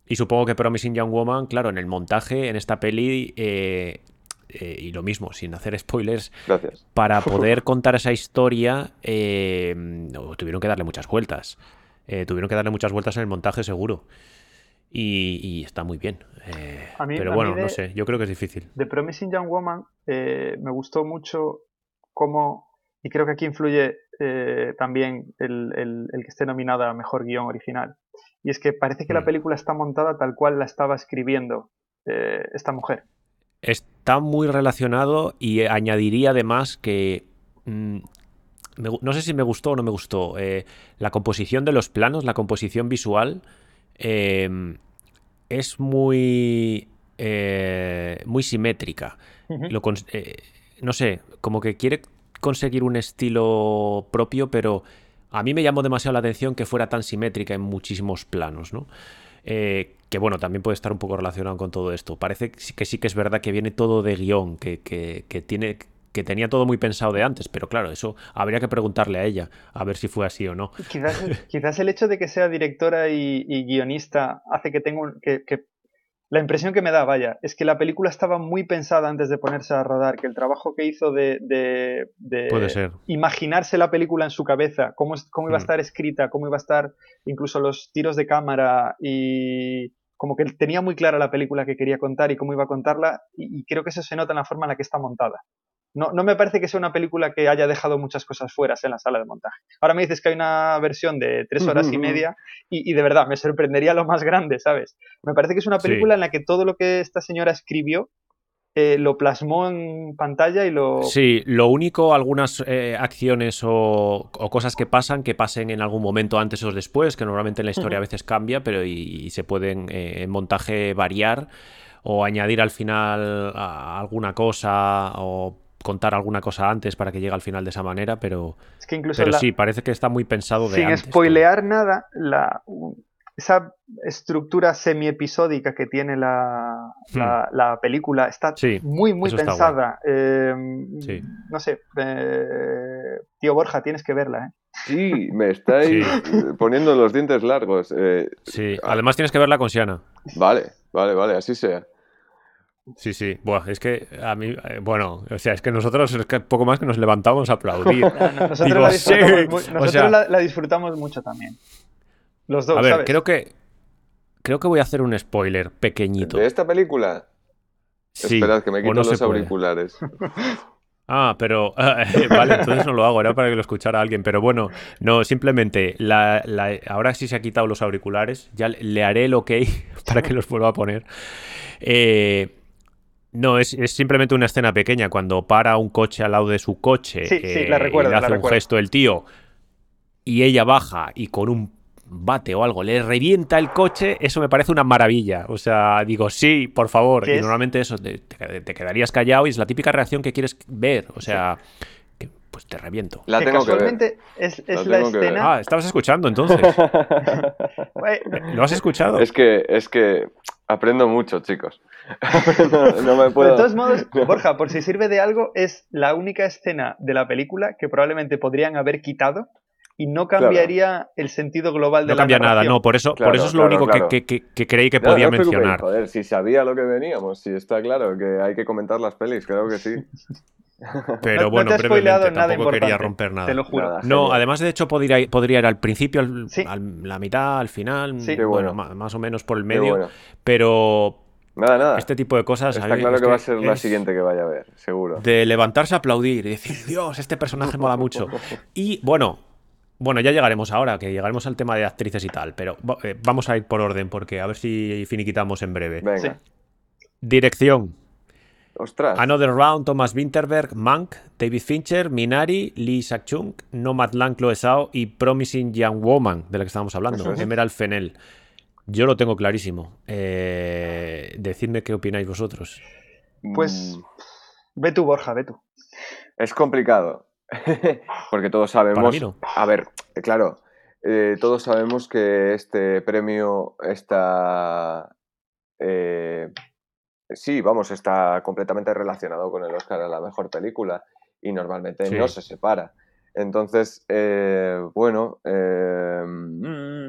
y supongo que Promising Young Woman, claro, en el montaje, en esta peli, eh, eh, y lo mismo, sin hacer spoilers, Gracias. para poder contar esa historia, eh, no, tuvieron que darle muchas vueltas. Eh, tuvieron que darle muchas vueltas en el montaje, seguro. Y, y está muy bien. Eh, A mí- pero bueno, de- no sé, yo creo que es difícil. The Promising Young Woman eh, me gustó mucho cómo, y creo que aquí influye eh, también el, el- el que esté nominada a Mejor Guión Original. Y es que parece que la Mm. película está montada tal cual la estaba escribiendo eh, esta mujer. Está muy relacionado y añadiría además que... mm, me no sé si me gustó o no me gustó. eh, la composición de los planos, la composición visual, eh, es muy... muy simétrica. Lo no sé, como que quiere conseguir un estilo propio, pero a mí me llamó demasiado la atención que fuera tan simétrica en muchísimos planos, ¿no? Eh, que bueno, también puede estar un poco relacionado con todo esto. Parece que sí que, es verdad que viene todo de guion, que, que- tiene, que tenía todo muy pensado de antes, pero claro, eso habría que preguntarle a ella, a ver si fue así o no. Quizás, el hecho de que sea directora y, guionista hace que tenga un- que- la impresión que me da, vaya, es que la película estaba muy pensada antes de ponerse a rodar, que el trabajo que hizo de, de- de Puede ser. imaginarse la película en su cabeza, cómo, iba a Mm. estar escrita, cómo iba a estar incluso los tiros de cámara y como que tenía muy clara la película que quería contar y cómo iba a contarla y, y creo que eso se nota en la forma en la que está montada. No, no me parece que sea una película que haya dejado muchas cosas fuera en la sala de montaje. Ahora me dices que hay una versión de tres horas y media y, y de verdad me sorprendería lo más grande, ¿sabes? Me parece que es una Sí. película en la que todo lo que esta señora escribió eh, lo plasmó en pantalla y lo... Sí, lo único, algunas eh, acciones o, o cosas que pasan, que pasen en algún momento antes o después, que normalmente en la historia a veces cambia, pero y, y se pueden eh, en montaje variar o añadir al final a- alguna cosa o contar alguna cosa antes para que llegue al final de esa manera, pero, Es que incluso pero la- sí, parece que está muy pensado de sin antes. spoilear nada, la, esa estructura semi-episódica que tiene la, la- la película está Hmm. Sí, muy, muy pensada. Eh, Sí. No sé, eh, tío Borja, tienes que verla. ¿eh? Sí, me estáis poniendo los dientes largos. Eh, Sí, además tienes que verla con Siana. vale, vale, vale, así sea. Sí, sí. Buah, es que a mí, eh, bueno, o sea, es que nosotros es que poco más que nos levantamos a aplaudir. Ah, no, Nosotros, Digo, la, disfrutamos, sí, mu- o nosotros sea- la, la disfrutamos mucho también. Los dos, A ver, ¿sabes? creo que creo que voy a hacer un spoiler pequeñito. ¿De esta película? Sí, Esperad, que me quito no los auriculares. Ah, pero vale, entonces no lo hago, era para que lo escuchara alguien. Pero bueno, no, simplemente la, la- ahora sí se ha quitado los auriculares, ya le- le haré el ok para que los vuelva a poner. Eh, no, es, es simplemente una escena pequeña cuando para un coche al lado de su coche. Sí, sí, la recuerdo, y le la hace un gesto el tío y ella baja y con un bate o algo le revienta el coche, eso me parece una maravilla. O sea, digo, sí, por favor. ¿Qué Y es? normalmente eso, te, quedarías callado y es la típica reacción que quieres ver. O sea, pues te reviento. La que tengo que ver. casualmente es, es La la escena. Ah, estabas escuchando entonces. ¿Lo has escuchado? Es que, es que aprendo mucho, chicos. Aprendo- no me puedo. De todos modos, Borja, por si sirve de algo, es la única escena de la película que probablemente podrían haber quitado y no cambiaría el sentido global de No la cambia nada, no, por eso, Claro, por eso es lo claro, único claro. que, que- que creí que No, podía no mencionar. joder, si sabía lo que veníamos, si está claro que hay que comentar las pelis, creo que sí. Pero No- no bueno, te brevemente, nada tampoco quería romper nada. Te lo juro. Nada, No, además de hecho podría ir, podría ir al principio, al, Sí. al- la mitad, al final, Sí. Bueno, bueno. ma- más o menos por el medio, bueno. pero Nada, nada. este tipo de cosas Está claro es que va a ser la siguiente que vaya a ver, seguro. de levantarse a aplaudir y decir, Dios, este personaje mola mucho. Y bueno, bueno, ya llegaremos ahora, que llegaremos al tema de actrices y tal, pero eh, vamos a ir por orden porque a ver si finiquitamos en breve. Venga. Sí. Dirección. Ostras. Another Round, Thomas Winterberg, Mank, David Fincher, Minari, Lee Sak-chung, Nomadland, Chloe Zhao y Promising Young Woman, de la que estábamos hablando, es. Emerald Fennell. Yo lo tengo clarísimo. Eh, decidme qué opináis vosotros. Pues Mm, ve tú, Borja, ve tú. Es complicado. Porque todos Para sabemos. mí no. A ver, eh, claro. eh, todos sabemos que este premio está eh, sí, vamos, está completamente relacionado con el Oscar a la mejor película y normalmente no se separa. Entonces, eh, bueno, eh, mm,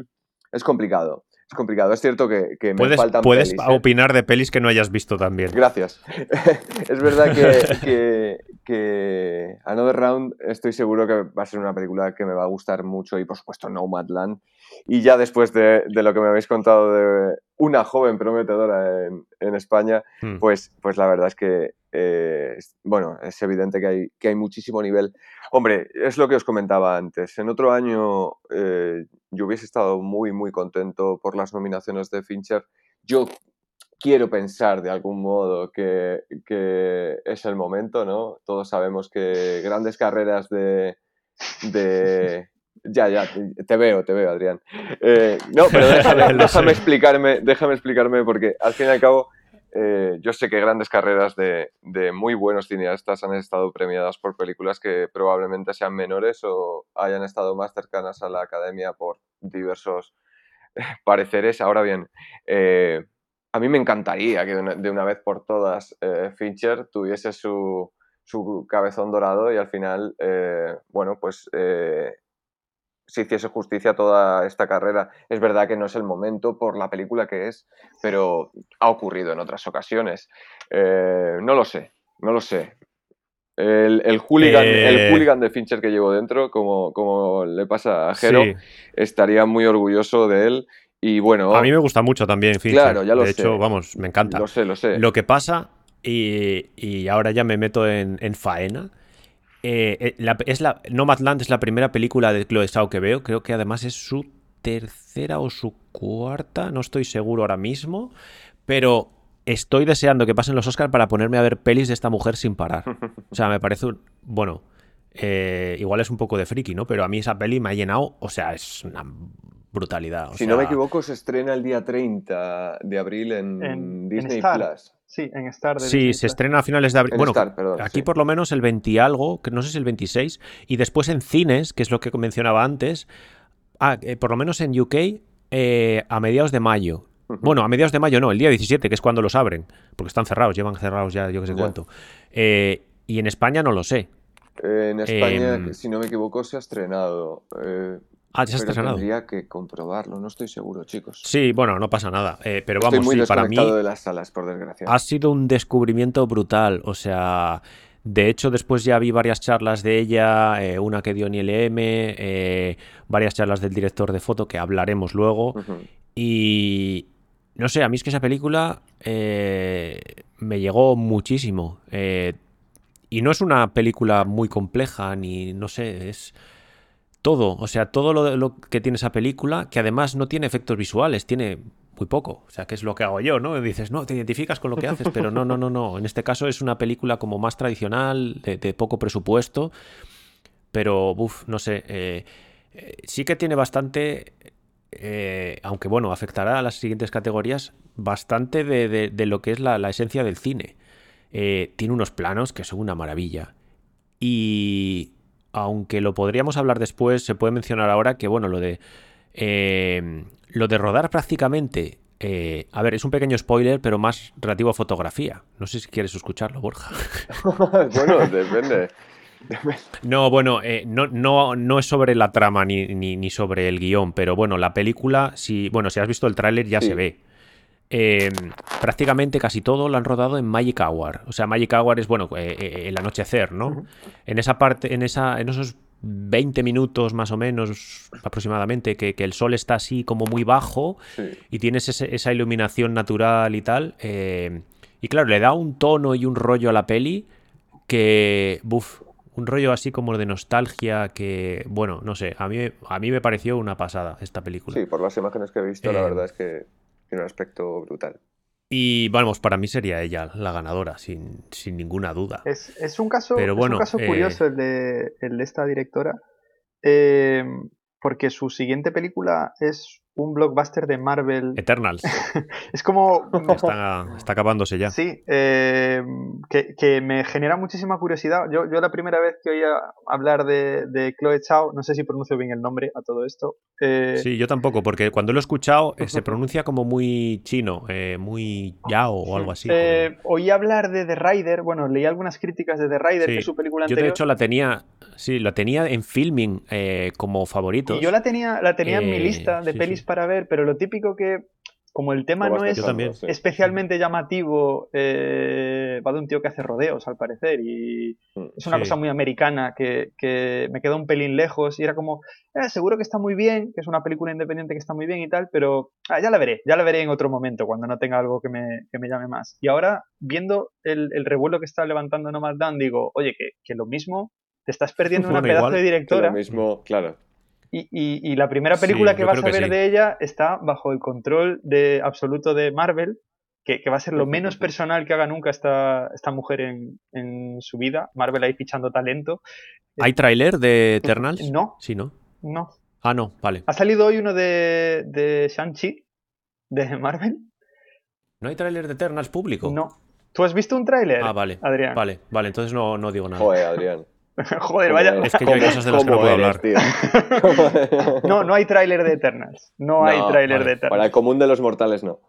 es complicado. Es complicado. Es cierto que, me puedes, faltan Puedes opinar de pelis que no hayas visto también. Gracias. es verdad que, que, que, Another Round estoy seguro que va a ser una película que me va a gustar mucho y por supuesto Nomadland. Y ya después de, lo que me habéis contado de una joven prometedora en, España, hmm. pues, pues la verdad es que, eh, bueno, es evidente que hay, que hay muchísimo nivel. Hombre, es lo que os comentaba antes. En otro año eh, yo hubiese estado muy, muy contento por las nominaciones de Fincher. Yo quiero pensar de algún modo que, que es el momento, ¿no? Todos sabemos que grandes carreras de, de ya, ya, te veo, te veo, Adrián. Eh, no, pero déjame, explicarme, déjame explicarme porque al fin y al cabo eh, yo sé que grandes carreras de, muy buenos cineastas han estado premiadas por películas que probablemente sean menores o hayan estado más cercanas a la academia por diversos pareceres. Ahora bien, eh, a mí me encantaría que de una, vez por todas Fincher tuviese su, su, cabezón dorado y al final, bueno, pues se hiciese justicia a toda esta carrera. Es verdad que no es el momento por la película que es, pero ha ocurrido en otras ocasiones. Eh, no lo sé, no lo sé. El, el, hooligan, el eh. hooligan de Fincher que llevo dentro, como, como le pasa a Jero, estaría muy orgulloso de él. Y bueno. A mí me gusta mucho también Fincher. Claro, ya lo de hecho, vamos, me encanta. Lo sé, lo sé. Lo que pasa, y, y ahora ya me meto en, en faena, eh, eh, la, es la, Nomadland es la primera película de Chloe Zhao que veo. Creo que además es su tercera o su cuarta. No estoy seguro ahora mismo. Pero estoy deseando que pasen los Oscars para ponerme a ver pelis de esta mujer sin parar. O sea, me parece un. Bueno, eh, igual es un poco de friki, ¿no? Pero a mí esa peli me ha llenado. O sea, es una brutalidad. si no me equivoco, se estrena el día 30 de abril en, Disney Plus. Sí, en Star. sí, se estrena a finales de abril. bueno, aquí por lo menos el 20 algo, que no sé si el 26, y después en cines, que es lo que mencionaba antes, ah, eh, por lo menos en UK, eh, a mediados de mayo. Bueno, a mediados de mayo no, el día 17, que es cuando los abren, porque están cerrados, llevan cerrados ya yo que sé cuánto. Eh, y en España no lo sé. en España, em, si no me equivoco, se ha estrenado. Ah, ya Tendría que comprobarlo, no estoy seguro, chicos. Sí, bueno, no pasa nada. Eh, pero vamos, sí, para mí. de las salas, por desgracia. Ha sido un descubrimiento brutal. O sea. De hecho, después ya vi varias charlas de ella, eh, una que dio en ILM, eh, varias charlas del director de foto que hablaremos luego. Y no sé, a mí es que esa película me llegó muchísimo. y no es una película muy compleja, ni no sé, es todo, o sea, todo lo, que tiene esa película, que además no tiene efectos visuales, tiene muy poco, o sea, que es lo que hago yo, ¿no? dices, no, te identificas con lo que haces, pero no, no, no, no, en este caso es una película como más tradicional, de, poco presupuesto, pero, uff, no sé, eh, eh, sí que tiene bastante, eh, aunque bueno, afectará a las siguientes categorías, bastante de, lo que es la, la esencia del cine. tiene unos planos que son una maravilla. Y, aunque lo podríamos hablar después, se puede mencionar ahora que, bueno, lo de. Eh, lo de rodar prácticamente. Eh, a ver, es un pequeño spoiler, pero más relativo a fotografía. No sé si quieres escucharlo, Borja. bueno, depende. No, bueno, eh, no, no, no, es sobre la trama ni, ni, sobre el guion, pero bueno, la película, si, bueno, si has visto el tráiler ya se ve. Em, prácticamente casi todo lo han rodado en Magic Hour. O sea, Magic Hour es, bueno, eh, eh, el anochecer, ¿no? En esa parte, en, esa, en esos 20 minutos más o menos aproximadamente, que, el sol está así como muy bajo y tienes esa iluminación natural y tal. Em, y claro, le da un tono y un rollo a la peli que, buf, un rollo así como de nostalgia que, bueno, no sé, a mí, a mí me pareció una pasada esta película. Sí, por las imágenes que he visto, la em, verdad es que tiene un aspecto brutal. Y vamos, para mí sería ella la ganadora, sin, ninguna duda. Es, un caso, un caso eh, curioso el de, el de esta directora, em, porque su siguiente película es un blockbuster de Marvel. Eternals. es como. Está, está, acabándose ya. Sí, eh, que, me genera muchísima curiosidad. Yo, yo la primera vez que oía hablar de, de Chloe Chao, no sé si pronuncio bien el nombre a todo esto. Eh, sí, yo tampoco, porque cuando lo he escuchado eh, se pronuncia como muy chino, muy yao o algo así. Oí hablar de The Rider, bueno, leí algunas críticas de The Rider, que es su película anterior. Yo de hecho la tenía, sí, la tenía en filming como favorito. Y yo la tenía, la tenía en mi lista de pelis para ver, pero lo típico que, como el tema no es especialmente llamativo, eh, va de un tío que hace rodeos, al parecer, y mm, es una cosa muy americana que, me queda un pelín lejos, y era como, eh, seguro que está muy bien, que es una película independiente que está muy bien y tal, pero ah, ya la veré, ya la veré en otro momento, cuando no tenga algo que me, llame más. Y ahora, viendo el, revuelo que está levantando Dan digo, oye, que, lo mismo, te estás perdiendo una pedazo de directora. Lo mismo, claro. Y, la primera película que vas a ver de ella está bajo el control de, absoluto de Marvel, que, va a ser lo menos personal que haga nunca esta, esta mujer en, su vida. Marvel ahí fichando talento. ¿Hay tráiler de Eternals? No. Sí, ¿no? No. Ah, no, vale. Ha salido hoy uno de, de Shang-Chi, de Marvel. ¿No hay tráiler de Eternals público? No. ¿Tú has visto un tráiler? Ah, vale. Adrián. Vale, vale, entonces no, no digo nada. Joder, Adrián. Joder, vaya. Es que hay cosas de las que no puedo hablar. no, no hay tráiler de Eternals. No, hay tráiler de Eternals. Para el común de los mortales, no.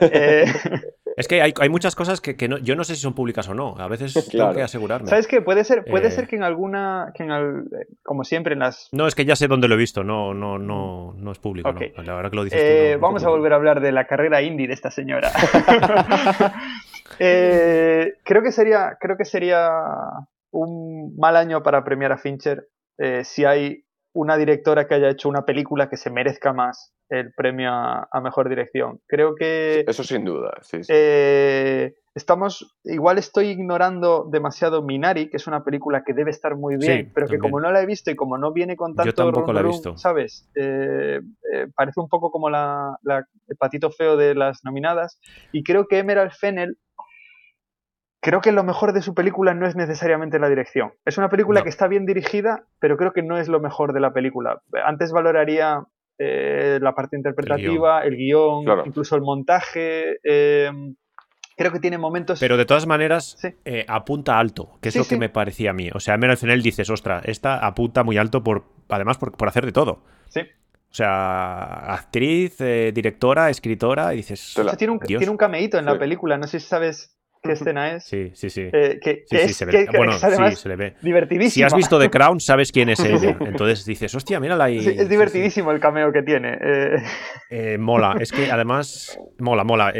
Eh, es que hay, muchas cosas que, yo no sé si son públicas o no. A veces tengo que asegurarme. ¿Sabes qué? Puede ser, puede eh, ser que en alguna. Que en como siempre en las. No, es que ya sé dónde lo he visto. No, no, no, no es público. La verdad que lo dices eh, Vamos a volver a hablar de la carrera indie de esta señora. creo que sería. Creo que sería un mal año para premiar a Fincher eh, si hay una directora que haya hecho una película que se merezca más el premio a, mejor dirección. Creo que. Eso sin duda, eh, estamos. Igual estoy ignorando demasiado Minari, que es una película que debe estar muy bien, pero que como no la he visto y como no viene con tanto. Yo tampoco la he visto. ¿Sabes? Eh, parece un poco como la, el patito feo de las nominadas. Y creo que Emerald Fennel creo que lo mejor de su película no es necesariamente la dirección. Es una película que está bien dirigida, pero creo que no es lo mejor de la película. Antes valoraría eh, la parte interpretativa, el guion, incluso el montaje. Em, creo que tiene momentos. Pero de todas maneras, eh, apunta alto, que es lo que me parecía a mí. O sea, al final dices, ostra, esta apunta muy alto por, además por, hacer de todo. Sí. O sea, actriz, eh, directora, escritora, y dices. tiene, un, tiene un cameíto en la película, no sé si sabes qué escena es. Sí, sí, sí. Eh, que, sí, sí, se ve. bueno, sí, se le ve. Divertidísimo. Si has visto The Crown, sabes quién es ella. Entonces dices, hostia, mírala ahí. es divertidísimo el cameo que tiene. Eh. Eh, mola. Es que además, mola, mola.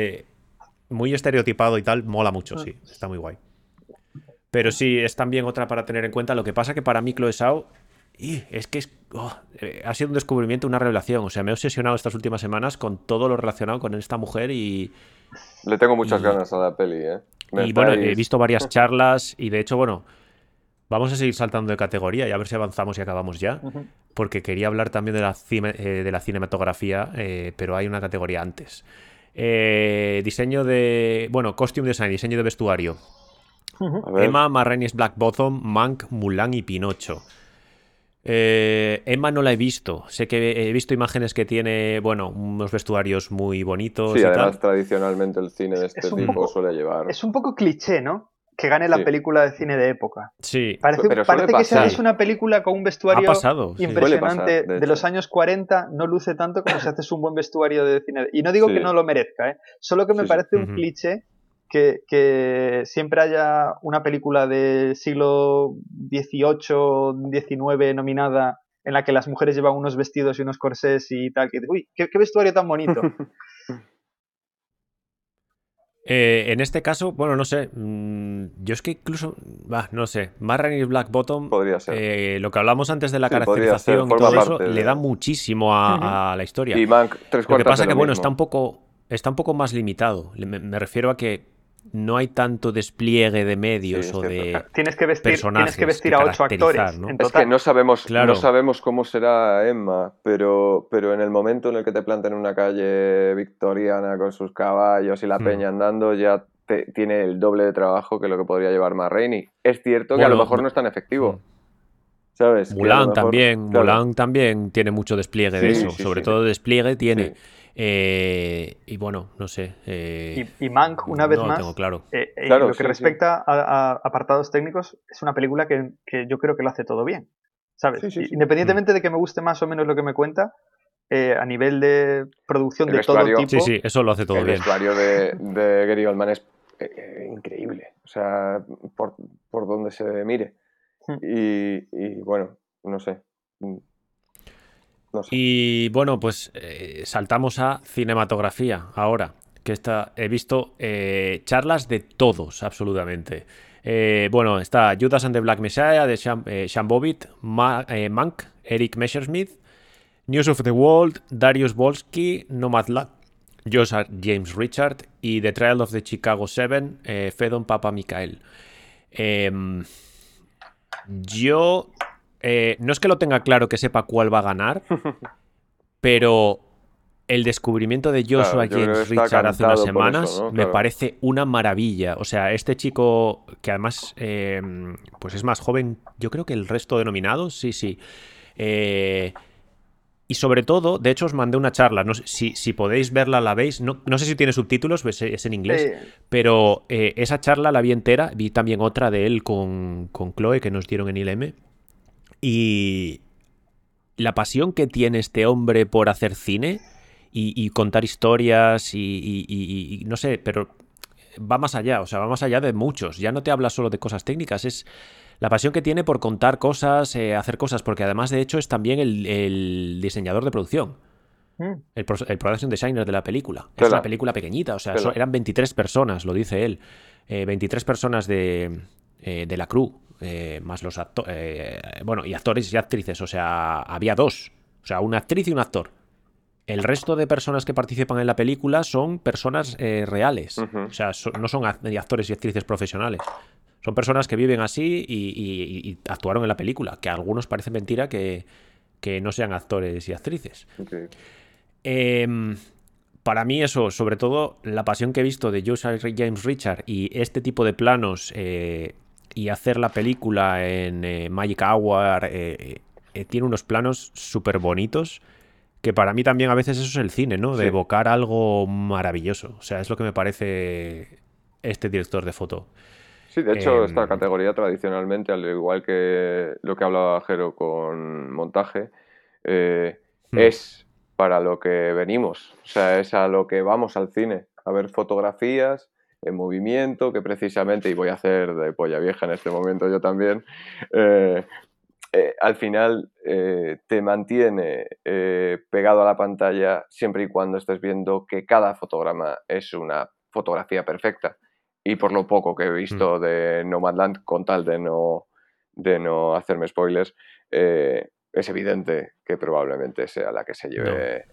muy estereotipado y tal, mola mucho, sí. Está muy guay. Pero sí, es también otra para tener en cuenta. Lo que pasa que para mí, Chloe Sao, y es que es, oh, ha sido un descubrimiento, una revelación. O sea, me he obsesionado estas últimas semanas con todo lo relacionado con esta mujer y le tengo muchas ganas a la peli, ¿eh? y bueno, he visto varias charlas y de hecho, bueno, vamos a seguir saltando de categoría y a ver si avanzamos y acabamos ya. Porque quería hablar también de la, eh, de la cinematografía, eh, pero hay una categoría antes. Eh, diseño de. Bueno, costume design, diseño de vestuario. Emma, Marraines Black Bottom, Mank, Mulan y Pinocho. Eh, Emma no la he visto. Sé que he visto imágenes que tiene, bueno, unos vestuarios muy bonitos. Sí, además tradicionalmente el cine de este tipo suele llevar. Es un poco cliché, ¿no? Que gane la película de cine de época. Sí. Parece, que es una película con un vestuario impresionante de, los años 40. No luce tanto como si haces un buen vestuario de cine. Y no digo que no lo merezca, ¿eh? Solo que me parece un cliché que, siempre haya una película del siglo XVIII, XIX nominada en la que las mujeres llevan unos vestidos y unos corsés y tal, que uy, qué, vestuario tan bonito. Eh, en este caso, bueno, no sé. Mm, yo es que incluso. no sé. Marran y Black Bottom. Podría ser. Eh, lo que hablamos antes de la caracterización y todo eso le da muchísimo a, la historia. Y Mank, tres Lo que pasa que, bueno, está un poco. Está un poco más limitado. me refiero a que no hay tanto despliegue de medios o de tienes que vestir, tienes que vestir a ocho actores. ¿no? Es que no sabemos, no sabemos cómo será Emma, pero, pero en el momento en el que te plantan en una calle victoriana con sus caballos y la hmm. peña andando, ya tiene el doble de trabajo que lo que podría llevar más Es cierto que a lo mejor no es tan efectivo. Hmm. ¿Sabes? Mulan también, Mulan también tiene mucho despliegue de eso, sobre todo despliegue tiene. Eh, y bueno, no sé. Eh, y, Mank, una vez más, claro. Eh, lo que respecta a, apartados técnicos, es una película que, yo creo que lo hace todo bien. ¿Sabes? Independientemente mm. de que me guste más o menos lo que me cuenta, a nivel de producción de todo tipo. Sí, sí, eso lo hace todo bien. El vestuario de, de Gary Oldman es increíble. O sea, por, por donde se mire. Hmm. y bueno, no sé. Y bueno, pues eh, saltamos a cinematografía ahora, que está, he visto eh, charlas de todos, absolutamente. Eh, bueno, está Judas and the Black Messiah de Sean, Bobbitt, Mank, Eric Messersmith, News of the World, Darius Volsky, Nomadland, Josh James Richard y The Trial of the Chicago Seven, Fedon Papa Mikael. Em, yo eh, no es que lo tenga claro que sepa cuál va a ganar, pero el descubrimiento de Joshua James Richard hace unas semanas me parece una maravilla. O sea, este chico que además eh, pues es más joven, yo creo que el resto de nominados, sí, sí. Eh, y sobre todo, de hecho os mandé una charla, no sé, si, podéis verla la veis, no, sé si tiene subtítulos, pues es en inglés, pero esa charla la vi entera, vi también otra de él con, con Chloe que nos dieron en ILM y la pasión que tiene este hombre por hacer cine y, contar historias y, no sé, pero va más allá, o sea, va más allá de muchos. Ya no te habla solo de cosas técnicas, es la pasión que tiene por contar cosas, eh, hacer cosas, porque además de hecho es también el, diseñador de producción. Mm. El, el, production designer de la película. Es una película pequeñita, o sea, eran 23 personas, lo dice él. 23 eh, personas de, eh, de la crew. Eh, más los actores, eh, bueno, y actores y actrices, o sea, había dos, o sea, una actriz y un actor. El resto de personas que participan en la película son personas eh, reales, o sea, no son actores y actrices profesionales. Son personas que viven así y, actuaron en la película, que a algunos parece mentira que, no sean actores y actrices. Em, para mí eso, sobre todo la pasión que he visto de Joseph James Richard y este tipo de planos y hacer la película en eh, Magic Hour eh, eh, tiene unos planos súper bonitos que para mí también a veces eso es el cine, ¿no? De evocar algo maravilloso. O sea, es lo que me parece este director de foto. Sí, de hecho, esta em, categoría tradicionalmente, al igual que lo que hablaba Jero con montaje, hmm. es para lo que venimos. O sea, es a lo que vamos al cine, a ver fotografías en movimiento, que precisamente, y voy a hacer de polla vieja en este momento yo también, eh, eh, al final eh, te mantiene pegado a la pantalla siempre y cuando estés viendo que cada fotograma es una fotografía perfecta. Y por lo poco que he visto mm. de Nomadland, con tal de no, de no hacerme spoilers, es evidente que probablemente sea la que se lleve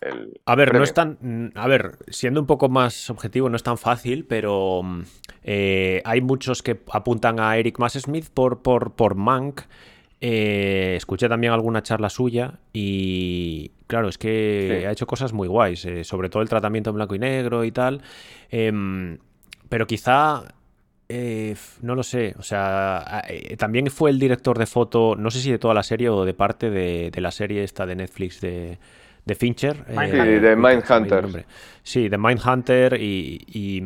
el. A ver, no es tan. A ver, siendo un poco más objetivo, no es tan fácil, pero eh, hay muchos que apuntan a Eric Massesmith por, por, por Mank. Eh, escuché también alguna charla suya y claro, es que ha hecho cosas muy guays, eh, sobre todo el tratamiento en blanco y negro y tal. Em, pero quizá eh, no lo sé, o sea, eh, también fue el director de foto, no sé si de toda la serie o de parte de, la serie esta de Netflix de, de Fincher. Eh, sí, de Mindhunter. Sí, de Mindhunter y, y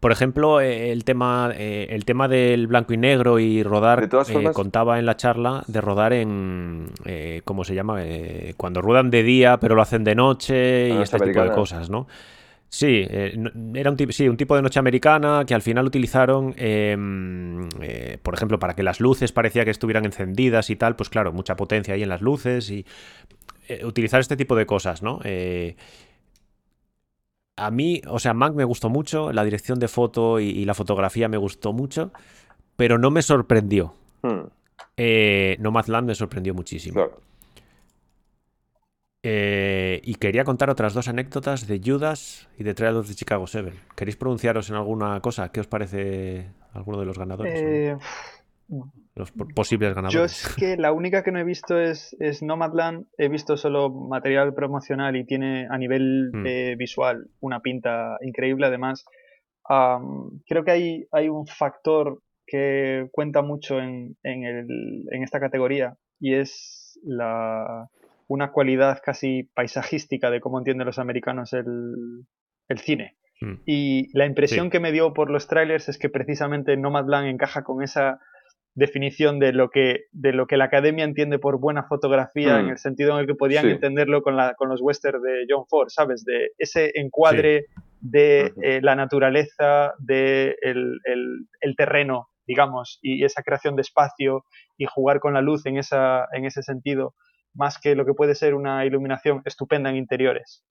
por ejemplo, el tema, el tema del blanco y negro y rodar, contaba en la charla de rodar en, ¿cómo se llama? cuando ruedan de día pero lo hacen de noche y ah, este tipo de cosas, ¿no? Sí, eh, era un, sí, un tipo de noche americana que al final utilizaron, em, eh, por ejemplo, para que las luces parecía que estuvieran encendidas y tal, pues claro, mucha potencia ahí en las luces y eh, utilizar este tipo de cosas, ¿no? a mí, o sea, Mac me gustó mucho, la dirección de foto y, la fotografía me gustó mucho, pero no me sorprendió. Hmm. Nomadland me sorprendió muchísimo. Eh, y quería contar otras dos anécdotas de Judas y de Trial de Chicago 7. ¿Queréis pronunciaros en alguna cosa? ¿Qué os parece alguno de los ganadores? Eh, los posibles ganadores. Yo es que la única que no he visto es, es Nomadland. He visto solo material promocional y tiene a nivel mm. visual una pinta increíble. Además, creo que hay, hay un factor que cuenta mucho en, esta categoría y es la, una cualidad casi paisajística de cómo entienden los americanos el, cine. Hmm. Y la impresión que me dio por los trailers es que precisamente Nomadland encaja con esa definición de lo que, de lo que la academia entiende por buena fotografía, en hmm. el sentido en el que podían entenderlo con, la, con los westerns de John Ford, ¿sabes? De ese encuadre de eh, la naturaleza, de el, terreno, digamos, y esa creación de espacio y jugar con la luz en, esa, en ese sentido, más que lo que puede ser una iluminación estupenda en interiores.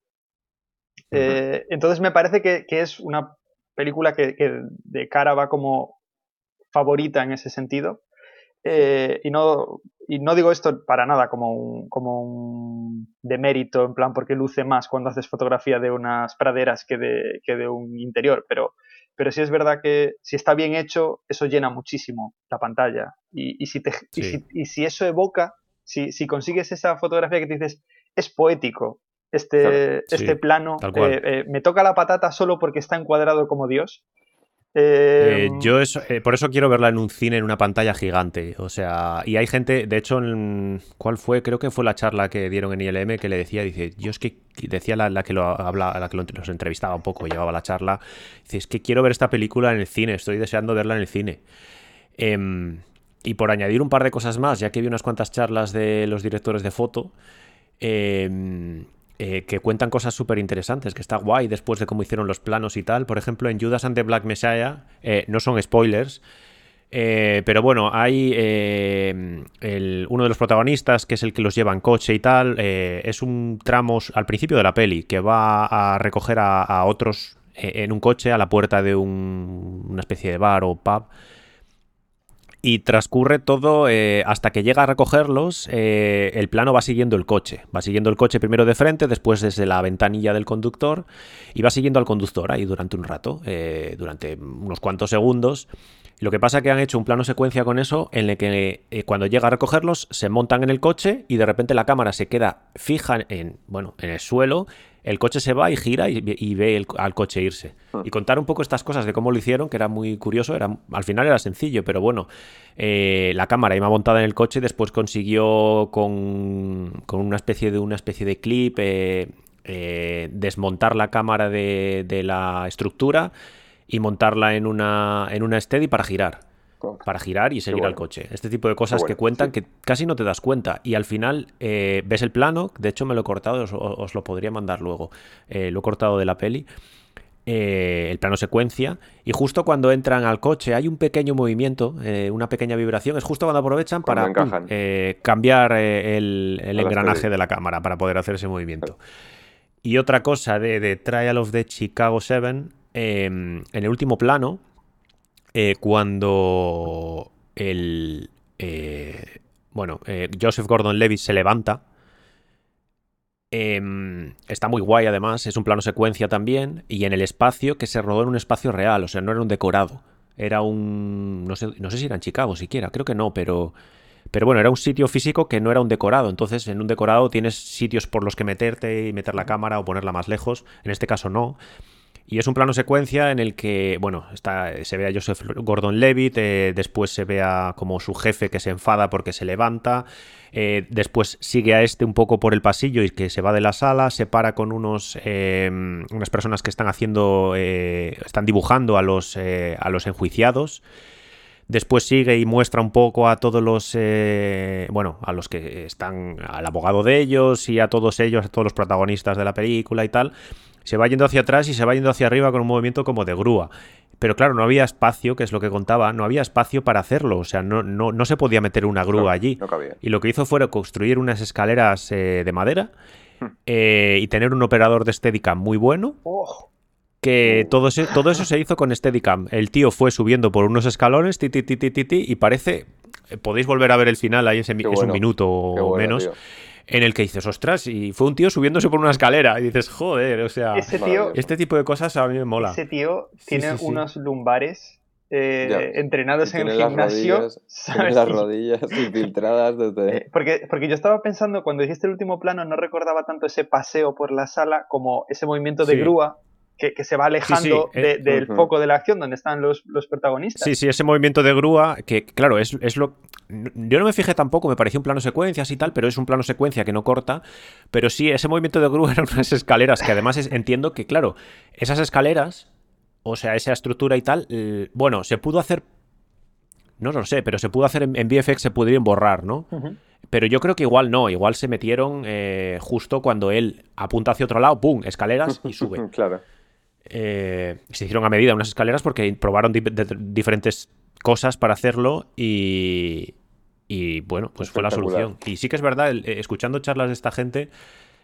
Eh, entonces me parece que, es una película que, de cara va como favorita en ese sentido. Eh, y, no, y no digo esto para nada como un, como un demérito, en plan porque luce más cuando haces fotografía de unas praderas que de, que de un interior, pero, pero sí es verdad que si está bien hecho, eso llena muchísimo la pantalla. Y, y si, te, y, si, y si, eso evoca, si, si, consigues esa fotografía que te dices, es poético, este, este plano, eh, eh, me toca la patata solo porque está encuadrado como Dios, eh, em, yo eso, por eso quiero verla en un cine, en una pantalla gigante. O sea, y hay gente, de hecho, ¿cuál fue? Creo que fue la charla que dieron en ILM que le decía, dice, yo es que decía la, que lo habla, la que los entrevistaba un poco, llevaba la charla, dice, es que quiero ver esta película en el cine, estoy deseando verla en el cine. Em, y por añadir un par de cosas más, ya que vi unas cuantas charlas de los directores de foto, eh, eh, que cuentan cosas súper interesantes, que está guay después de cómo hicieron los planos y tal. Por ejemplo, en Judas and the Black Messiah, eh, no son spoilers, eh, pero bueno, hay uno de los protagonistas, que es el que los lleva en coche y tal, es un tramo al principio de la peli, que va a recoger a, otros en un coche a la puerta de una especie de bar o pub y transcurre todo eh, hasta que llega a recogerlos. Eh, el plano va siguiendo el coche. Va siguiendo el coche primero de frente, después desde la ventanilla del conductor y va siguiendo al conductor ahí durante un rato, eh, durante unos cuantos segundos. Lo que pasa es que han hecho un plano secuencia con eso en el que cuando llega a recogerlos se montan en el coche y de repente la cámara se queda fija en, bueno, en el suelo el coche se va y gira y, ve al coche irse. Ah. Y contar un poco estas cosas de cómo lo hicieron, que era muy curioso, era, al final era sencillo, pero bueno, eh, la cámara iba montada en el coche y después consiguió con, una especie de una especie de clip eh, eh, desmontar la cámara de, de, la estructura y montarla en una, en una steady para girar para girar y seguir al coche. Este tipo de cosas que cuentan que casi no te das cuenta. Y al final eh, ves el plano, de hecho me lo he cortado, os, lo podría mandar luego. Eh, lo he cortado de la peli. Eh, el plano secuencia y justo cuando entran al coche hay un pequeño movimiento, una pequeña vibración, es justo cuando aprovechan para cambiar el, engranaje de la cámara para poder hacer ese movimiento. Y otra cosa de, Trial of the Chicago 7, en el último plano, eh, cuando el. Eh, bueno, eh, Joseph Gordon Levitt se levanta. Em, está muy guay además, es un plano secuencia también. Y en el espacio que se rodó en un espacio real, o sea, no era un decorado. Era un. No sé, no sé si era en Chicago siquiera, creo que no, pero. Pero bueno, era un sitio físico que no era un decorado. Entonces, en un decorado tienes sitios por los que meterte y meter la cámara o ponerla más lejos. En este caso no. Y es un plano secuencia en el que, bueno, se ve a Joseph Gordon Levitt, eh, después se ve a como su jefe que se enfada porque se levanta, eh, después sigue a este un poco por el pasillo y que se va de la sala, se para con unos, eh, unas personas que están haciendo, están dibujando a los, a los enjuiciados. Después sigue y muestra un poco a todos los, bueno, a los que están, al abogado de ellos y a todos ellos, a todos los protagonistas de la película y tal se va yendo hacia atrás y se va yendo hacia arriba con un movimiento como de grúa. Pero claro, no había espacio, que es lo que contaba, no había espacio para hacerlo, o sea, no, no, se podía meter una grúa allí. y lo que hizo fue construir unas escaleras eh, de madera hmm. eh, y tener un operador de Steadicam muy bueno. Oh. Que oh. todo, todo eso se hizo con Steadicam. El tío fue subiendo por unos escalones, ti, ti, ti, y parece. Eh, podéis volver a ver el final, ahí ese, es un minuto o menos en el que dices, ostras, y fue un tío subiéndose por una escalera y dices, joder, o sea, este tipo de cosas a mí me mola. Ese tío tiene unos lumbares eh, entrenados en el gimnasio. tiene las rodillas infiltradas desde... Eh, porque, porque yo estaba pensando, cuando dijiste el último plano, no recordaba tanto ese paseo por la sala como ese movimiento de grúa que, se va alejando eh, del foco de la acción donde están los, protagonistas. Sí, sí, ese movimiento de grúa, que claro, es, es, lo. Yo no me fijé tampoco, me pareció un plano secuencias y tal, pero es un plano secuencia que no corta. Pero sí, ese movimiento de grúa eran unas escaleras que además entiendo que, claro, esas escaleras, o sea, esa estructura y tal, bueno, se pudo hacer. No lo sé, pero se pudo hacer en, en VFX, se pudieron borrar, ¿no? Pero yo creo que igual no, igual se metieron eh, justo cuando él apunta hacia otro lado, ¡pum! Escaleras y sube. claro. Eh, se hicieron a medida unas escaleras porque probaron diferentes cosas para hacerlo y, y bueno, pues fue la solución. Y sí que es verdad, eh, escuchando charlas de esta gente,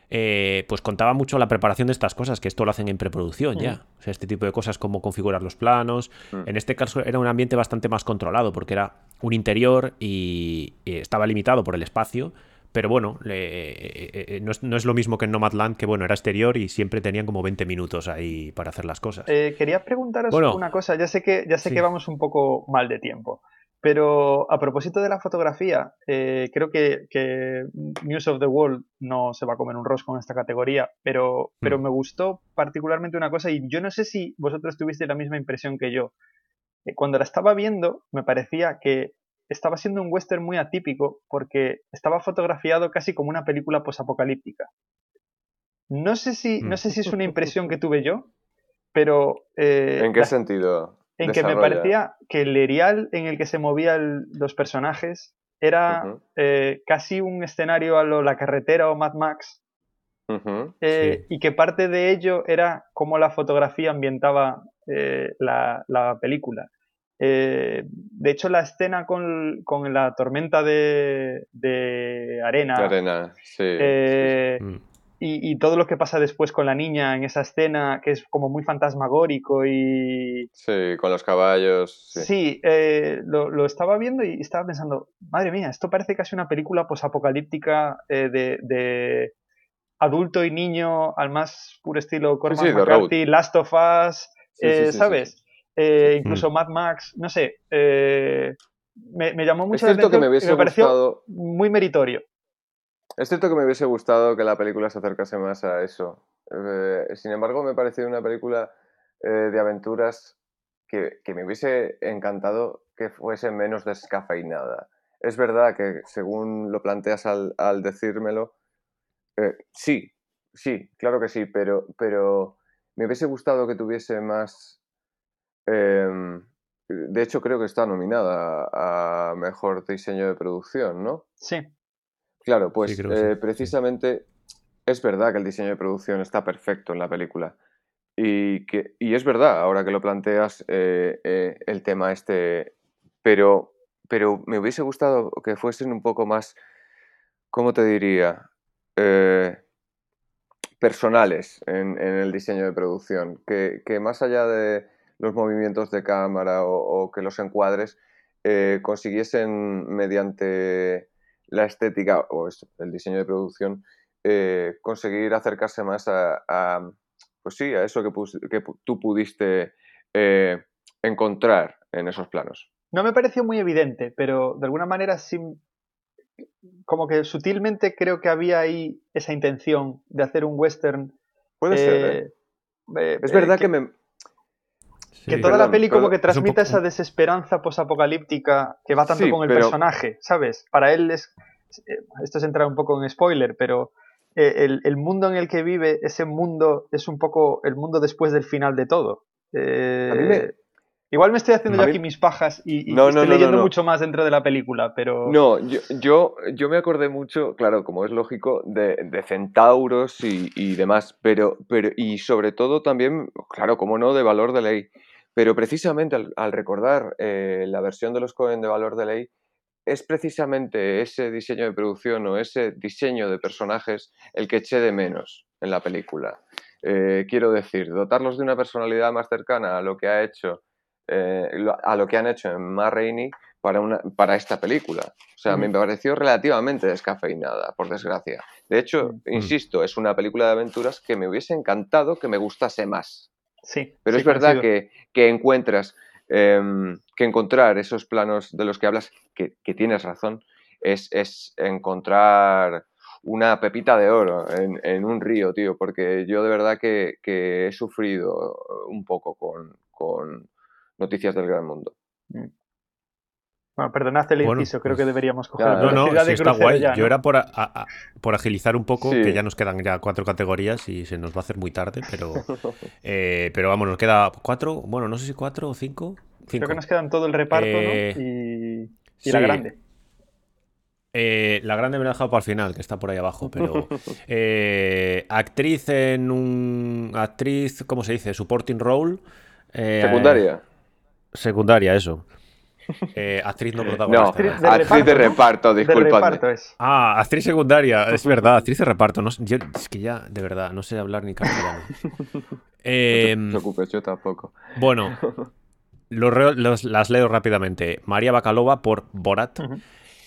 eh, pues contaba mucho la preparación de estas cosas, que esto lo hacen en preproducción ya. Mm. O sea, este tipo de cosas como configurar los planos. Mm. En este caso era un ambiente bastante más controlado, porque era un interior y, estaba limitado por el espacio. Pero bueno, eh, eh, no, es, lo mismo que en Nomadland, que bueno, era exterior y siempre tenían como 20 minutos ahí para hacer las cosas. quería preguntaros una cosa, ya sé que, ya sé que vamos un poco mal de tiempo. Pero a propósito de la fotografía, eh, creo que, News of the World no se va a comer un rosco en esta categoría, pero, pero mm. me gustó particularmente una cosa y yo no sé si vosotros tuvisteis la misma impresión que yo. Eh, cuando la estaba viendo, me parecía que estaba siendo un western muy atípico porque estaba fotografiado casi como una película posapocalíptica. No sé si, no mm. sé si es una impresión que tuve yo, pero... Eh, ¿En qué sentido? en que me parecía que el erial en el que se movían los personajes era eh, casi un escenario a lo La Carretera o Mad Max. Eh, y que parte de ello era cómo la fotografía ambientaba eh, la, película. De hecho, la escena con, la tormenta de, arena. De arena, sí. Mm y, todo lo que pasa después con la niña en esa escena, que es como muy fantasmagórico y... Sí, con los caballos. Sí, eh, lo, estaba viendo y estaba pensando, madre mía, esto parece casi una película posapocalíptica eh, de, adulto y niño al más puro estilo Cormac McCarthy, Last of Us, eh, ¿sabes? Incluso Mad Max, no sé. Me, llamó mucho la atención. Que me, me pareció muy meritorio. Es cierto que me hubiese gustado que la película se acercase más a eso. Eh, sin embargo, me pareció una película eh, de aventuras que, me hubiese encantado que fuese menos descafeinada. Es verdad que, según lo planteas al, decírmelo, eh, sí, sí, claro que sí, pero, pero me hubiese gustado que tuviese más... Em, de hecho, creo que está nominada a Mejor Diseño de Producción, ¿no? Sí. Claro, pues eh, precisamente es verdad que el diseño de producción está perfecto en la película. Y, que, y es verdad, ahora que lo planteas, eh, eh, el tema este, pero, pero me hubiese gustado que fuesen un poco más, ¿cómo te diría? personales en, el diseño de producción, que, más allá de los movimientos de cámara o que los encuadres, consiguiesen mediante la estética o el diseño de producción, eh, conseguir acercarse más a, pues sí, a eso que, que tú pudiste eh, encontrar en esos planos. No me pareció muy evidente, pero de alguna manera sí, como que sutilmente creo que había ahí esa intención de hacer un western. Puede ser. ¿eh? es verdad que, me, que toda la peli como que transmite esa desesperanza posapocalíptica que va tanto con el personaje, ¿sabes? Para él es... Eh, esto es entrar un poco en spoiler, pero eh, el, mundo en el que vive, ese mundo es un poco el mundo después del final de todo. Eh, igual me estoy haciendo yo aquí mis pajas y, estoy leyendo mucho más dentro de la película, pero... No, yo, yo, me acordé mucho, claro, como es lógico, de, centauros y, demás, pero, pero y sobre todo también, claro, como no, de valor de ley. Pero precisamente al, recordar eh, la versión de los Cohen de Valor de Ley, es precisamente ese diseño de producción o ese diseño de personajes el que eché de menos en la película. Eh, quiero decir, dotarlos de una personalidad más cercana a lo que ha hecho, eh, a lo que han hecho en Ma Rainey para, una, para esta película. O sea, me pareció relativamente descafeinada, por desgracia. De hecho, insisto, es una película de aventuras que me hubiese encantado que me gustase más. Sí. Pero es verdad que, encuentras, em, que encontrar esos planos de los que hablas, que, tienes razón, es, encontrar una pepita de oro en, un río, tío, porque yo de verdad que, he sufrido un poco con, noticias del gran mundo. Mm. Bueno, perdonad el inciso, creo que deberíamos coger No, no, está guay. Yo era por, por agilizar un poco, que ya nos quedan ya cuatro categorías y se nos va a hacer muy tarde, pero, eh, pero vamos, nos queda cuatro, bueno, no sé si cuatro o cinco. Creo que nos quedan todo el reparto ¿no? Eh, y, la grande. Eh, la grande me la he dejado para el final, que está por ahí abajo, pero actriz en un actriz, ¿cómo se dice? Supporting role. secundaria. Secundaria, eso. Eh, actriz no protagonista. No, actriz de, reparto, disculpadme. Ah, actriz secundaria, es verdad, actriz de reparto. No, es que ya, de verdad, no sé hablar ni castellano. Eh, no te preocupes, yo tampoco. Bueno, las leo rápidamente. María Bacalova por Borat.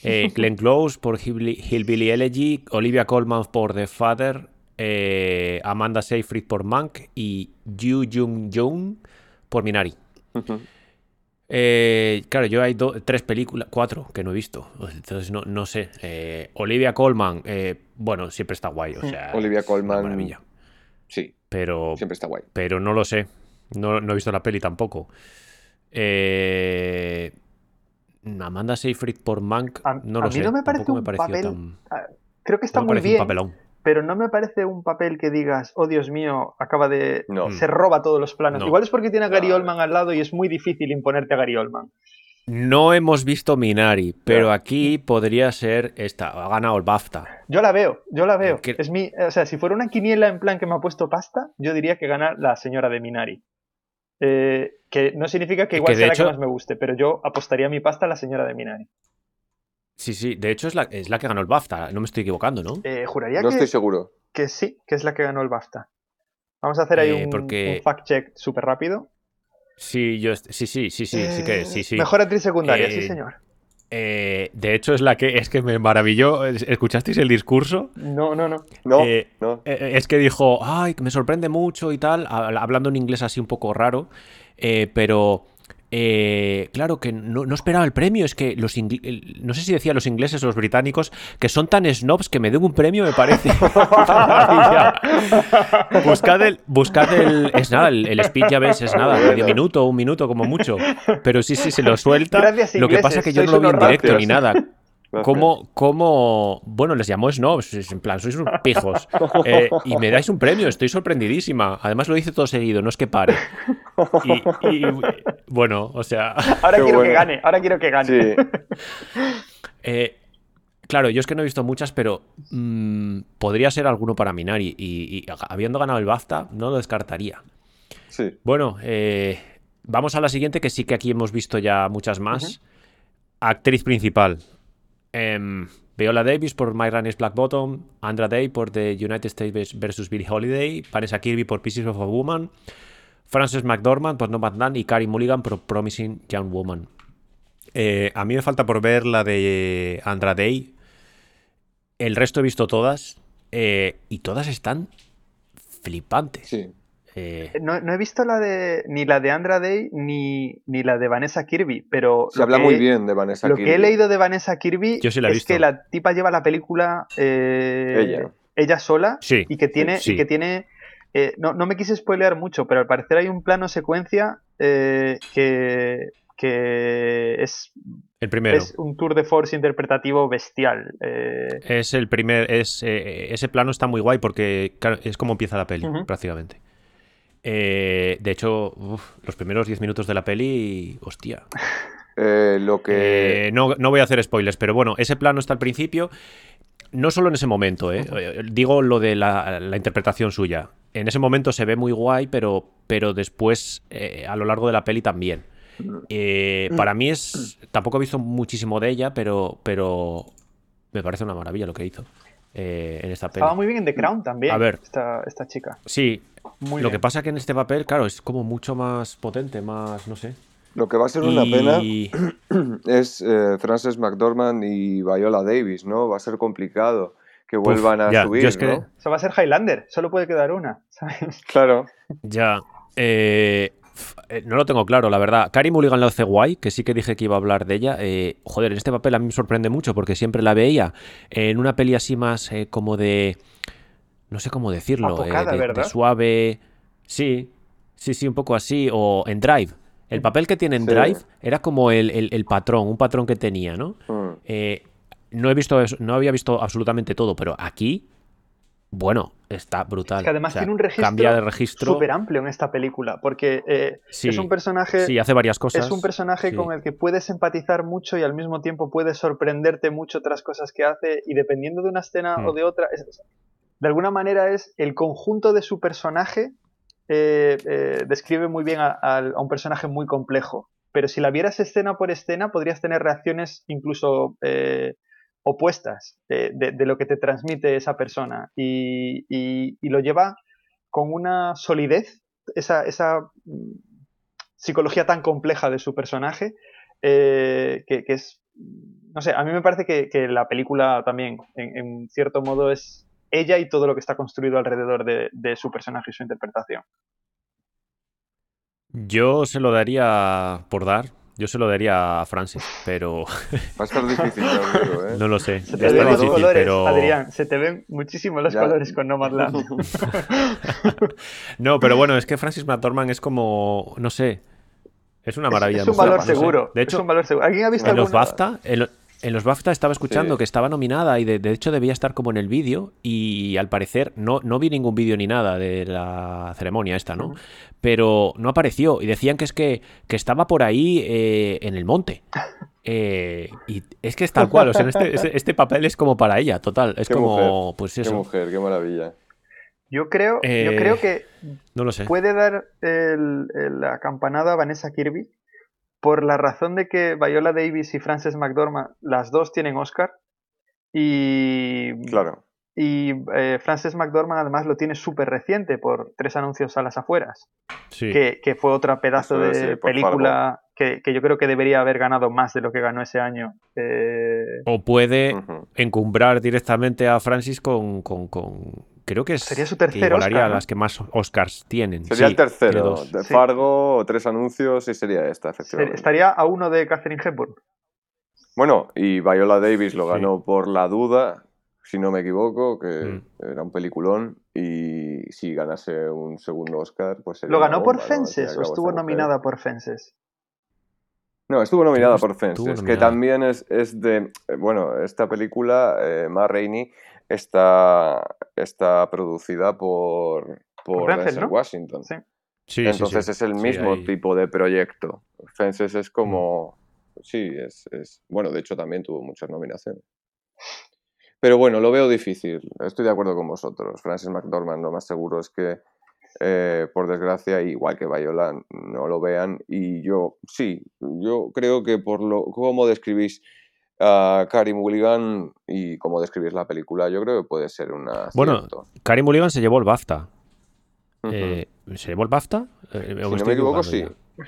Eh, Glenn Close por Hillbilly Elegy. Olivia Colman por The Father. Eh, Amanda Seyfried por Monk. Y Yu Jung Jung por Minari. Eh, claro, yo hay tres películas, cuatro que no he visto. Entonces no, no sé. Eh, Olivia Colman, eh, bueno, siempre está guay. O sea, Olivia Colman. Maravilla. Sí. Pero. Siempre está guay. Pero no lo sé. No, he visto la peli tampoco. Amanda Seyfried por Mank. no lo sé. No me parece un papel. Creo que está muy bien. papelón pero no me parece un papel que digas, oh Dios mío, acaba de. Se roba todos los planos. Igual es porque tiene a Gary Oldman al lado y es muy difícil imponerte a Gary Oldman. No hemos visto Minari, pero aquí podría ser esta. Ha ganado el BAFTA. Yo la veo, yo la veo. Es mi, o sea, si fuera una quiniela en plan que me ha puesto pasta, yo diría que gana la señora de Minari. Eh, que no significa que igual sea la que más me guste, pero yo apostaría mi pasta a la señora de Minari. Sí, sí, de hecho es la, es la que ganó el BAFTA, no me estoy equivocando, ¿no? Eh, juraría no que, estoy seguro. Que sí, que es la que ganó el BAFTA. Vamos a hacer ahí eh, un, fact check súper rápido. Sí, yo sí, sí, sí, sí, sí que sí, sí. Mejor actriz secundaria, sí, eh, señor. de hecho, es la que es que me maravilló. ¿Escuchasteis el discurso? No, no, no. No, no. Es que dijo, ay, me sorprende mucho y tal, hablando en inglés así un poco raro, pero eh, claro que no, esperaba el premio, es que los no sé si decía los ingleses o los británicos que son tan snobs que me den un premio me parece. buscad el, buscad el, es nada, el, speech ya ves, es nada, medio minuto, un minuto como mucho, pero sí, sí, se lo suelta. lo que pasa es que yo no lo vi en directo ni nada. ¿Cómo, ¿Cómo, bueno, les llamó snobs? En plan, sois unos pijos. Eh, y me dais un premio, estoy sorprendidísima. Además lo dice todo seguido, no es que pare. Y, bueno, o sea... Ahora quiero que gane, ahora quiero que gane. Eh, claro, yo es que no he visto muchas, pero mm, podría ser alguno para Minari. Y, habiendo ganado el BAFTA, no lo descartaría. Sí. Bueno, eh, vamos a la siguiente, que sí que aquí hemos visto ya muchas más. Actriz principal. Viola Davis por My Run Black Bottom, Andra Day por The United States vs. Billie Holiday, Vanessa Kirby por Pieces of a Woman, Frances McDormand por Nomadland y Carrie Mulligan por Promising Young Woman. Eh, a mí me falta por ver la de Andra Day. El resto he visto todas eh, y todas están flipantes. Sí. Eh, no, he visto la de ni la de Andra Day ni, ni la de Vanessa Kirby, pero... Se habla muy bien de Vanessa Kirby. Lo que he leído de Vanessa Kirby es que la tipa lleva la película eh, ella. sola y que tiene... Y que tiene eh, no, no, me quise spoilear mucho, pero al parecer hay un plano secuencia que, que es el primero. Es un tour de force interpretativo bestial. Es el primer. Es, ese plano está muy guay porque es como empieza la peli, prácticamente. Eh, de hecho, los primeros 10 minutos de la peli, hostia. Eh, lo que... Eh, no, voy a hacer spoilers, pero bueno, ese plano está al principio. No solo en ese momento, digo lo de la, interpretación suya. En ese momento se ve muy guay, pero, pero después, a lo largo de la peli también. para mí es. Tampoco he visto muchísimo de ella, pero, pero me parece una maravilla lo que hizo. En esta peli. Estaba muy bien en The Crown también. A ver. Esta, esta chica. Sí, lo que pasa que en este papel, claro, es como mucho más potente, más, no sé. Lo que va a ser una pena es eh, Frances McDormand y Viola Davis, ¿no? Va a ser complicado que vuelvan a subir, ¿no? Eso va a ser Highlander, solo puede quedar una, ¿sabes? Claro. Ya. Eh, Eh, no lo tengo claro, la verdad. Carrie Mulligan lo hace guay, que sí que dije que iba a hablar de ella. Eh, joder, en este papel a mí me sorprende mucho porque siempre la veía en una peli así más eh, como de. No sé cómo decirlo. Apocada, de, suave. Sí, sí, sí, un poco así. O en Drive. El papel que tiene en Sí. Drive era como el, el- el patrón, un patrón que tenía, ¿no? Mm. Eh, no he visto eso- no había visto absolutamente todo, pero aquí, bueno, está brutal. Es que además O sea, tiene un registro, Cambia de registro. súper amplio en esta película, porque eh, Sí, es un personaje sí, hace varias cosas. Es un personaje sí. con el que puedes empatizar mucho y al mismo tiempo puedes sorprenderte mucho otras cosas que hace y dependiendo de una escena o de otra, es- de alguna manera es el conjunto de su personaje eh, eh, describe muy bien a, a- a un personaje muy complejo. Pero si la vieras escena por escena podrías tener reacciones incluso eh, opuestas de, lo que te transmite esa persona y, lo lleva con una solidez, esa, mm, psicología tan compleja de su personaje, eh, que, es, no sé, a mí me parece que, la película también, en, cierto modo, es ella y todo lo que está construido alrededor de, de su personaje y su interpretación. Yo se lo daría por dar. Yo se lo daría a Francis, pero Va a estar difícil, digo, ¿eh? no lo sé. Se te ven los difícil, colores, pero... Adrián, se te ven muchísimo los Ya. colores con Nomadland. No, pero bueno, es que Francis McDormand es como, no sé, es una maravilla. es un de mujer, valor no sé. seguro. De es hecho, un valor seguro. ¿Alguien ha visto en los alguna- BAFTA, en, lo- en los BAFTA estaba escuchando Sí. que estaba nominada y de, de hecho debía estar como en el vídeo y al parecer no, no vi ningún vídeo ni nada de la ceremonia esta, ¿no? Pero no apareció y decían que es que, que estaba por ahí eh, en el monte. Eh, y es que es tal cual, o sea, este, este, este papel es como para ella, total. Es Qué como, mujer, pues Qué eso, mujer, qué maravilla. Yo creo, yo Eh, creo que no lo sé. puede dar el- el- la campanada a Vanessa Kirby por la razón de que Viola Davis y Frances McDormand, las dos tienen Oscar. Y, Claro. y eh, Frances McDormand además lo tiene súper reciente por tres anuncios a las afueras, Sí. que, que fue otra pedazo Eso de sí, película que, que yo creo que debería haber ganado más de lo que ganó ese año. Eh, O puede encumbrar directamente a Francis con. con- con- creo que es. Sería su que tercer igualaría Oscar, las que más Oscars tienen. Sería Sí, el tercero. De Sí. Fargo, tres anuncios y sería esta, efectivamente. estaría a uno de Catherine Hepburn. Bueno, y Viola Davis lo Sí. ganó por La Duda, si no me equivoco, que Mm. era un peliculón. Y si ganase un segundo Oscar, pues sería ¿Lo ganó por bomba, ¿no? Fences o estuvo nominada por Fences? No, estuvo nominada por Fences, que nominada. también es, es de... eh, Bueno, esta película, eh, Ma Rainey, está, está producida por, por Denzel ¿no? Washington. Sí. Sí, sí, Entonces sí. es el Sí, mismo ahí- tipo de proyecto. Fences es como... Sí, es, es... Bueno, de hecho también tuvo muchas nominaciones. Pero bueno, lo veo difícil. Estoy de acuerdo con vosotros. Francis McDormand lo más seguro es que, eh, por desgracia, igual que Viola, no lo vean. Y yo, sí, yo creo que por lo cómo describís a Carey Mulligan y cómo describís la película, yo creo que puede ser una... Bueno, Carey Mulligan se llevó el BAFTA. Eh, ¿Se llevó el BAFTA? Eh, ¿o si no me equivoco, sí. ya?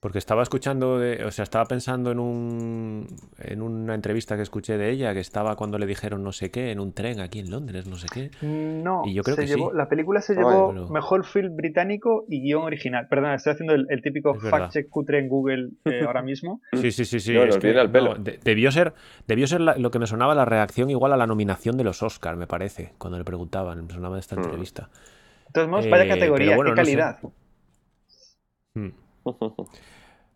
Porque estaba escuchando, de- o sea, estaba pensando en un en una entrevista que escuché de ella, que estaba cuando le dijeron no sé qué, en un tren aquí en Londres, no sé qué. No, Y yo creo se que llevó- sí. la película se llevó mejor film británico y guion original. Perdona, estoy haciendo el, el típico fact-check cutre en Google eh, ahora mismo. Sí, sí, sí, sí. No, es que, al pelo. no, de- debió ser, debió ser la- lo que me sonaba la reacción igual a la nominación de los Oscar, me parece, cuando le preguntaban, me sonaba de esta Mm. entrevista. De todos modos, vaya Eh, categoría, bueno, qué no sé. calidad.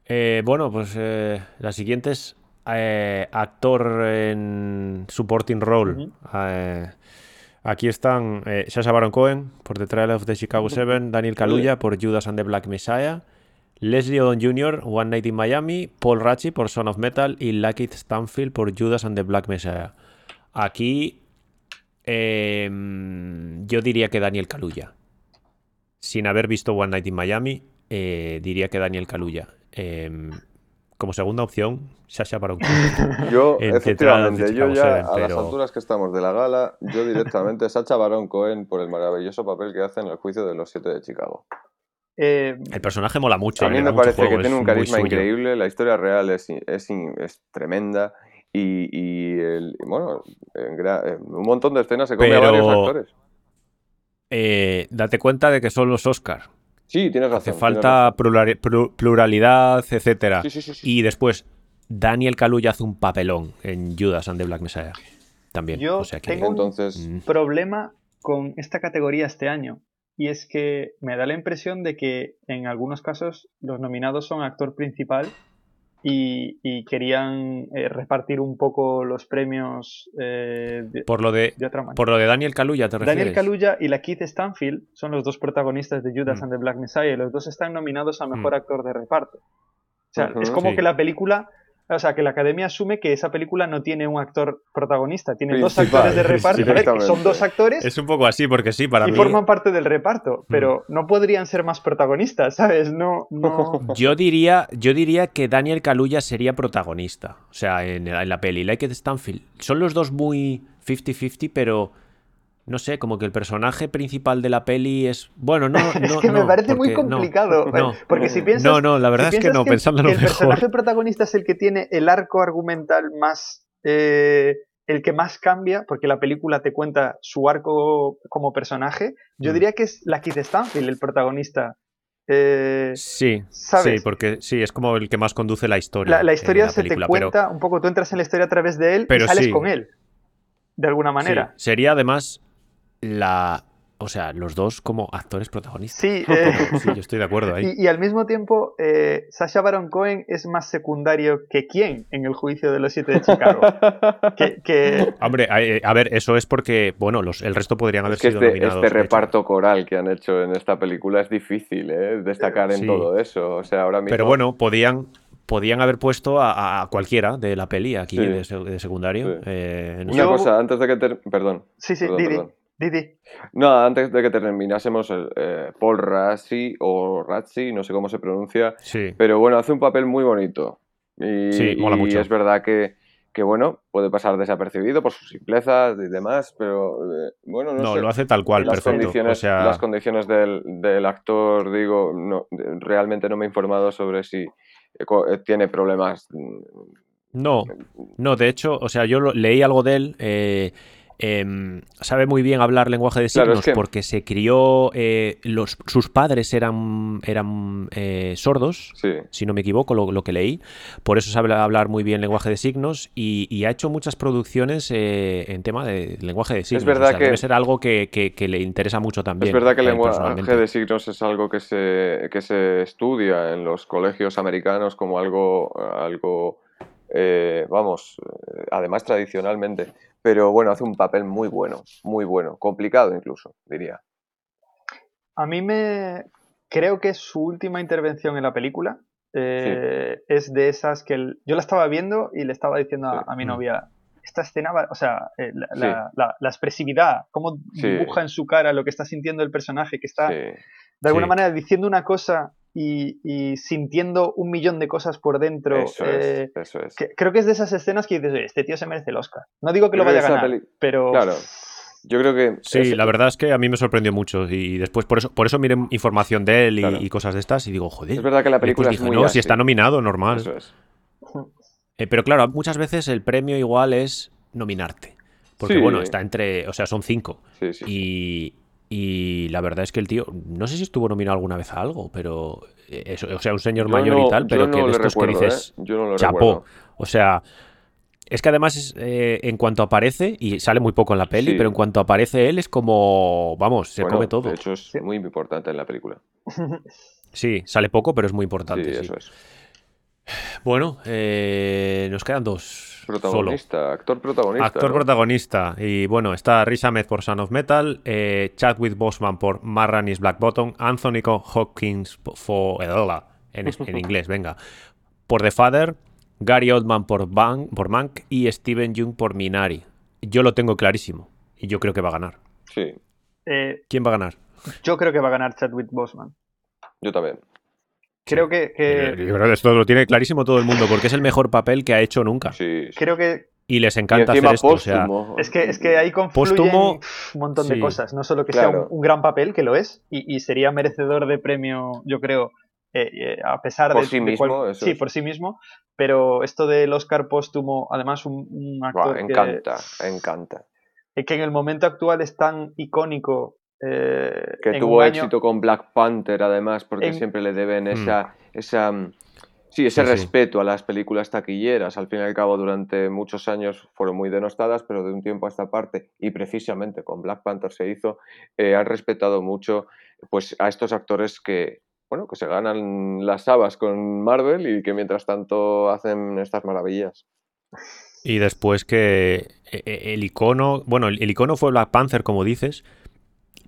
Eh, bueno, pues eh, la siguiente es eh, actor en supporting role. Eh, aquí están Sacha Baron Cohen por The Trial of the Chicago Seven, Daniel Kaluuya por Judas and the Black Messiah, Leslie Odom Jr., One Night in Miami, Paul Ratchie por Son of Metal y Lakeith Stanfield por Judas and the Black Messiah. Aquí eh, yo diría que Daniel Kaluuya. Sin haber visto One Night in Miami, eh, diría que Daniel Kaluuya. Eh, como segunda opción, Sasha Baron Cohen. Yo, en efectivamente, yo ya Seven, a las alturas que estamos de la gala, yo directamente Sacha Baron Cohen por el maravilloso papel que hace en el juicio de los siete de Chicago. Eh, El personaje mola mucho. A mí me parece juego, que tiene un carisma increíble, la historia real es, es, es tremenda y, y el- bueno, en, gra- en un montón de escenas se come a varios actores. Eh, date cuenta de que son los Oscar Sí, tienes razón. Hace falta razón. plurali- plu- pluralidad, etcétera. Sí, sí, sí, sí. Y después, Daniel Kaluuya hace un papelón en Judas and the Black Messiah. También. Yo o sea que, tengo un- Entonces, Mm. problema con esta categoría este año. Y es que me da la impresión de que en algunos casos los nominados son actor principal y, y querían eh, repartir un poco los premios eh, de, por lo de de otra manera. por lo de Daniel Kaluuya, ¿te refieres? Daniel Kaluuya y la Keith Stanfield son los dos protagonistas de Judas Mm. and the Black Messiah y los dos están nominados a Mejor Mm. Actor de Reparto. O sea, es como sí. que la película, o sea, que la Academia asume que esa película no tiene un actor protagonista, tiene dos actores de reparto. A ver, que son dos actores Es un poco así, porque sí, para y mí. forman parte del reparto, Mm. pero no podrían ser más protagonistas, ¿sabes? No, no. Yo diría, yo diría que Daniel Kaluuya sería protagonista. O sea, en, en la peli. Like It Stanfield. Son los dos muy 50-50, pero. No sé, como que el personaje principal de la peli es. Bueno, no. es no, que me no, parece muy no, complicado. no. porque si piensas. No, no, la verdad si es que no, pensándolo el mejor. personaje protagonista es el que tiene el arco argumental más. eh, el que más cambia, porque la película te cuenta su arco como personaje. Yo Mm. diría que es la Keith Stanfield, el protagonista. Eh, Sí, ¿sabes? sí, porque sí, es como el que más conduce la historia. la, historia la se película, te pero- cuenta un poco, tú entras en la historia a través de él Pero y sales sí. con él. De alguna sí, manera. sería además la. O sea, los dos como actores protagonistas. Sí, eh, Sí, yo estoy de acuerdo ahí. Y, y al mismo tiempo, eh, Sasha Baron Cohen es más secundario que quién en el juicio de los siete de Chicago. que, que- Hombre, a, eh, a ver, eso es porque, bueno, los, el resto podrían haber Es que sido este, nominados. este de hecho. reparto coral que han hecho en esta película es difícil, ¿eh? Destacar en Sí. todo eso. O sea, ahora mismo. Pero bueno, podían, podían haber puesto a, a cualquiera de la peli aquí Sí. de, se- de secundario. Sí. eh, no Una cosa, antes de que ter- Perdón. sí, sí, perdón. Didi. No, antes de que terminásemos, el, eh, Paul Rassi o Razzi, no sé cómo se pronuncia. Sí. pero bueno, hace un papel muy bonito. Y, Sí, mola y mucho. es verdad que, que, bueno, puede pasar desapercibido por su simpleza y demás, pero eh, bueno, no, No, sé. lo hace tal cual, las perfecto. condiciones, O sea, las condiciones del, del actor, digo, no, realmente no me he informado sobre si eh, eh, tiene problemas. mm, no, no, de hecho, o sea, yo lo- leí algo de él. eh, em, sabe muy bien hablar lenguaje de Claro, signos es que- porque se crió. eh, los, sus padres eran, eran eh, sordos. Sí, si no me equivoco, lo, lo que leí. Por eso sabe hablar muy bien lenguaje de signos y, y ha hecho muchas producciones eh, en tema de lenguaje de signos. verdad O sea, que- debe ser algo que, que- que le interesa mucho también. es verdad que el lenguaje de signos es algo que se, que se estudia en los colegios americanos como algo, algo vamos, además tradicionalmente. Pero bueno, hace un papel muy bueno, muy bueno, complicado incluso, diría. A mí me. Creo que su última intervención en la película eh, es de esas que. el- Yo la estaba viendo y le estaba diciendo a, Sí. a mi novia. Esta escena, va- o sea, eh, la, Sí. la- la- la expresividad, cómo dibuja en su cara lo que está sintiendo el personaje, que está de alguna manera diciendo una cosa y, y sintiendo un millón de cosas por dentro. eso eh, es, eso es. que- creo que es de esas escenas que dices, "Oye, este tío se merece el Oscar. No digo que lo vaya a que ganar, peli- pero Claro. Yo creo que... Sí, es- la verdad es que a mí me sorprendió mucho y después por eso, por eso miré información de él y, Claro. y cosas de estas y digo, joder. Es verdad que la película es dije, muy no, así. si está nominado, normal. Eso es. Eh, pero claro, muchas veces el premio igual es nominarte. Porque Sí. bueno, está entre, o sea, son cinco. Sí, sí. Y, y la verdad es que el tío, no sé si estuvo nominado alguna vez a algo, pero eh, eso, o sea, un señor Yo mayor no- y tal, pero no que de estos recuerdo, que dices, ¿eh? Yo no lo chapó. recuerdo. O sea, es que además es, eh, en cuanto aparece, y sale muy poco en la peli, Sí. pero en cuanto aparece él es como, vamos, se Bueno, come todo. De hecho, es Sí. muy importante en la película. Sí, sale poco, pero es muy Sí, importante. sí. eso es. Bueno, eh, nos quedan dos. Solo. Protagonista, actor protagonista. Actor ¿no? protagonista. Y bueno, está Riz Ahmed por Son of Metal, eh, Chadwick Boseman por Marranis Black Bottom, Anthony Hopkins por Edola, en, es- en inglés, venga, por The Father, Gary Oldman por, Ban- por Mank y Steven Yeun por Minari. Yo lo tengo clarísimo y yo creo que va a ganar. Sí, eh, ¿Quién va a ganar? yo creo que va a ganar Chadwick Boseman. yo también. Creo que, que- Yo creo que esto lo tiene clarísimo todo el mundo porque es el mejor papel que ha hecho nunca. Sí, sí. creo que Y les encanta hacer esto. O sea, póstumo. es que es que ahí confluyen Póstumo, un montón de sí. cosas. No solo que sea un, un gran papel, que lo es, y, y sería merecedor de premio, yo creo, eh, eh, a pesar Por de, sí de mismo, eso sí, es. por sí mismo. Pero esto del Oscar póstumo, además un, actor que- encanta, encanta. eh, que en el momento actual es tan icónico Eh, que tuvo año- éxito con Black Panther, además, porque En- siempre le deben Mm. esa, esa, mm, sí, ese Sí, sí. respeto a las películas taquilleras. Al fin y al cabo, durante muchos años fueron muy denostadas, pero de un tiempo a esta parte, y precisamente con Black Panther se hizo, eh, han respetado mucho pues, a estos actores que, bueno, que se ganan las habas con Marvel y que mientras tanto hacen estas maravillas. Y después que eh, eh, el icono, bueno, el icono fue Black Panther, como dices,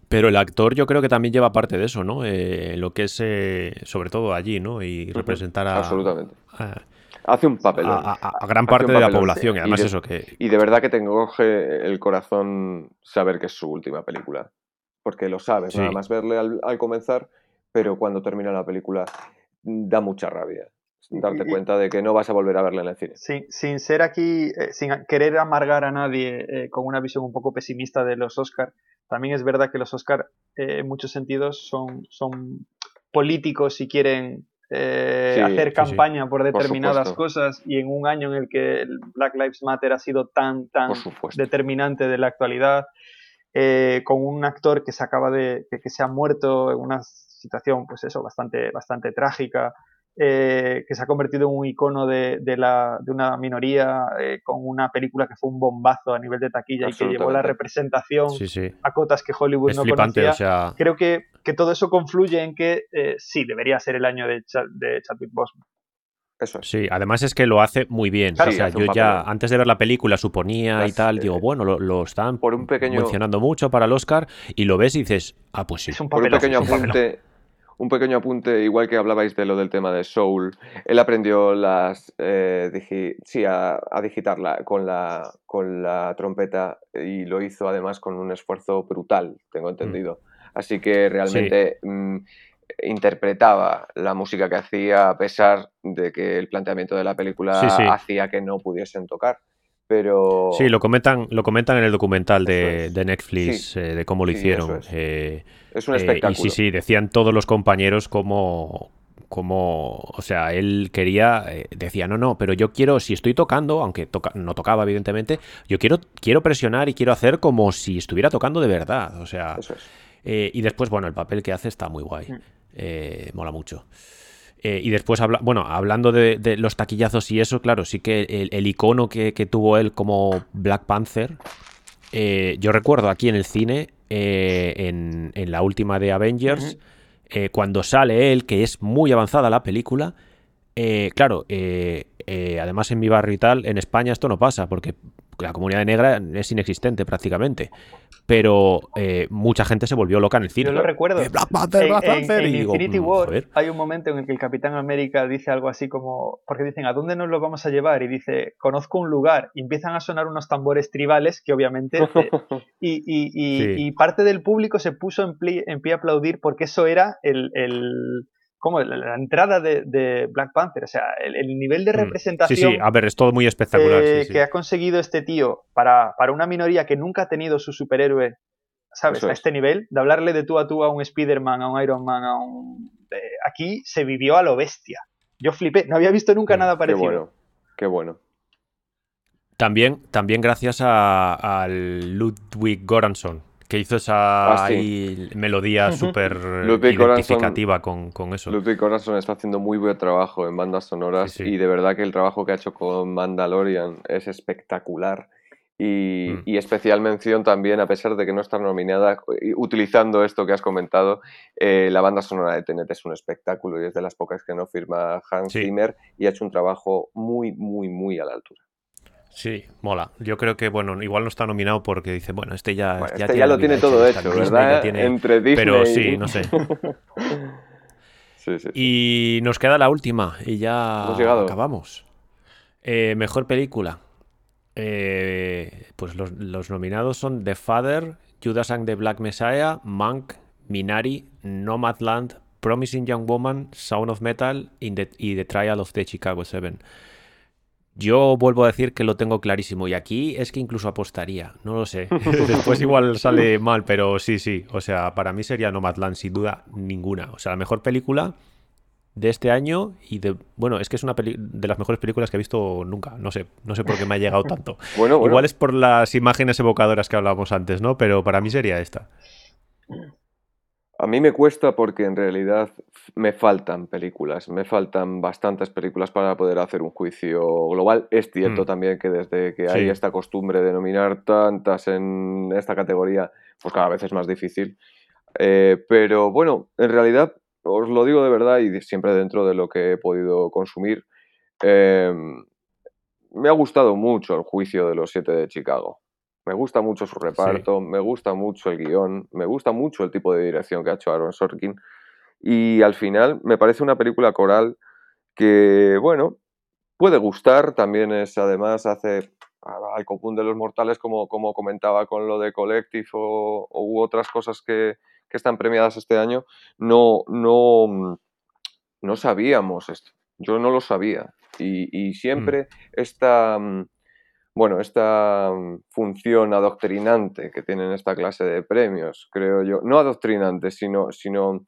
pero el actor yo creo que también lleva parte de eso, ¿no? Eh, lo que es, eh, sobre todo allí, ¿no? Y representar a, Absolutamente. a, Hace un papel. a- a- a gran parte de la población. sí. Y además Y de- eso, que Y de verdad que te encoge el corazón saber que es su última película. Porque lo sabes, Sí. nada más verle al, al comenzar, pero cuando termina la película da mucha rabia. Darte y- cuenta de que no vas a volver a verla en el cine. Sin, sin ser aquí, eh, sin querer amargar a nadie eh, con una visión un poco pesimista de los Oscar, también es verdad que los Oscar eh, en muchos sentidos son, son políticos y quieren eh, Sí, hacer sí, sí. campaña por determinadas cosas y en un año en el que el Black Lives Matter ha sido tan, tan determinante de la actualidad, eh, con un actor que se acaba de, que, que se ha muerto en una situación, pues eso, bastante, bastante trágica, eh, que se ha convertido en un icono de, de la, de una minoría, eh, con una película que fue un bombazo a nivel de taquilla y que llevó la representación sí, sí. a cotas que Hollywood Es no flipante, conocía. o sea, Creo que, que todo eso confluye en que eh, sí, debería ser el año de, Cha- de Chadwick Boseman. Eso es. Sí, además es que lo hace muy bien. Claro, o sea, yo ya antes de ver la película suponía y tal, eh, digo, bueno, lo, lo están por un pequeño- mencionando mucho para el Oscar y lo ves y dices, ah, pues sí. Es un Por un pequeño apunte, un pequeño apunte, igual que hablabais de lo del tema de Soul, él aprendió las eh, digi- sí, a, a digitarla con la, con la trompeta y lo hizo además con un esfuerzo brutal, tengo entendido. Así que realmente mm, interpretaba la música que hacía a pesar de que el planteamiento de la película sí. hacía que no pudiesen tocar. Pero Sí, lo comentan, lo comentan en el documental de, es. de Netflix Sí. eh, de cómo lo Sí, hicieron. es. eh, es un eh, espectáculo. y sí, sí, decían todos los compañeros como, como o sea, él quería, eh, decía, no, no, pero yo quiero, si estoy tocando, aunque toca- no tocaba evidentemente, yo quiero, quiero presionar y quiero hacer como si estuviera tocando de verdad. O sea, Eso es. eh, y después, bueno, el papel que hace está muy guay. Mm. Eh, mola mucho. Eh, y después, habla, bueno, hablando de, de los taquillazos y eso, claro, sí que el, el icono que, que tuvo él como Black Panther, eh, yo recuerdo aquí en el cine, eh, en, en la última de Avengers, cuando sale él, que es muy avanzada la película, claro, además en mi barrio y tal, en España esto no pasa, porque la comunidad negra es inexistente prácticamente. Pero eh, mucha gente se volvió loca en el cine. Yo lo recuerdo. Eh, Black Panther, En, Black en- Panther. en y digo, Infinity War joder. hay un momento en el que el Capitán América dice algo así como, porque dicen, ¿a dónde nos lo vamos a llevar? Y dice, conozco un lugar. Y empiezan a sonar unos tambores tribales que obviamente... eh, y, y- y- Sí. y parte del público se puso en, pli- en pie a aplaudir porque eso era el... el como la, la entrada de, de Black Panther, o sea, el, el nivel de Mm. representación Sí, sí, a ver, es todo muy espectacular. eh, sí, sí. que ha conseguido este tío para, para una minoría que nunca ha tenido su superhéroe, ¿sabes? A es. este nivel, de hablarle de tú a tú a un Spider-Man, a un Iron Man, a un... eh, aquí se vivió a lo bestia. Yo flipé, no había visto nunca Mm, nada Qué parecido. bueno, qué bueno. También, también gracias a, al Ludwig Göransson, que hizo esa Ah, sí. melodía Ujú. súper Ludwig identificativa con, con eso. Ludwig Göransson está haciendo muy buen trabajo en bandas sonoras Sí, sí. y de verdad que el trabajo que ha hecho con Mandalorian es espectacular. Y, Mm. y especial mención también, a pesar de que no está nominada, utilizando esto que has comentado, eh, la banda sonora de Tenet es un espectáculo y es de las pocas que no firma Hans Sí. Zimmer y ha hecho un trabajo muy, muy, muy a la altura. Sí, mola. Yo creo que, bueno, igual no está nominado porque dice, bueno, este ya, Bueno, ya este tiene ya la lo tiene todo hecho, Disney, ¿verdad? tiene- Entre Disney Pero sí, no sé. sí, sí, sí. Y nos queda la última y ya acabamos. Eh, mejor película. Eh, pues los, los nominados son The Father, Judas and the Black Messiah, Monk, Minari, Nomadland, Promising Young Woman, Sound of Metal y The, y The Trial of the Chicago Seven. Yo vuelvo a decir que lo tengo clarísimo y aquí es que incluso apostaría, no lo sé. Después igual sale mal, pero sí, sí. O sea, para mí sería Nomadland sin duda ninguna. O sea, la mejor película de este año y de bueno es que es una peli- de las mejores películas que he visto nunca no sé no sé por qué me ha llegado tanto Bueno, bueno. igual es por las imágenes evocadoras que hablábamos antes no pero para mí sería esta A mí me cuesta porque en realidad me faltan películas, me faltan bastantes películas para poder hacer un juicio global. Es cierto Mm. también que desde que hay esta costumbre de nominar tantas en esta categoría, pues cada vez es más difícil. Eh, pero bueno, en realidad, os lo digo de verdad y siempre dentro de lo que he podido consumir, eh, me ha gustado mucho el juicio de los siete de Chicago. Me gusta mucho su reparto, me gusta mucho el guion, me gusta mucho el tipo de dirección que ha hecho Aaron Sorkin. Y al final me parece una película coral que, bueno, puede gustar. También es, además, hace al común de los mortales, como, como comentaba con lo de Collective o, u otras cosas que, que están premiadas este año, no, no, no sabíamos esto. Yo no lo sabía. Y, y siempre esta, mm, bueno, esta mm, función adoctrinante que tienen esta clase de premios, creo yo, no adoctrinante, sino, sino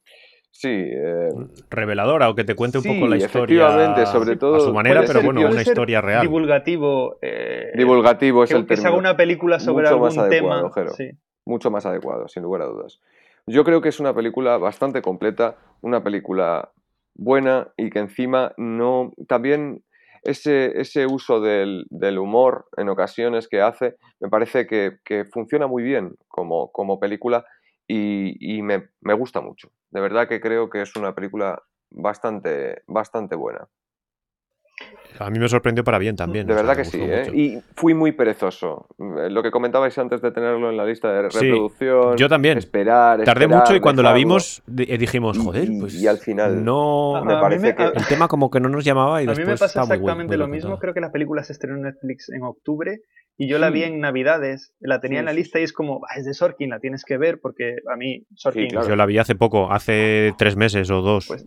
sí, eh, Reveladora o que te cuente un poco la historia efectivamente, sobre a todo su manera, pero ser- bueno, una historia real. Divulgativo. eh, divulgativo es que, el que se haga término. una película sobre Mucho algún más adecuado, tema. Jero. sí. mucho más adecuado, sin lugar a dudas. Yo creo que es una película bastante completa, una película buena y que encima no. También ese, ese uso del, del humor en ocasiones que hace, me parece que, que funciona muy bien como, como película y, y me, me gusta mucho. De verdad que creo que es una película bastante, bastante buena. A mí me sorprendió para bien también. De sea, verdad que sí, ¿eh? Y fui muy perezoso. Lo que comentabais antes de tenerlo en la lista de Sí, reproducción. yo también. Esperar. Tardé esperar, mucho y cuando la vimos eh, dijimos, joder, y- pues y al final no... me A parece me- que- a- El tema como que no nos llamaba y A después mí me pasa está muy, buen- exactamente muy lo mismo. contado. Creo que la película se estrenó en Netflix en octubre y yo la vi en Navidades. La tenía Sí, en la lista y es como, "Ah, es de Sorkin, la tienes que ver porque a mí Sorkin. claro. Yo la vi hace poco, hace tres meses o dos. Pues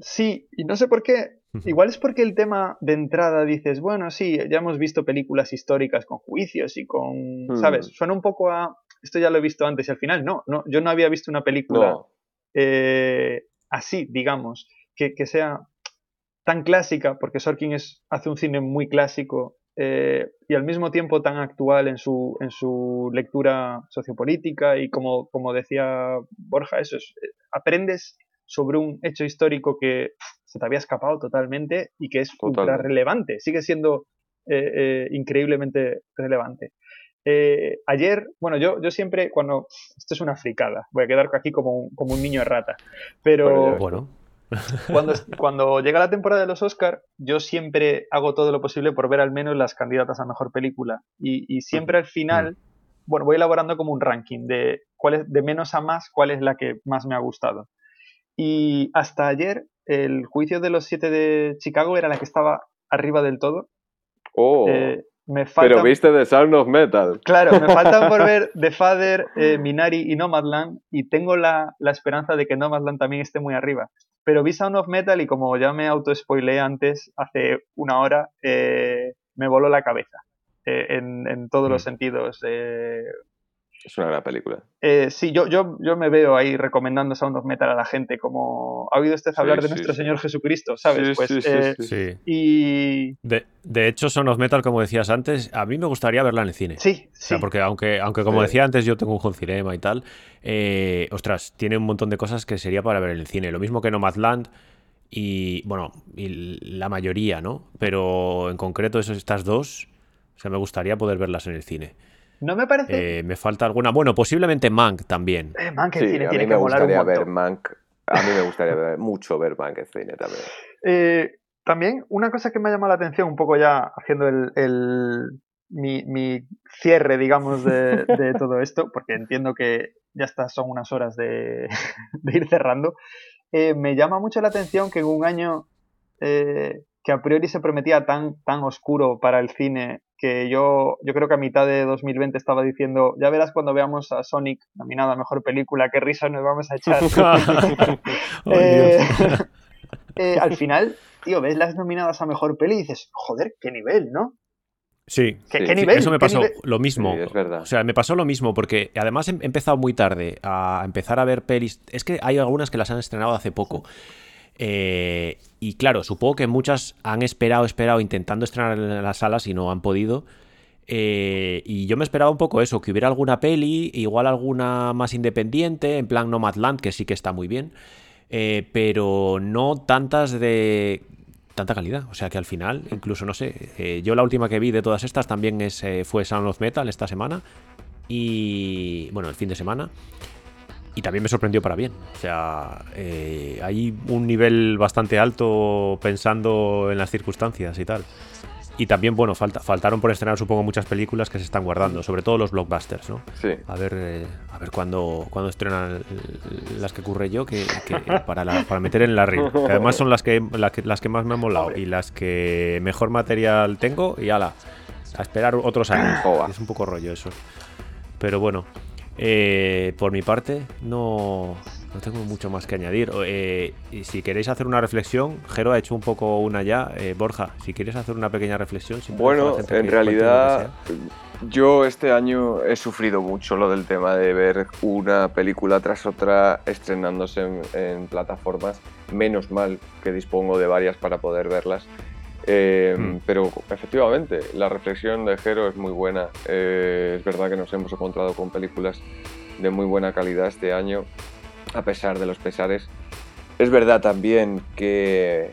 sí, y no sé por qué. Igual es porque el tema de entrada dices, bueno, sí, ya hemos visto películas históricas con juicios y con, Hmm. ¿sabes? Suena un poco a, esto ya lo he visto antes y al final no, no yo no había visto una película No, eh, así, digamos, que, que sea tan clásica, porque Sorkin es, hace un cine muy clásico eh, y al mismo tiempo tan actual en su, en su lectura sociopolítica y como, como decía Borja, eso es, eh, aprendes sobre un hecho histórico que se te había escapado totalmente y que es ultra relevante, sigue siendo eh, eh, increíblemente relevante. Eh, ayer, bueno, yo, yo siempre, cuando. Esto es una fricada, voy a quedar aquí como un, como un niño de rata. Pero Bueno, Bueno, cuando, cuando llega la temporada de los Oscar, yo siempre hago todo lo posible por ver al menos las candidatas a mejor película. Y, y siempre al final, bueno, voy elaborando como un ranking de cuál es, de menos a más, cuál es la que más me ha gustado. Y hasta ayer, el juicio de los siete de Chicago era la que estaba arriba del todo. Oh, Eh, me falta pero viste The Sound of Metal. Claro, me faltan por ver The Father, eh, Minari y Nomadland y tengo la, la esperanza de que Nomadland también esté muy arriba. Pero vi Sound of Metal y como ya me auto-spoileé antes, hace una hora, eh, me voló la cabeza eh, en, en todos los Mm. sentidos. Es una gran película. Eh, sí, yo, yo, yo me veo ahí recomendando Sound of Metal a la gente como ¿ha oído usted Sí, hablar de sí, nuestro sí. Señor Jesucristo? ¿Sabes? Sí, pues, eh, sí. sí. Y De, de hecho, Son of Metal, como decías antes, a mí me gustaría verla en el cine. sí, O sea, sí. porque aunque, aunque como Sí. decía antes, yo tengo un home cinema y tal, eh, ostras, tiene un montón de cosas que sería para ver en el cine. Lo mismo que Nomadland y, bueno, y la mayoría, ¿no? Pero en concreto esos, estas dos, o sea, me gustaría poder verlas en el cine. No me parece... Eh, me falta alguna, bueno, posiblemente Mank también. Eh, man, que el Sí, cine a tiene mí que me molar un gustaría ver. Mank. A mí me gustaría ver mucho ver Mank en cine también. Eh, también una cosa que me ha llamado la atención, un poco ya haciendo el, el- mi, mi cierre, digamos, de, de todo esto, porque entiendo que ya estas son unas horas de, de ir cerrando, eh, me llama mucho la atención que en un año eh, que a priori se prometía tan, tan oscuro para el cine, que yo, yo creo que a mitad de 2020 estaba diciendo, ya verás cuando veamos a Sonic nominada a Mejor Película, qué risa nos vamos a echar. Ay, Eh, Dios. eh, al final, tío, ves las nominadas a mejor peli y dices, joder, qué nivel, ¿no? Sí, ¿Qué, Sí, qué sí, nivel? eso me ¿Qué pasó nivel? lo mismo. Sí, es verdad. O sea, me pasó lo mismo porque además he he empezado muy tarde a empezar a ver pelis. Es que hay algunas que las han estrenado hace poco. Eh, y claro, supongo que muchas han esperado, esperado, intentando estrenar en las salas y no han podido. Eh, y yo me esperaba un poco eso, que hubiera alguna peli, igual alguna más independiente, en plan Nomadland, que sí que está muy bien, eh, pero no tantas de tanta calidad. O sea que al final, incluso no sé, yo la última que vi de todas estas también es, fue Sound of Metal esta semana. Y bueno, el fin de semana. Y también me sorprendió para bien. O sea, hay un nivel bastante alto pensando en las circunstancias y tal. Y también, bueno, falta, faltaron por estrenar, supongo, muchas películas que se están guardando, sobre todo los blockbusters, ¿no? Sí. A ver, eh, a ver cuándo, cuándo estrenan las que ocurre yo, que, para, para meter en la ring. Que además son las que, las que, más me han molado y las que mejor material tengo, y ala, a esperar otros años. Es un poco rollo eso. Pero bueno, eh, por mi parte, no, no tengo mucho más que añadir. Eh, y si queréis hacer una reflexión, Jero ha hecho un poco una ya. Eh, Borja, si quieres hacer una pequeña reflexión. Bueno, en realidad yo este año he sufrido mucho lo del tema de ver una película tras otra estrenándose en, plataformas. Menos mal que dispongo de varias para poder verlas. Mm. Pero efectivamente, la reflexión de Jero es muy buena. es verdad que nos hemos encontrado con películas de muy buena calidad este año a pesar de los pesares. Es verdad también que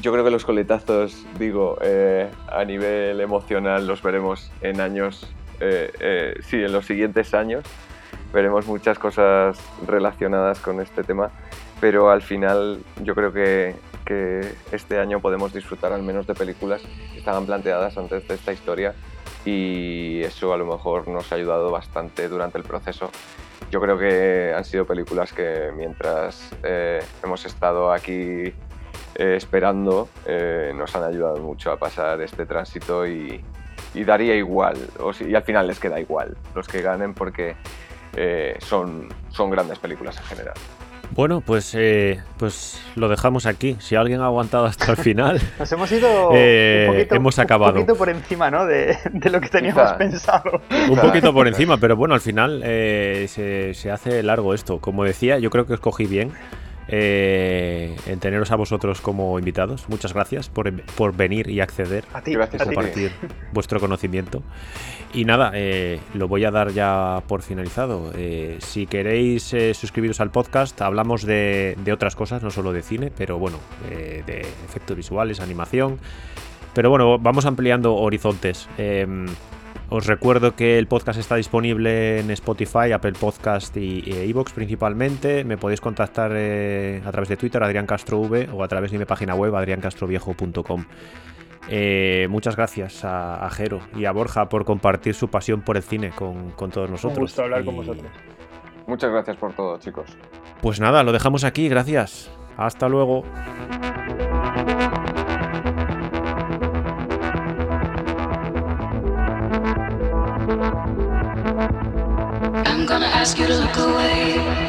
yo creo que los coletazos, digo, eh, a nivel emocional los veremos en años, eh, eh, sí, en los siguientes años. Veremos muchas cosas relacionadas con este tema, pero al final yo creo que, que este año podemos disfrutar al menos de películas que estaban planteadas antes de esta historia y eso a lo mejor nos ha ayudado bastante durante el proceso yo creo que han sido películas que mientras eh, hemos estado aquí eh, esperando eh, nos han ayudado mucho a pasar este tránsito y, daría igual, o y al final les queda igual los que ganen porque son, son grandes películas en general. Bueno, pues, pues lo dejamos aquí. Si alguien ha aguantado hasta el final, nos hemos ido un poquito, hemos acabado. Un poquito por encima, ¿no? De, lo que teníamos pensado. Un poquito por encima, pero bueno, al final se, se, hace largo esto. Como decía, yo creo que escogí bien eh, en teneros a vosotros como invitados. Muchas gracias por, venir y acceder a, ti, gracias a compartir vuestro conocimiento. Y nada, eh, lo voy a dar ya por finalizado. Eh, si queréis suscribiros al podcast, hablamos de, de, otras cosas, no solo de cine, pero bueno, de efectos visuales, animación. Pero bueno, vamos ampliando horizontes. Os recuerdo que el podcast está disponible en Spotify, Apple Podcast y Evox principalmente. Me podéis contactar eh, a través de Twitter, Adrián Castro v, o a través de mi página web, adriancastroviejo.com. Eh, muchas gracias a, Jero y a Borja por compartir su pasión por el cine con, todos nosotros. Un gusto hablar con vosotros. Muchas gracias por todo, chicos. Pues nada, lo dejamos aquí, gracias. Hasta luego. Ask you to look away.